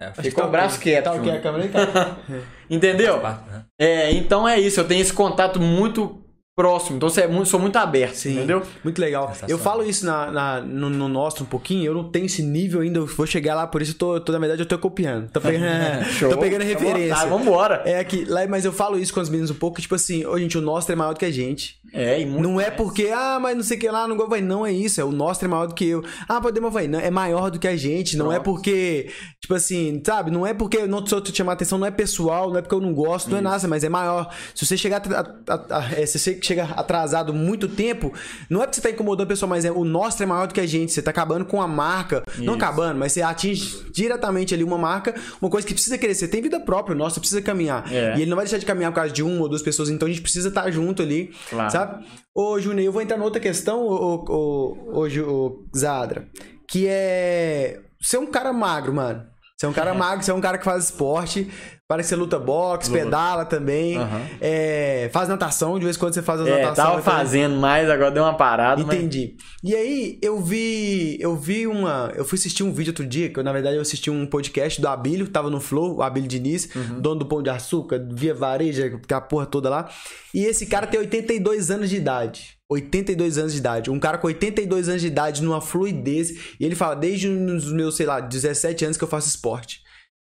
É, Ficou o braço quieto, Tá a câmera tá. [laughs] Entendeu? né? É, então é isso. Eu tenho esse contato muito próximo. Então você é muito, sou muito aberto, Sim. entendeu? Muito legal. Eu falo isso na, na- no, no nosso um pouquinho, eu não tenho esse nível ainda, eu vou chegar lá, por isso eu tô, tô na verdade, eu tô copiando. Tô [laughs] pegando, tô pegando à referência. vontade, Vambora. É que lá, mas eu falo isso com as meninas um pouco, tipo assim, ô gente, o nosso é maior do que a gente. É, e muito não é mais. porque, ah, mas não sei o que lá, não vai, não é isso, é o nosso é maior do que eu. Ah, podemos, vai, não, é maior do que a gente, não é porque, tipo assim, sabe, não é porque eu não sou te chamar atenção, não é pessoal, não é porque eu não gosto, não é nada, mas é maior. Se você chegar, atra- a- a- a- é, se você chega atrasado muito tempo, não é porque você tá incomodando a pessoa, mas é o nosso é maior do que a gente, você tá acabando com a marca, não Isso. acabando, mas você atinge diretamente ali uma marca, uma coisa que precisa crescer, tem vida própria, o nosso precisa caminhar. É. E ele não vai deixar de caminhar por causa de uma ou duas pessoas, então a gente precisa estar junto ali, Claro. sabe? Ô, Júnior, eu vou entrar noutra questão, ô, ô, ô, ô, Zadra, que é. Você é um cara magro, mano. Você é um cara [laughs] magro, você é um cara que faz esporte. Parece que você luta boxe, Luta. pedala também. Aham. é, faz natação, de vez em quando você faz as É, natação. tava fazendo mais, agora deu uma parada. mas- Entendi. E aí, eu vi. Eu vi uma. Eu fui assistir um vídeo outro dia, que eu, na verdade, eu assisti um podcast do Abílio, tava no Flow, o Abílio Diniz, Uhum. dono do Pão de Açúcar, via vareja, que é a porra toda lá. E esse cara tem 82 anos de idade. 82 anos de idade. Um cara com 82 anos de idade, numa fluidez. E ele fala, desde os meus, sei lá, 17 anos que eu faço esporte.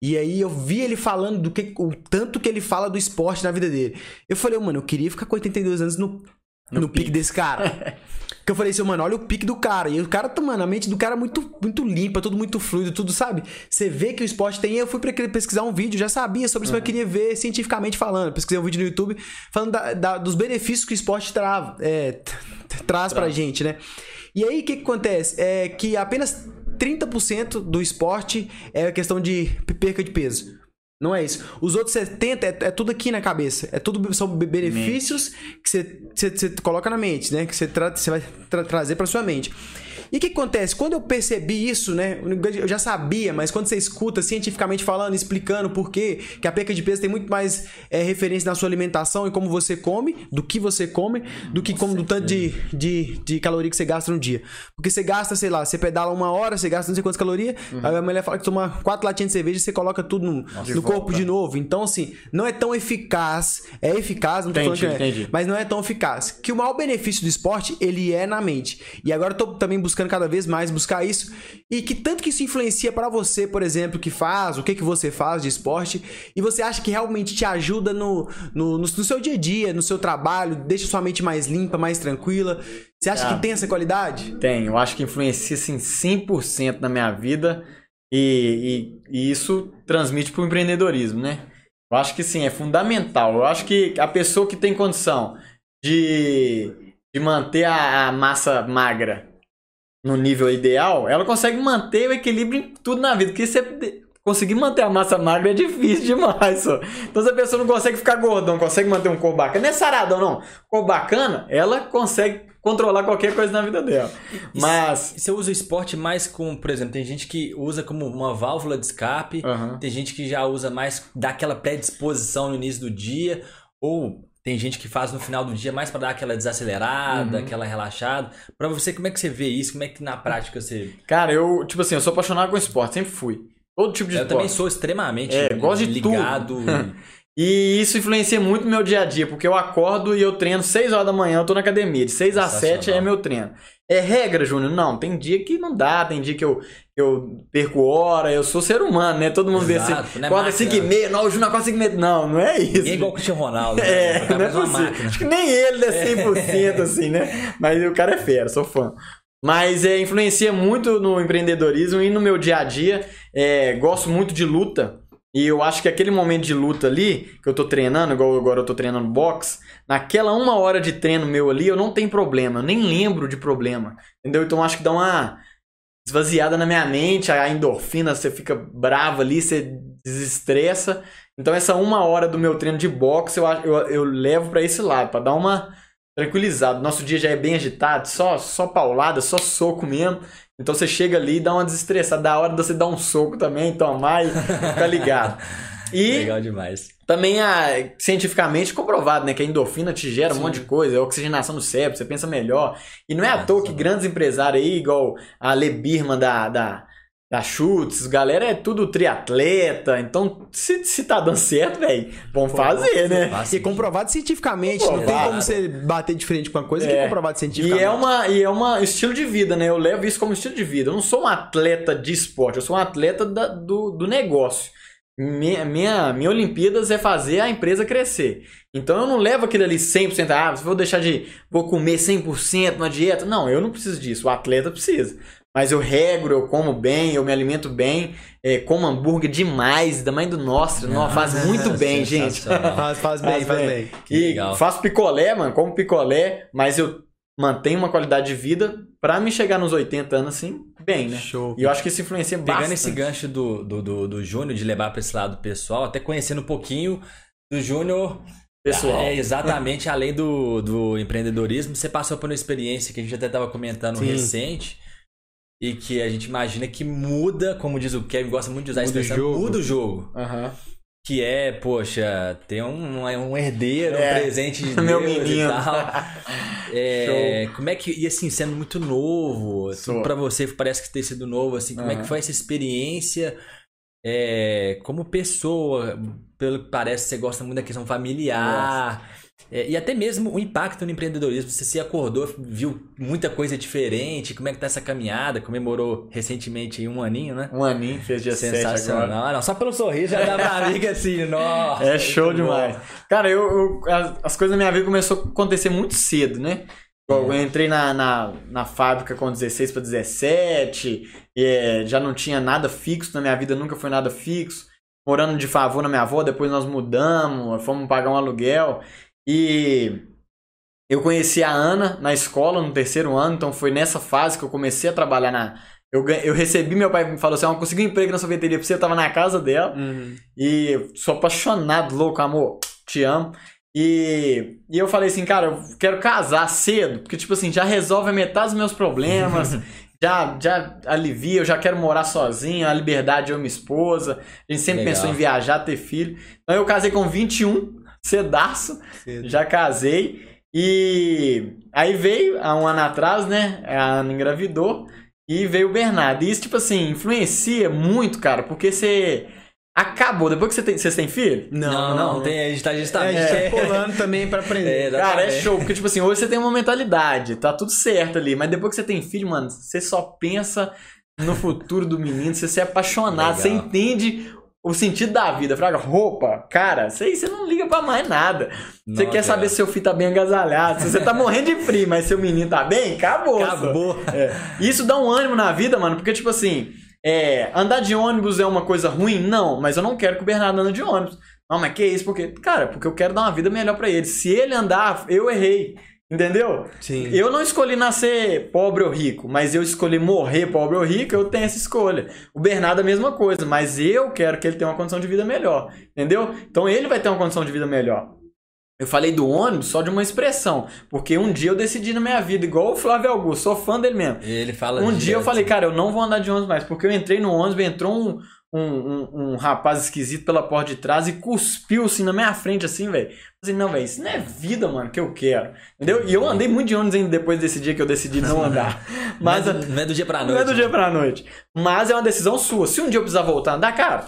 E aí eu vi ele falando do que o tanto que ele fala do esporte na vida dele. Eu falei, mano, eu queria ficar com 82 anos no, no, pique desse cara. [laughs] que eu falei assim, mano, olha o pique do cara. E o cara, mano, a mente do cara é muito, muito limpa, tudo muito fluido, tudo, sabe? Você vê que o esporte tem. Eu fui pra pesquisar um vídeo, já sabia sobre isso, mas eu queria ver cientificamente falando. Pesquisei um vídeo no YouTube falando da- da- dos benefícios que o esporte tra, é, [laughs] traz pra gente, né? E aí, o que, que acontece? É que apenas 30% do esporte é a questão de perca de peso. Não é isso. Os outros 70% é, é tudo aqui na cabeça. É tudo são be- benefícios que você, coloca na mente, né? Que você, tra- vai tra- trazer pra sua mente. E o que acontece? Quando eu percebi isso, né? Eu já sabia, mas quando você escuta cientificamente falando, explicando por quê, que a perca de peso tem muito mais é, referência na sua alimentação e como você come, do que você come, do que como do tanto de, de, de caloria que você gasta no dia. Porque você gasta, sei lá, você pedala uma hora, você gasta não sei quantas calorias, aí a mulher fala que toma quatro latinhas de cerveja e você coloca tudo no, no corpo de novo. Então, assim, não é tão eficaz. É eficaz, não tô Entendi, falando que é, entendi. mas não é tão eficaz. Que o maior benefício do esporte, ele é na mente. E agora eu tô também buscando cada vez mais buscar isso. E que tanto que isso influencia pra você, por exemplo, que faz, o que que você faz de esporte, e você acha que realmente te ajuda no, no, no, no seu dia a dia, no seu trabalho, deixa sua mente mais limpa, mais tranquila. Você acha Ah. que tem essa qualidade? Tem, eu acho que influencia assim 100% na minha vida e, e- e isso transmite pro empreendedorismo, né? Eu acho que sim, é fundamental. Eu acho que a pessoa que tem condição de, de manter a, a massa magra no nível ideal, ela consegue manter o equilíbrio em tudo na vida. Porque você conseguir manter a massa magra é difícil [laughs] demais, só. Então se a pessoa não consegue ficar gordão, consegue manter um corpo bacana, não é saradão não, corpo bacana, ela consegue controlar qualquer coisa na vida dela. Mas E Você usa o esporte mais como, por exemplo, tem gente que usa como uma válvula de escape, Aham. tem gente que já usa mais daquela predisposição no início do dia, ou tem gente que faz no final do dia mais pra dar aquela desacelerada, Uhum. aquela relaxada. Pra você, como é que você vê isso? Como é que na prática você. Cara, eu, tipo assim, eu sou apaixonado com esporte, sempre fui. Todo tipo de Eu também esporte. sou extremamente É, gosto de ligado. [laughs] E isso influencia muito no meu dia a dia, porque eu acordo e eu treino 6 horas da manhã, eu tô na academia. De 6 a 7 é meu treino. É regra, Júnior? Não, tem dia que não dá, tem dia que eu, eu perco hora, eu sou ser humano, né? Todo mundo vê assim, não é acorda máquina. 5 e meia, não, o Júnior acorda 5 e meia. Não, não é isso. Ninguém é igual o Cristiano Ronaldo. né? É, cara não é possível. Acho que nem ele é [laughs] 100% assim, né? Mas o cara é fera, sou fã. Mas é, influencia muito no empreendedorismo e no meu dia a dia. É, gosto muito de luta. E eu acho que aquele momento de luta ali, que eu tô treinando, igual agora eu tô treinando boxe, naquela uma hora de treino meu ali, eu não tenho problema, eu nem lembro de problema. Entendeu? Então acho que dá uma esvaziada na minha mente, a endorfina, você fica bravo ali, você desestressa. Então essa uma hora do meu treino de boxe eu, eu, eu levo pra esse lado, pra dar uma tranquilizada. Nosso dia já é bem agitado, só, só paulada, só soco mesmo. Então você chega ali e dá uma desestressada. Da hora de você dar um soco também, tomar e ficar ligado. [laughs] E Legal demais. também a, cientificamente comprovado, né? Que a endorfina te gera um monte de coisa, a oxigenação no cérebro, você pensa melhor. E não é à toa que grandes empresários aí, igual a Le Birman da, da, da Schutz, galera é tudo triatleta. Então, se, se tá dando certo, velho, vamos fazer, né? Fácil. E comprovado cientificamente. Não tem Comprovado. como você bater de frente com uma coisa que É. é comprovado E cientificamente. é, uma, e é uma estilo de vida, né? Eu levo isso como estilo de vida. Eu não sou um atleta de esporte, eu sou um atleta da- do, do negócio. Minha, minha, minha Olimpíadas é fazer a empresa crescer. Então eu não levo aquilo ali 100%, ah, vou deixar de. vou comer 100% na dieta. Não, eu não preciso disso. O atleta precisa. Mas eu regro, eu como bem, eu me alimento bem, é, como hambúrguer demais, da mãe do nosso. Não, faz muito bem, gente. Faz, faz bem, faz bem. Que E legal. faço picolé, mano, como picolé, mas eu mantenho uma qualidade de vida pra me chegar nos 80 anos assim, bem, né? Show. E eu acho que isso influencia Pegando bastante. esse gancho do, do, do, do Júnior, de levar para esse lado pessoal, até conhecendo um pouquinho do Júnior. Pessoal. É, exatamente, além do, do empreendedorismo, você passou por uma experiência que a gente até estava comentando Sim. recente, e que a gente imagina que muda, como diz o Kevin, gosta muito de usar a Muda o expressão, jogo. muda o jogo. Aham. Que é, poxa, ter um, um herdeiro, É. um presente de [laughs] Meu Deus menino. e tal. [laughs] É, como é que. E assim, sendo muito novo, tudo pra você parece que ter sido novo, assim, como é Aham. que foi essa experiência é, como pessoa? Pelo que parece, você gosta muito da questão familiar. É, e até mesmo o impacto no empreendedorismo. Você se acordou, viu muita coisa diferente. Como é que tá essa caminhada? Comemorou recentemente aí um aninho, né? Um aninho, fez dia 7 agora. Sensacional. Não, só pelo sorriso já dá pra [laughs] que assim, nossa. É show muito bom. demais. Cara, eu, eu- as, as coisas na minha vida começou a acontecer muito cedo, né? Eu, eu entrei na, na, na fábrica com 16 para 17, é, já não tinha nada fixo na minha vida, nunca foi nada fixo. Morando de favor na minha avó, depois nós mudamos, fomos pagar um aluguel. E eu conheci a Ana na escola no terceiro ano, então foi nessa fase que eu comecei a trabalhar na. Eu, eu recebi, meu pai me falou assim: eu consegui um emprego na sorveteria pra você, eu tava na casa dela. Uhum. E sou apaixonado, louco, amor. Te amo. E, e eu falei assim, cara, eu quero casar cedo, porque, tipo assim, já resolve a metade dos meus problemas, [laughs] já, já alivia, eu já quero morar sozinho, a liberdade eu e minha esposa. A gente sempre Legal. pensou em viajar, ter filho. Então eu casei com 21, cedaço, já casei. E aí veio, há um ano atrás, né? A Ana engravidou e veio o Bernardo. E isso, tipo assim, influencia muito, cara, porque você acabou. Depois que você tem, vocês têm filho? Não, não, tem, a gente tá, a gente tá, É, a gente É. tá colando também pra aprender. É, Cara, é show, porque, tipo assim, hoje você tem uma mentalidade, tá tudo certo ali, mas depois que você tem filho, mano, você só pensa no futuro do menino, você se é apaixonado, Legal. você entende o sentido da vida. Fraga, roupa, cara, aí você não liga pra mais nada. Você Nossa, quer saber se seu filho tá bem agasalhado, se você tá morrendo de frio, mas seu menino tá bem, acabou. Acabou. Isso dá um ânimo na vida, mano, porque, tipo assim, é, andar de ônibus é uma coisa ruim? Não, mas eu não quero que o Bernardo ande de ônibus. Não, mas que isso? Porque, cara, porque eu quero dar uma vida melhor pra ele. Se ele andar, eu errei. Entendeu? Sim. Eu não escolhi nascer pobre ou rico, mas eu escolhi morrer pobre ou rico, eu tenho essa escolha. O Bernardo é a mesma coisa, mas eu quero que ele tenha uma condição de vida melhor. Entendeu? Então ele vai ter uma condição de vida melhor. Eu falei do ônibus só de uma expressão, porque um dia eu decidi na minha vida, igual o Flávio Augusto, sou fã dele mesmo. Ele fala Um dia eu falei, cara, eu não vou andar de ônibus mais, porque eu entrei no ônibus, entrou um, um, um, um rapaz esquisito pela porta de trás e cuspiu assim na minha frente, assim, velho. Falei, não, velho, isso não é vida, mano, que eu quero. Entendeu? E eu andei muito de ônibus ainda depois desse dia que eu decidi não [laughs] andar. Mas não, é do, não é do dia pra noite. não é do dia pra noite. Mas é uma decisão sua. Se um dia eu precisar voltar a andar, cara,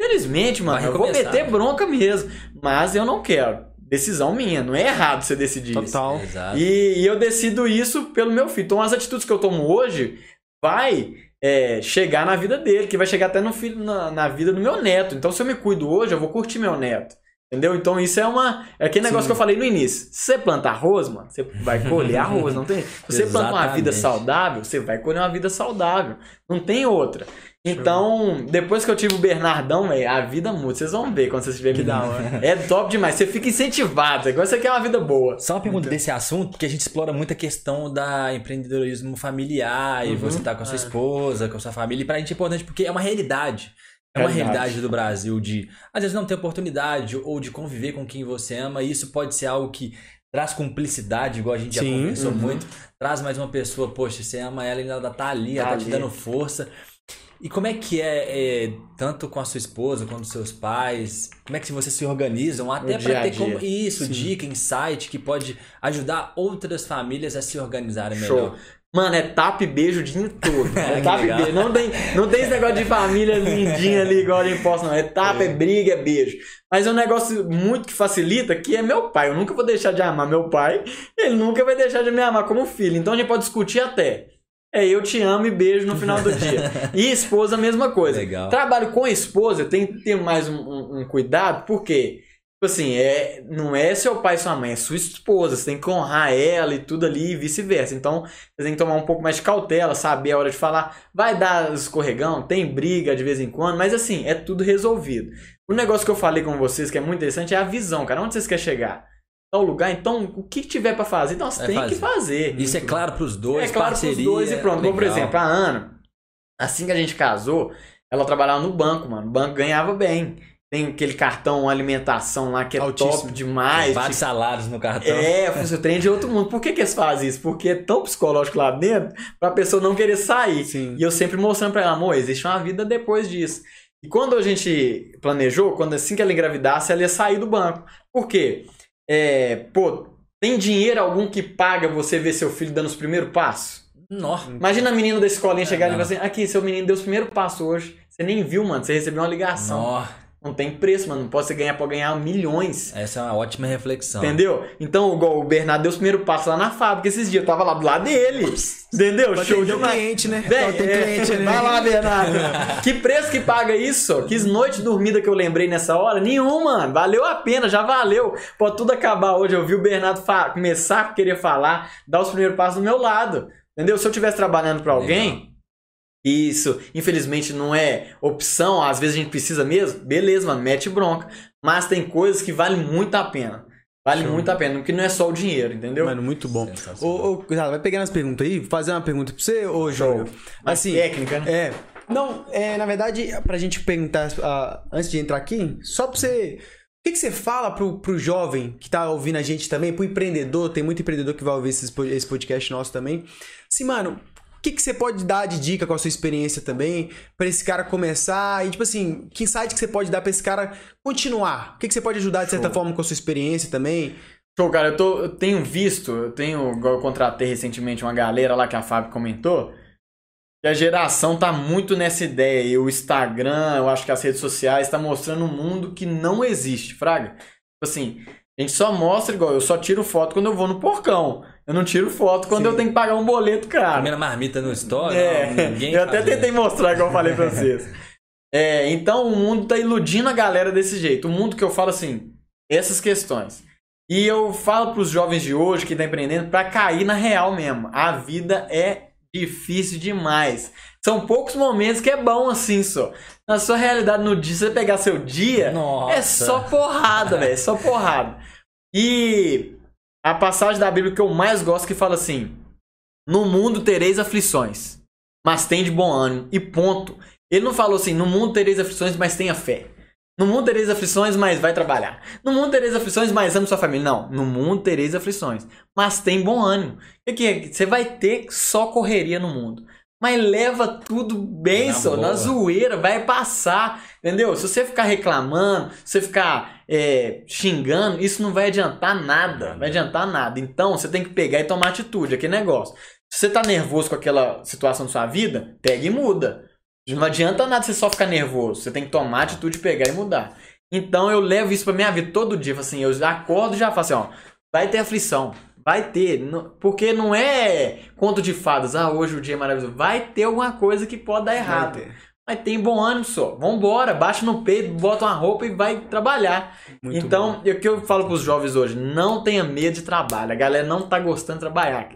felizmente, mano, eu vou meter bronca mesmo. Mas eu não quero. Decisão minha, não é errado você decidir isso. Total. E, e eu decido isso pelo meu filho. Então as atitudes que eu tomo hoje vai é, chegar na vida dele, que vai chegar até no filho, na, na vida do meu neto. Então se eu me cuido hoje, eu vou curtir meu neto. Entendeu? Então isso é uma. É aquele negócio Sim. que eu falei no início. Se você planta arroz, mano, você vai colher arroz. Não tem. Se você planta uma vida saudável, você vai colher uma vida saudável. Não tem outra. Então, depois que eu tive o Bernardão, a vida muda. Vocês vão ver quando vocês tiverem Que da menino. hora. É top demais. Você fica incentivado. Agora você quer uma vida boa. Só uma pergunta desse assunto, porque a gente explora muito a questão da empreendedorismo familiar, e Uhum. você tá com a sua esposa, com a sua família, e pra gente é importante porque é uma realidade. É uma Realidade. realidade do Brasil de, às vezes, não ter oportunidade ou de conviver com quem você ama, e isso pode ser algo que traz cumplicidade, igual a gente já Sim, conversou uhum. muito. Traz mais uma pessoa, poxa, você ama ela e ela tá ali, Tá ela tá te ali. dando força. E como é que é, é, tanto com a sua esposa quanto seus pais? Como é que vocês se organizam até para ter como isso, Sim. dica, insight que pode ajudar outras famílias a se organizarem Show. melhor? Mano, é tapa e beijo o dia todo. [laughs] É e legal. beijo. Não tem, não tem esse negócio de família lindinha ali, igual a gente posta, não. É tapa, é. briga, é beijo. Mas é um negócio muito que facilita, que é meu pai. Eu nunca vou deixar de amar meu pai, ele nunca vai deixar de me amar como filho. Então a gente pode discutir até. É, eu te amo e beijo no final do dia. [laughs] E esposa, a mesma coisa. Legal. Trabalho com esposa, tem que ter mais um, um- um cuidado, porque, tipo assim, é, não é seu pai e sua mãe, é sua esposa. Você tem que honrar ela e tudo ali e vice-versa. Então, você tem que tomar um pouco mais de cautela, saber a hora de falar. Vai dar escorregão, tem briga de vez em quando, mas assim, é tudo resolvido. O negócio que eu falei com vocês, que é muito interessante, é a visão, cara. Onde vocês querem chegar? Tal lugar, então, o que tiver pra fazer, então você É tem fazer. que fazer. Isso é claro pros dois, É claro parceria. pros dois e pronto. Como, por legal. exemplo, a Ana, assim que a gente casou, ela trabalhava no banco, mano. O banco ganhava bem. Tem aquele cartão alimentação lá que é Altíssimo. top demais. Vários tipo, salários no cartão. é, o trem é de outro mundo. Por que, que eles fazem isso? Porque é tão psicológico lá dentro pra pessoa não querer sair. Sim. E eu sempre mostrando pra ela, amor, existe uma vida depois disso. E quando a gente planejou, quando assim que ela engravidasse, ela ia sair do banco. Por quê? É, pô, tem dinheiro algum que paga você ver seu filho dando os primeiros passos? Nó. Imagina a menina da escolinha chegar e falar assim, aqui, seu menino deu os primeiros passos hoje. Você nem viu, mano. Você recebeu uma ligação. Nó. Não tem preço, mano. Não pode você ganhar, pode ganhar milhões. Essa é uma ótima reflexão. Entendeu? Então, igual o Bernardo deu os primeiros passos lá na fábrica esses dias. Eu tava lá do lado dele. Entendeu? Show o demais. cliente, né? Bem, Só tem é, cliente, né? Vai lá, Bernardo. [laughs] que preço que paga isso? Que noite dormida que eu lembrei nessa hora? Nenhuma, mano. Valeu a pena, já valeu. Pode tudo acabar hoje. Eu vi o Bernardo fa- começar a querer falar, dar os primeiros passos do meu lado. Entendeu? Se eu estivesse trabalhando pra alguém, isso, infelizmente, não é opção, às vezes a gente precisa mesmo, beleza, mano, mete bronca. Mas tem coisas que valem muito a pena. Vale Show. muito a pena, porque não é só o dinheiro, entendeu? Mano, muito bom. Ô, ô, cuidado, vai pegando as perguntas aí, vou fazer uma pergunta pra você, ô. Mais Assim, técnica, né? É. Não, é, na verdade, pra gente perguntar ah, antes de entrar aqui, só pra você. O que, que você fala pro, pro jovem que tá ouvindo a gente também, pro empreendedor, tem muito empreendedor que vai ouvir esses po- esse podcast nosso também. Assim, mano, o que, que você pode dar de dica com a sua experiência também, pra esse cara começar? E, tipo assim, que insight que você pode dar pra esse cara continuar? O que, que você pode ajudar, de certa Show. forma, com a sua experiência também? Show, cara, eu, tô, eu tenho visto, eu tenho, eu contratei recentemente uma galera lá que a Fábio comentou, que a geração tá muito nessa ideia. E o Instagram, eu acho que as redes sociais tá mostrando um mundo que não existe, fraga. Tipo assim, a gente só mostra igual, eu só tiro foto quando eu vou no porcão. Eu não tiro foto quando eu tenho que pagar um boleto, cara. Comendo marmita no store, É, não, ninguém eu até tentei mostrar, igual eu falei pra [laughs] vocês. É, então o mundo tá iludindo a galera desse jeito. O mundo que eu falo assim, essas questões. E eu falo pros jovens de hoje que tá empreendendo pra cair na real mesmo. A vida é difícil demais. São poucos momentos que é bom assim só. Na sua realidade, no dia, você pegar seu dia, Nossa. é só porrada, velho. É só porrada. E a passagem da Bíblia que eu mais gosto que fala assim: No mundo tereis aflições, mas tem de bom ânimo. E ponto. Ele não falou assim: No mundo tereis aflições, mas tenha fé. No mundo tereis aflições, mas vai trabalhar. No mundo tereis aflições, mas ame sua família. Não. No mundo tereis aflições, mas tem bom ânimo. O que é? Você vai ter só correria no mundo. Mas leva tudo bem, Na só, na zoeira, vai passar, entendeu? Se você ficar reclamando, se você ficar é, xingando, isso não vai adiantar nada, vai adiantar nada. Então, você tem que pegar e tomar atitude, aquele negócio. Se você tá nervoso com aquela situação da sua vida, pega e muda. Não adianta nada você só ficar nervoso, você tem que tomar atitude, pegar e mudar. Então, eu levo isso pra minha vida todo dia, assim, eu acordo e já falo assim, ó, vai ter aflição. Vai ter, porque não é conto de fadas, ah, hoje o dia é maravilhoso. Vai ter alguma coisa que pode dar errado. Vai ter. Mas tem bom ânimo só. Vambora, baixa no peito, bota uma roupa e vai trabalhar. Muito então, o que eu falo pros jovens hoje, não tenha medo de trabalho. A galera não tá gostando de trabalhar.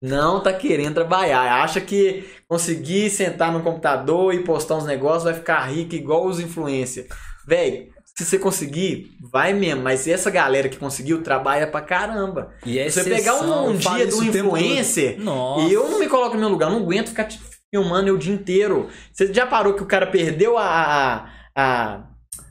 Não tá querendo trabalhar. Acha que conseguir sentar no computador e postar uns negócios vai ficar rico igual os influencers. Véi, se você conseguir, vai mesmo. Mas essa galera que conseguiu, trabalha pra caramba. E é Se você pegar um, um dia do influencer, Nossa. e eu não me coloco no meu lugar, não aguento ficar te filmando eu o dia inteiro. Você já parou que o cara perdeu a, a, a,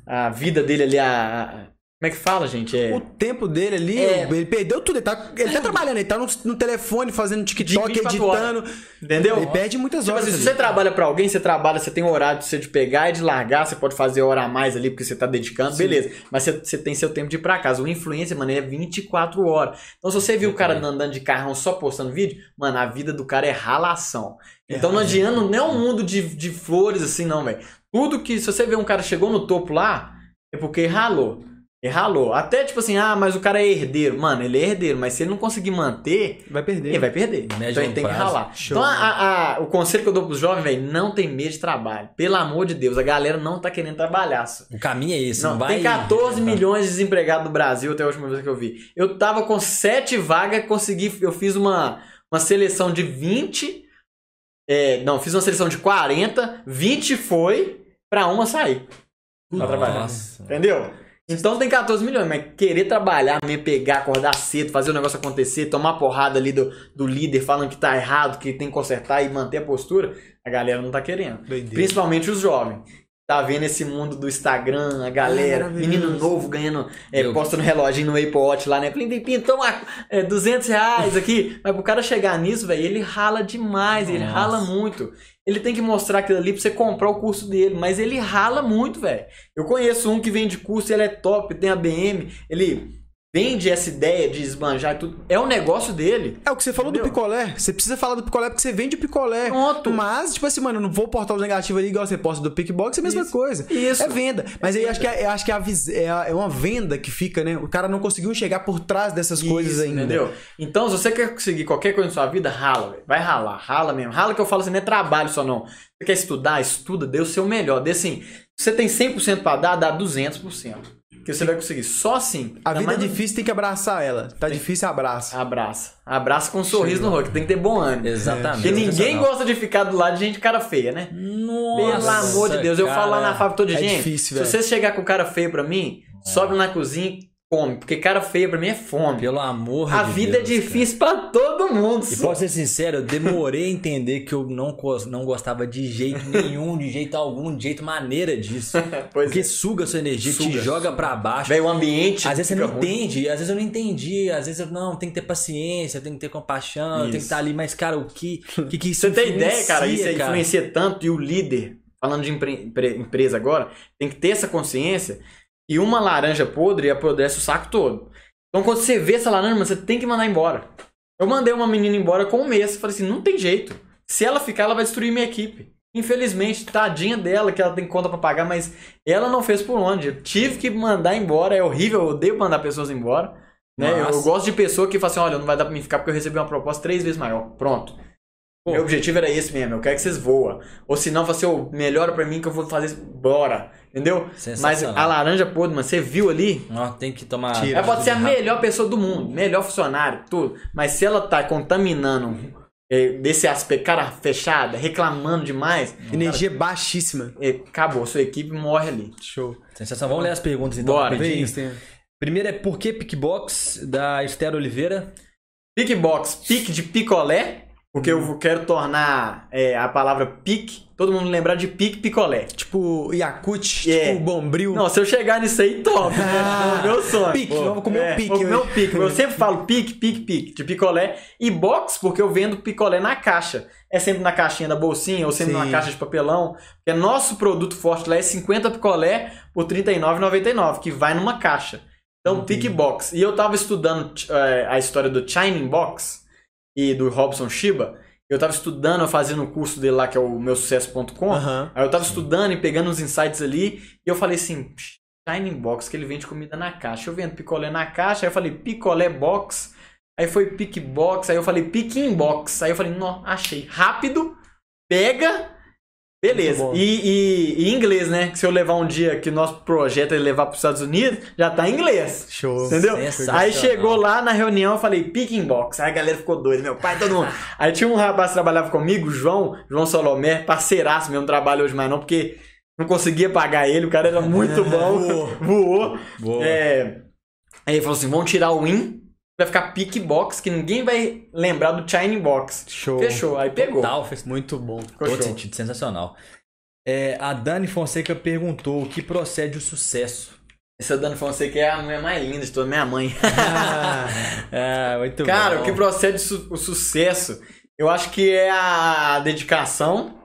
a vida dele ali, a, a- Como é que fala, gente? É... O tempo dele ali, É. ele perdeu tudo. Ele tá, ele tá [laughs] trabalhando, ele tá no, no telefone fazendo TikTok, De 24 editando. Entendeu? Ele perde muitas Tipo horas. assim, se você trabalha pra alguém, você trabalha, você tem um horário de você de pegar e de largar, você pode fazer hora a mais ali porque você tá dedicando, beleza. Mas você, você tem seu tempo de ir pra casa. O influencer, mano, ele é 24 horas. Então, se você viu o cara andando de carrão só postando vídeo, mano, a vida do cara é ralação. Então não adianta, não é um mundo de, de flores assim, não, velho. Tudo que, se você vê um cara chegou no topo lá, é porque ralou. Ele ralou. Até tipo assim, ah, mas o cara é herdeiro. Mano, ele é herdeiro, mas se ele não conseguir manter, Vai perder. ele vai perder. Médio então ele tem que ralar. Show. Então a- a- o conselho que eu dou pros jovens, velho, não tem medo de trabalho. Pelo amor de Deus, a galera não tá querendo trabalhar. só. O caminho é esse, não, Não, vai... tem 14 milhões de desempregados no Brasil até a última vez que eu vi. Eu tava com 7 vagas, consegui, eu fiz uma, uma seleção de 20. é, não, fiz uma seleção de 40, 20 foi pra uma sair. Pra trabalhar. Entendeu? Então tem 14 milhões, mas querer trabalhar, me pegar, acordar cedo, fazer o negócio acontecer, tomar porrada ali do, do líder falando que tá errado, que tem que consertar e manter a postura, a galera não tá querendo. Doideira. Principalmente os jovens. Tá vendo esse mundo do Instagram, a galera, menino novo ganhando, é, Eu- postando reloginho no Apple Watch lá, né? Plim, plim, plim, toma é, 200 reais aqui. [laughs] Mas pro cara chegar nisso, velho, ele rala demais, ele Nossa. rala muito. Ele tem que mostrar aquilo ali pra você comprar o curso dele, mas ele rala muito, velho. Eu conheço um que vende curso, ele é top, tem a BM, ele vende essa ideia de esbanjar e tudo. É o negócio dele. É o que você falou Entendeu? do picolé. Você precisa falar do picolé porque você vende picolé. Pronto. Mas, tipo assim, mano, eu não vou portar os negativos ali igual você posta do Pickbox, é a mesma Isso. coisa. Isso. É venda. Mas aí eu acho que, é, acho que é, a é, a- é uma venda que fica, né? O cara não conseguiu chegar por trás dessas coisas Isso, ainda. Entendeu? Então, se você quer conseguir qualquer coisa na sua vida, rala, velho. Vai ralar, rala mesmo. Rala que eu falo assim, não é trabalho só não. Você quer estudar, estuda, dê o seu melhor. Dê assim, se você tem 100% pra dar, dá 200%. Que você vai conseguir. Só assim. A vida é mais no- difícil, tem que abraçar ela. Tá difícil, abraça. Abraça. Abraça com um sorriso no rosto. Tem que ter bom ânimo. Exatamente. Porque ninguém gosta de ficar do lado de gente cara feia, né? Nossa, Pelo amor de Deus, eu falo lá na fábrica todo dia, é gente. difícil, se você chegar com cara feio pra mim, sobe na cozinha e come. Porque cara feio pra mim é fome. Pelo amor A de vida Deus, é difícil pra todo mundo. E posso ser sincero, eu demorei a entender que eu não, não gostava de jeito nenhum, de jeito algum, de jeito maneira disso. [laughs] Pois Porque é. suga a sua energia, te Suga, joga pra baixo. Velho, o ambiente. Às vezes você não ruim. entende, às vezes eu não entendi, às vezes eu não, tem que ter paciência, tem que ter compaixão, tem que estar ali, mas cara, o que [laughs] que, que isso Você tem ideia, cara? Isso influencia, influencia tanto e o líder, falando de empre- empre- empresa agora, tem que ter essa consciência e uma laranja podre apodrece o saco todo. Então quando você vê essa laranja, você tem que mandar embora. Eu mandei uma menina embora com um mês, falei assim, não tem jeito. Se ela ficar, ela vai destruir minha equipe. Infelizmente, tadinha dela, que ela tem conta pra pagar, mas ela não fez por onde. Eu tive que mandar embora, é horrível, eu odeio mandar pessoas embora. Né? Eu, eu gosto de pessoa que fala assim, olha, não vai dar pra mim ficar porque eu recebi uma proposta três vezes maior. Pronto. Pô. Meu objetivo era esse mesmo, eu quero que vocês voam. Ou se não, assim, ô, melhora pra mim que eu vou fazer isso. Bora. Entendeu? Mas a laranja podre, mano, você viu ali? Ó, tem que tomar. Tira. Ela pode ser a rápido. melhor pessoa do mundo, melhor funcionário, tudo. Mas se ela tá contaminando é, desse aspecto, cara fechada, reclamando demais, Energia baixíssima. é, acabou, sua equipe morre ali. Show. Sensação. Vamos ler as perguntas então. Bora, rapidinho. Primeiro é por que Pickbox, da Esther Oliveira. Pickbox, pique de picolé, porque eu quero tornar é, a palavra pique, todo mundo lembrar de pique picolé. Tipo Yakut, É. tipo Bombril. Não, se eu chegar nisso aí, top. né? É [laughs] meu sonho. Pique, vamos comer é, o pique Vou comer o pique. Eu sempre falo pique, pique, pique. De picolé. E box, porque eu vendo picolé na caixa. É sempre na caixinha da bolsinha ou sempre Sim. numa caixa de papelão. Porque nosso produto forte lá é 50 picolé por R$ 39,99, que vai numa caixa. Então, pique box. E eu tava estudando eh, a história do Shining Box e do Robson Shiba. Eu tava estudando, eu fazendo o curso dele lá, que é o meu sucesso.com. Aham. Aí eu tava estudando e pegando uns insights ali, e eu falei assim, Shining Box, que ele vende comida na caixa. Eu vendo picolé na caixa, aí eu falei picolé box, aí foi pick box, aí eu falei pick in box. Aí eu falei, não, achei. Rápido, pega, beleza. E, e, e inglês, né? Que se eu levar um dia que o nosso projeto é levar para os Estados Unidos, já tá em inglês. Show. Entendeu? Aí chegou lá na reunião, eu falei, picking box. Aí a galera ficou doida, meu pai, todo mundo. [laughs] Aí tinha um rapaz que trabalhava comigo, João, João Salomé, parceiraço meu, não trabalha hoje mais não, porque não conseguia pagar ele, o cara era muito [laughs] bom. [laughs] Voou. Boa. É, Aí ele falou assim: vamos tirar o in, vai ficar pick box, que ninguém vai lembrar do Chine Box. Show. Fechou, aí pegou. Tal, fez Muito bom. Ficou todo show. sentido, sensacional. É, a Dani Fonseca perguntou o que procede o sucesso. Essa Dani Fonseca é a mulher mais linda de toda minha mãe. [laughs] Ah, muito Cara, bom. o que procede su- o sucesso, eu acho que é a dedicação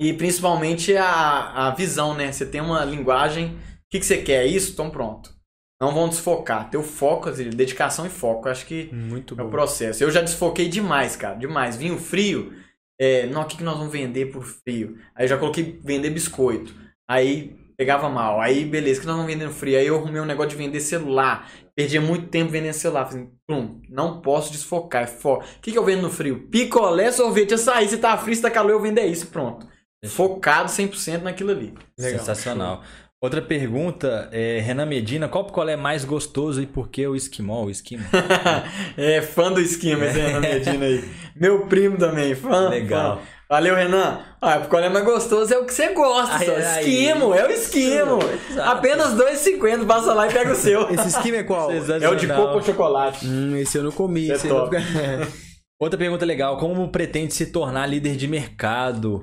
e principalmente a, a visão, né? Você tem uma linguagem, o que, que você quer? É Isso? Então pronto. Não vão desfocar. Ter o foco, assim, dedicação e foco. Acho que Muito é o bom. processo. Eu já desfoquei demais, cara. Demais. Vinho frio. É, não, o que, que nós vamos vender por frio? Aí eu já coloquei vender biscoito. Aí pegava mal. Aí, beleza, o que nós vamos vender no frio? Aí eu arrumei um negócio de vender celular. Perdia muito tempo vendendo celular. Falei, plum, não posso desfocar. É foco. O que, que eu vendo no frio? Picolé, sorvete, açaí. Se tá frio, se tá calor, eu vendo é isso. Pronto. Focado 100% naquilo ali. Sensacional. Outra pergunta, é, Renan Medina, qual picolé é mais gostoso e por que o esquimó, o esquimo? [laughs] é, fã do esquema, esse Renan Medina aí. Meu primo também, fã. Legal. fã. Valeu, Renan. Ah, o picolé mais gostoso é o que você gosta, Ai, ai. Esquimo, é o esquimo. Exato. Apenas R$ 2,50, passa lá e pega o seu. Esse esquema é qual? É o de coco com chocolate. Hum, esse eu não comi. É esse eu top. não... [laughs] Outra pergunta legal, como pretende se tornar líder de mercado?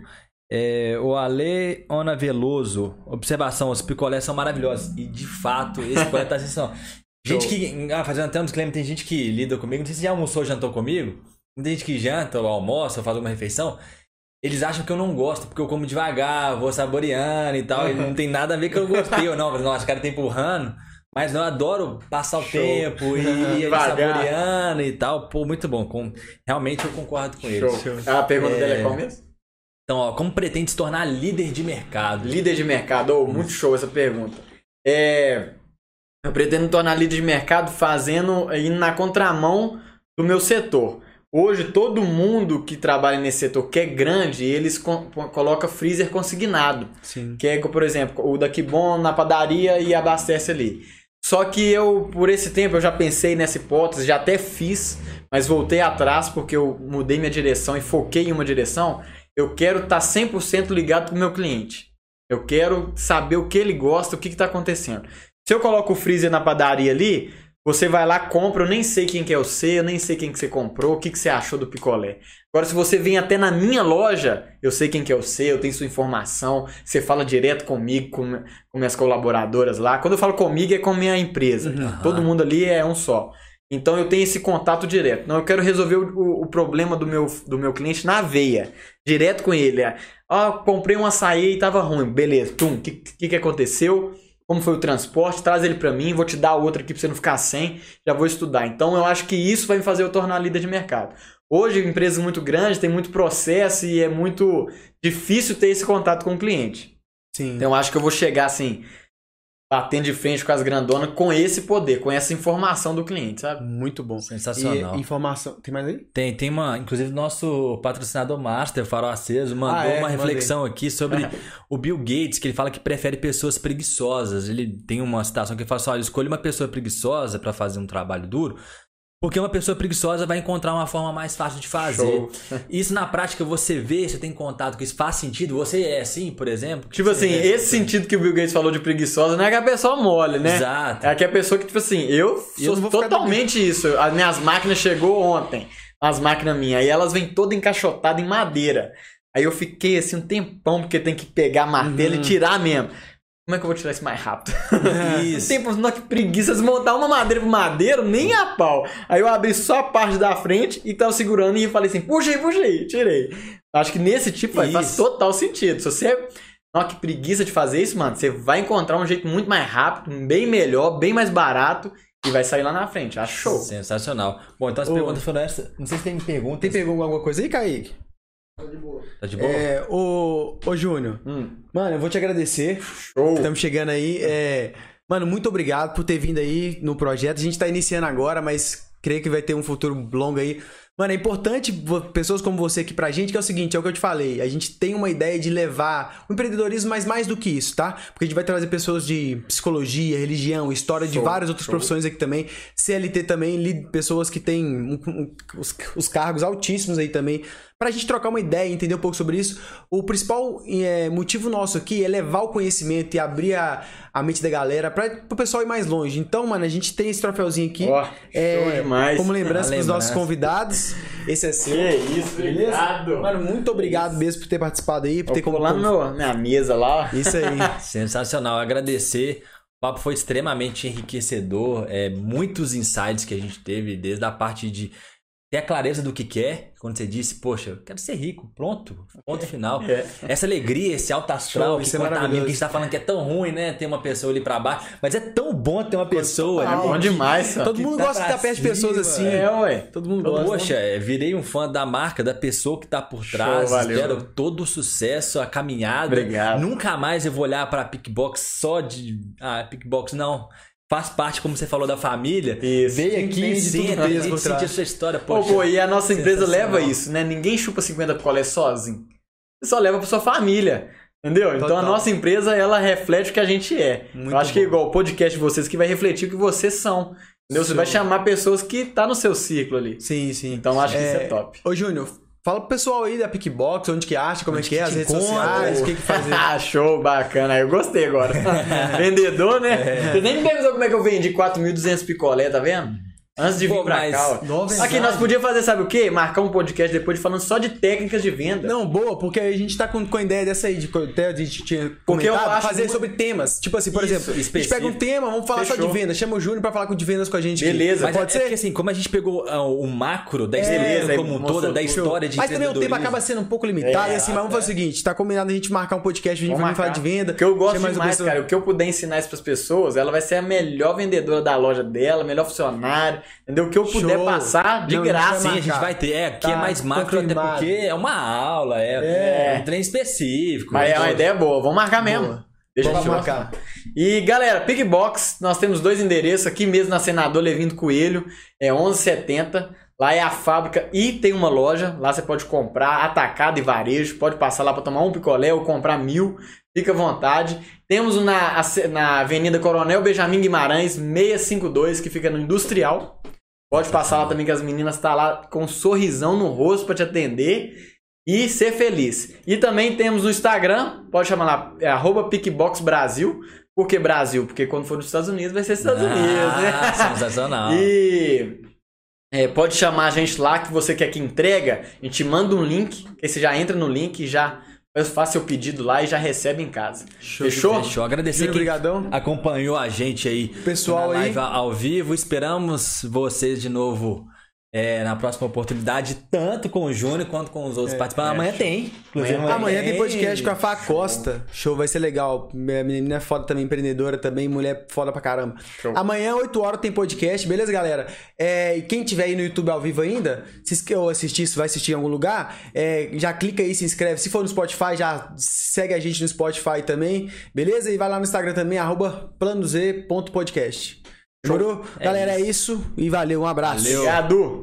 É, o Ale Ona Veloso. Observação, os picolés são maravilhosos. E de fato, esse picolé tá sensacional. [laughs] Gente que. Ah, fazendo até um disclaimer, tem gente que lida comigo. Não sei se já almoçou ou jantou comigo. Tem gente que janta ou almoça ou faz uma refeição. Eles acham que eu não gosto, porque eu como devagar, vou saboreando e tal. E não tem nada a ver que eu gostei ou não. Mas, Nossa, o cara tá empurrando. Mas não, eu adoro passar o Show. tempo e [laughs] ir saboreando e tal. Pô, muito bom. Com- Realmente eu concordo com ele. Show. A pergunta dele é qual mesmo? Então, ó, como pretende se tornar líder de mercado? Líder de mercado, oh, muito show essa pergunta. É, eu pretendo me tornar líder de mercado fazendo, indo na contramão do meu setor. Hoje, todo mundo que trabalha nesse setor que é grande, eles co coloca freezer consignado. Sim. Que é, por exemplo, o daqui bom na padaria e abastece ali. Só que eu, por esse tempo, eu já pensei nessa hipótese, já até fiz, mas voltei atrás porque eu mudei minha direção e foquei em uma direção. Eu quero estar 100% ligado com o meu cliente. Eu quero saber o que ele gosta, o que está acontecendo. Se eu coloco o freezer na padaria ali, você vai lá, compra, eu nem sei quem que é você, eu nem sei quem que você comprou, o que, que você achou do picolé. Agora, se você vem até na minha loja, eu sei quem que é você, eu tenho sua informação, você fala direto comigo, com, com minhas colaboradoras lá. Quando eu falo comigo, é com a minha empresa. Uhum. Todo mundo ali é um só. Então eu tenho esse contato direto. Não, eu quero resolver o, o- o problema do meu, do meu cliente na veia. Direto com ele. Ó, comprei um açaí e tava ruim. Beleza. Tum, o que, que, que aconteceu? Como foi o transporte? Traz ele pra mim, vou te dar outro aqui pra você não ficar sem. Já vou estudar. Então eu acho que isso vai me fazer eu tornar líder de mercado. Hoje, empresas muito grandes, tem muito processo e é muito difícil ter esse contato com o cliente. Sim. Então eu acho que eu vou chegar assim, batendo de frente com as grandonas com esse poder, com essa informação do cliente, sabe? Muito bom. Sensacional. E informação. Tem mais aí? Tem, tem uma, inclusive nosso patrocinador Master, Farol Aceso, mandou Ah, é? uma Mandei. reflexão aqui sobre [laughs] o Bill Gates, que ele fala que prefere pessoas preguiçosas. Ele tem uma citação que ele fala assim: olha, escolha uma pessoa preguiçosa para fazer um trabalho duro, porque uma pessoa preguiçosa vai encontrar uma forma mais fácil de fazer. Show. [laughs] Isso na prática você vê, você tem contato com isso, faz sentido? Você é assim, por exemplo? Tipo assim, Você- esse sentido que o Bill Gates falou de preguiçosa não é que a pessoa mole, né? Exato. É que a pessoa que, tipo assim, eu E eu sou totalmente isso. As minhas máquinas chegou ontem, as máquinas minhas, aí elas vêm todas encaixotadas em madeira. Aí eu fiquei assim um tempão, porque tem que pegar martelo Uhum. e tirar mesmo. Como é que eu vou tirar isso mais rápido? [laughs] Isso. Tempo, não, que preguiça, desmontar uma madeira pro madeiro, nem a pau. Aí eu abri só a parte da frente e tava segurando e falei assim, puxa aí, puxa aí, tirei. Acho que nesse tipo aí, faz total sentido. Se você. Não, que preguiça de fazer isso, mano. Você vai encontrar um jeito muito mais rápido, bem melhor, bem mais barato e vai sair lá na frente. Acho show. Sensacional. Bom, então as Ô. perguntas foram essas. Não sei se tem perguntas. Tem pegou alguma coisa aí, Kaique? Tá de boa? É, ô, ô Júnior. Hum, Mano, eu vou te agradecer. show. Estamos chegando aí. É... Mano, muito obrigado por ter vindo aí no projeto. A gente tá iniciando agora, mas creio que vai ter um futuro longo aí. Mano, é importante pessoas como você aqui pra gente, que é o seguinte, é o que eu te falei. A gente tem uma ideia de levar o empreendedorismo, mas mais do que isso, tá? Porque a gente vai trazer pessoas de psicologia, religião, história de Show, várias outras show. profissões aqui também. CLT também, pessoas que têm um- um- os, os cargos altíssimos aí também. Pra gente trocar uma ideia, entender um pouco sobre isso. O principal é, motivo nosso aqui é levar o conhecimento e abrir a, a mente da galera para o pessoal ir mais longe. Então, mano, a gente tem esse troféuzinho aqui. Ó, é, show demais. Como lembrança Ah, dos nossos convidados. Esse é seu. Que isso, Beleza? obrigado. Mano, muito obrigado mesmo por ter participado aí, por ter lá no meu, na minha mesa lá. Isso aí. [laughs] Sensacional, agradecer. O papo foi extremamente enriquecedor. É, muitos insights que a gente teve, desde a parte de ter a clareza do que quer. Quando você disse, poxa, eu quero ser rico, pronto, ponto final. [laughs] É. Essa alegria, esse alto astral Show, que é contamina, maravilhoso. que a gente tá falando que é tão ruim, né? Ter uma pessoa ali pra baixo. Mas é tão bom ter uma pessoa É bom demais, Todo que mundo tá gosta de estar perto de pessoas assim. É, ué. Todo mundo gosta. Poxa, é, virei um fã da marca, da pessoa que tá por Show, trás. valeu. Espero todo o sucesso, a caminhada. Obrigado. Nunca mais eu vou olhar pra Pickbox só de. Ah, Pickbox não. Faz parte, como você falou, da família. Isso. Veio aqui, Entende tudo senta, a sua história. Pô, Poxa, pô, e a nossa empresa leva isso, né? Ninguém chupa 50 picolé sozinho. Você só leva pra sua família. Entendeu? Então a Total. nossa empresa, ela reflete o que a gente é. Muito Eu acho que é bom. igual o podcast de vocês que vai refletir o que vocês são. Entendeu? Você vai chamar pessoas que tá no seu ciclo ali. Sim, sim. Então eu acho que isso é É, top. Ô, Júnior, fala pro pessoal aí da Pickbox, onde que acha, como Onde é que é, que as te redes sociais, o que que fazer. [laughs] Ah, show, bacana. Eu gostei agora. [laughs] Vendedor, né? É. Você nem me perguntou como é que eu vendi 4.200 picolé, tá vendo? Antes de vir Pô, pra mas cá, ó. Aqui, nós podíamos fazer, sabe o quê? Marcar um podcast depois falando só de técnicas de venda. Não, boa, porque a gente tá com, com a ideia dessa aí, de que até a gente tinha Porque eu comentado, acho fazer muito- sobre temas. Tipo assim, por Isso, exemplo, a gente específico. pega um tema, vamos falar só Fechou. de venda. Chama o Júnior pra falar com de vendas com a gente. aqui. Beleza. Mas Pode é, ser? é porque assim, como a gente pegou ah, o macro da Beleza, empresa aí como um toda, da história de Mas também o tempo acaba sendo um pouco limitado, É, e assim, mas vamos fazer o seguinte: tá combinado a gente marcar um podcast, a gente vai falar de venda. Porque eu gosto mais pessoa. cara. O que eu puder ensinar isso pras pessoas, ela vai ser a melhor vendedora da loja dela, melhor funcionário, entendeu? O que eu puder Show. passar de Não, graça. Sim, a gente vai ter. É, aqui Tá é mais macro, até porque é uma aula, é, É. um trem específico. Mas é uma Então, ideia boa. Vamos marcar mesmo. Boa. Deixa Vamos eu te marcar. E galera, Pigbox, nós temos dois endereços aqui mesmo na Senador Levindo Coelho, é 1170. Lá é a fábrica e tem uma loja. Lá você pode comprar atacado e varejo. Pode passar lá para tomar um picolé ou comprar mil. Fica à vontade. Temos na, na Avenida Coronel Benjamin Guimarães, 652, que fica no Industrial. Pode passar lá também que as meninas estão lá com um sorrisão no rosto para te atender e ser feliz. E também temos no Instagram, pode chamar lá, é arroba Pickbox Brasil. Por que Brasil? Porque quando for nos Estados Unidos vai ser Estados Unidos, né? Ah, sensacional. [laughs] E é, pode chamar a gente lá que você quer que entrega, a gente manda um link, que aí você já entra no link e já faz seu pedido lá e já recebe em casa. Fechou? Fechou. Agradecer quem brigadão. acompanhou a gente aí Pessoal na aí. live ao vivo. Esperamos vocês de novo é, na próxima oportunidade, tanto com o Júnior quanto com os outros participantes. Amanhã tem. Inclusive, Amanhã tem podcast com a Fá Costa. Show, vai ser legal. Minha menina é foda também, empreendedora também, mulher foda pra caramba. Show. Amanhã, 8 horas, tem podcast, beleza, galera? É, e quem tiver aí no YouTube ao vivo ainda, se ou assistir, se vai assistir em algum lugar, é, já clica aí, se inscreve. Se for no Spotify, já segue a gente no Spotify também, beleza? E vai lá no Instagram também, arroba planoz.podcast. Demorou? Galera, é isso. E valeu, um abraço. Obrigado!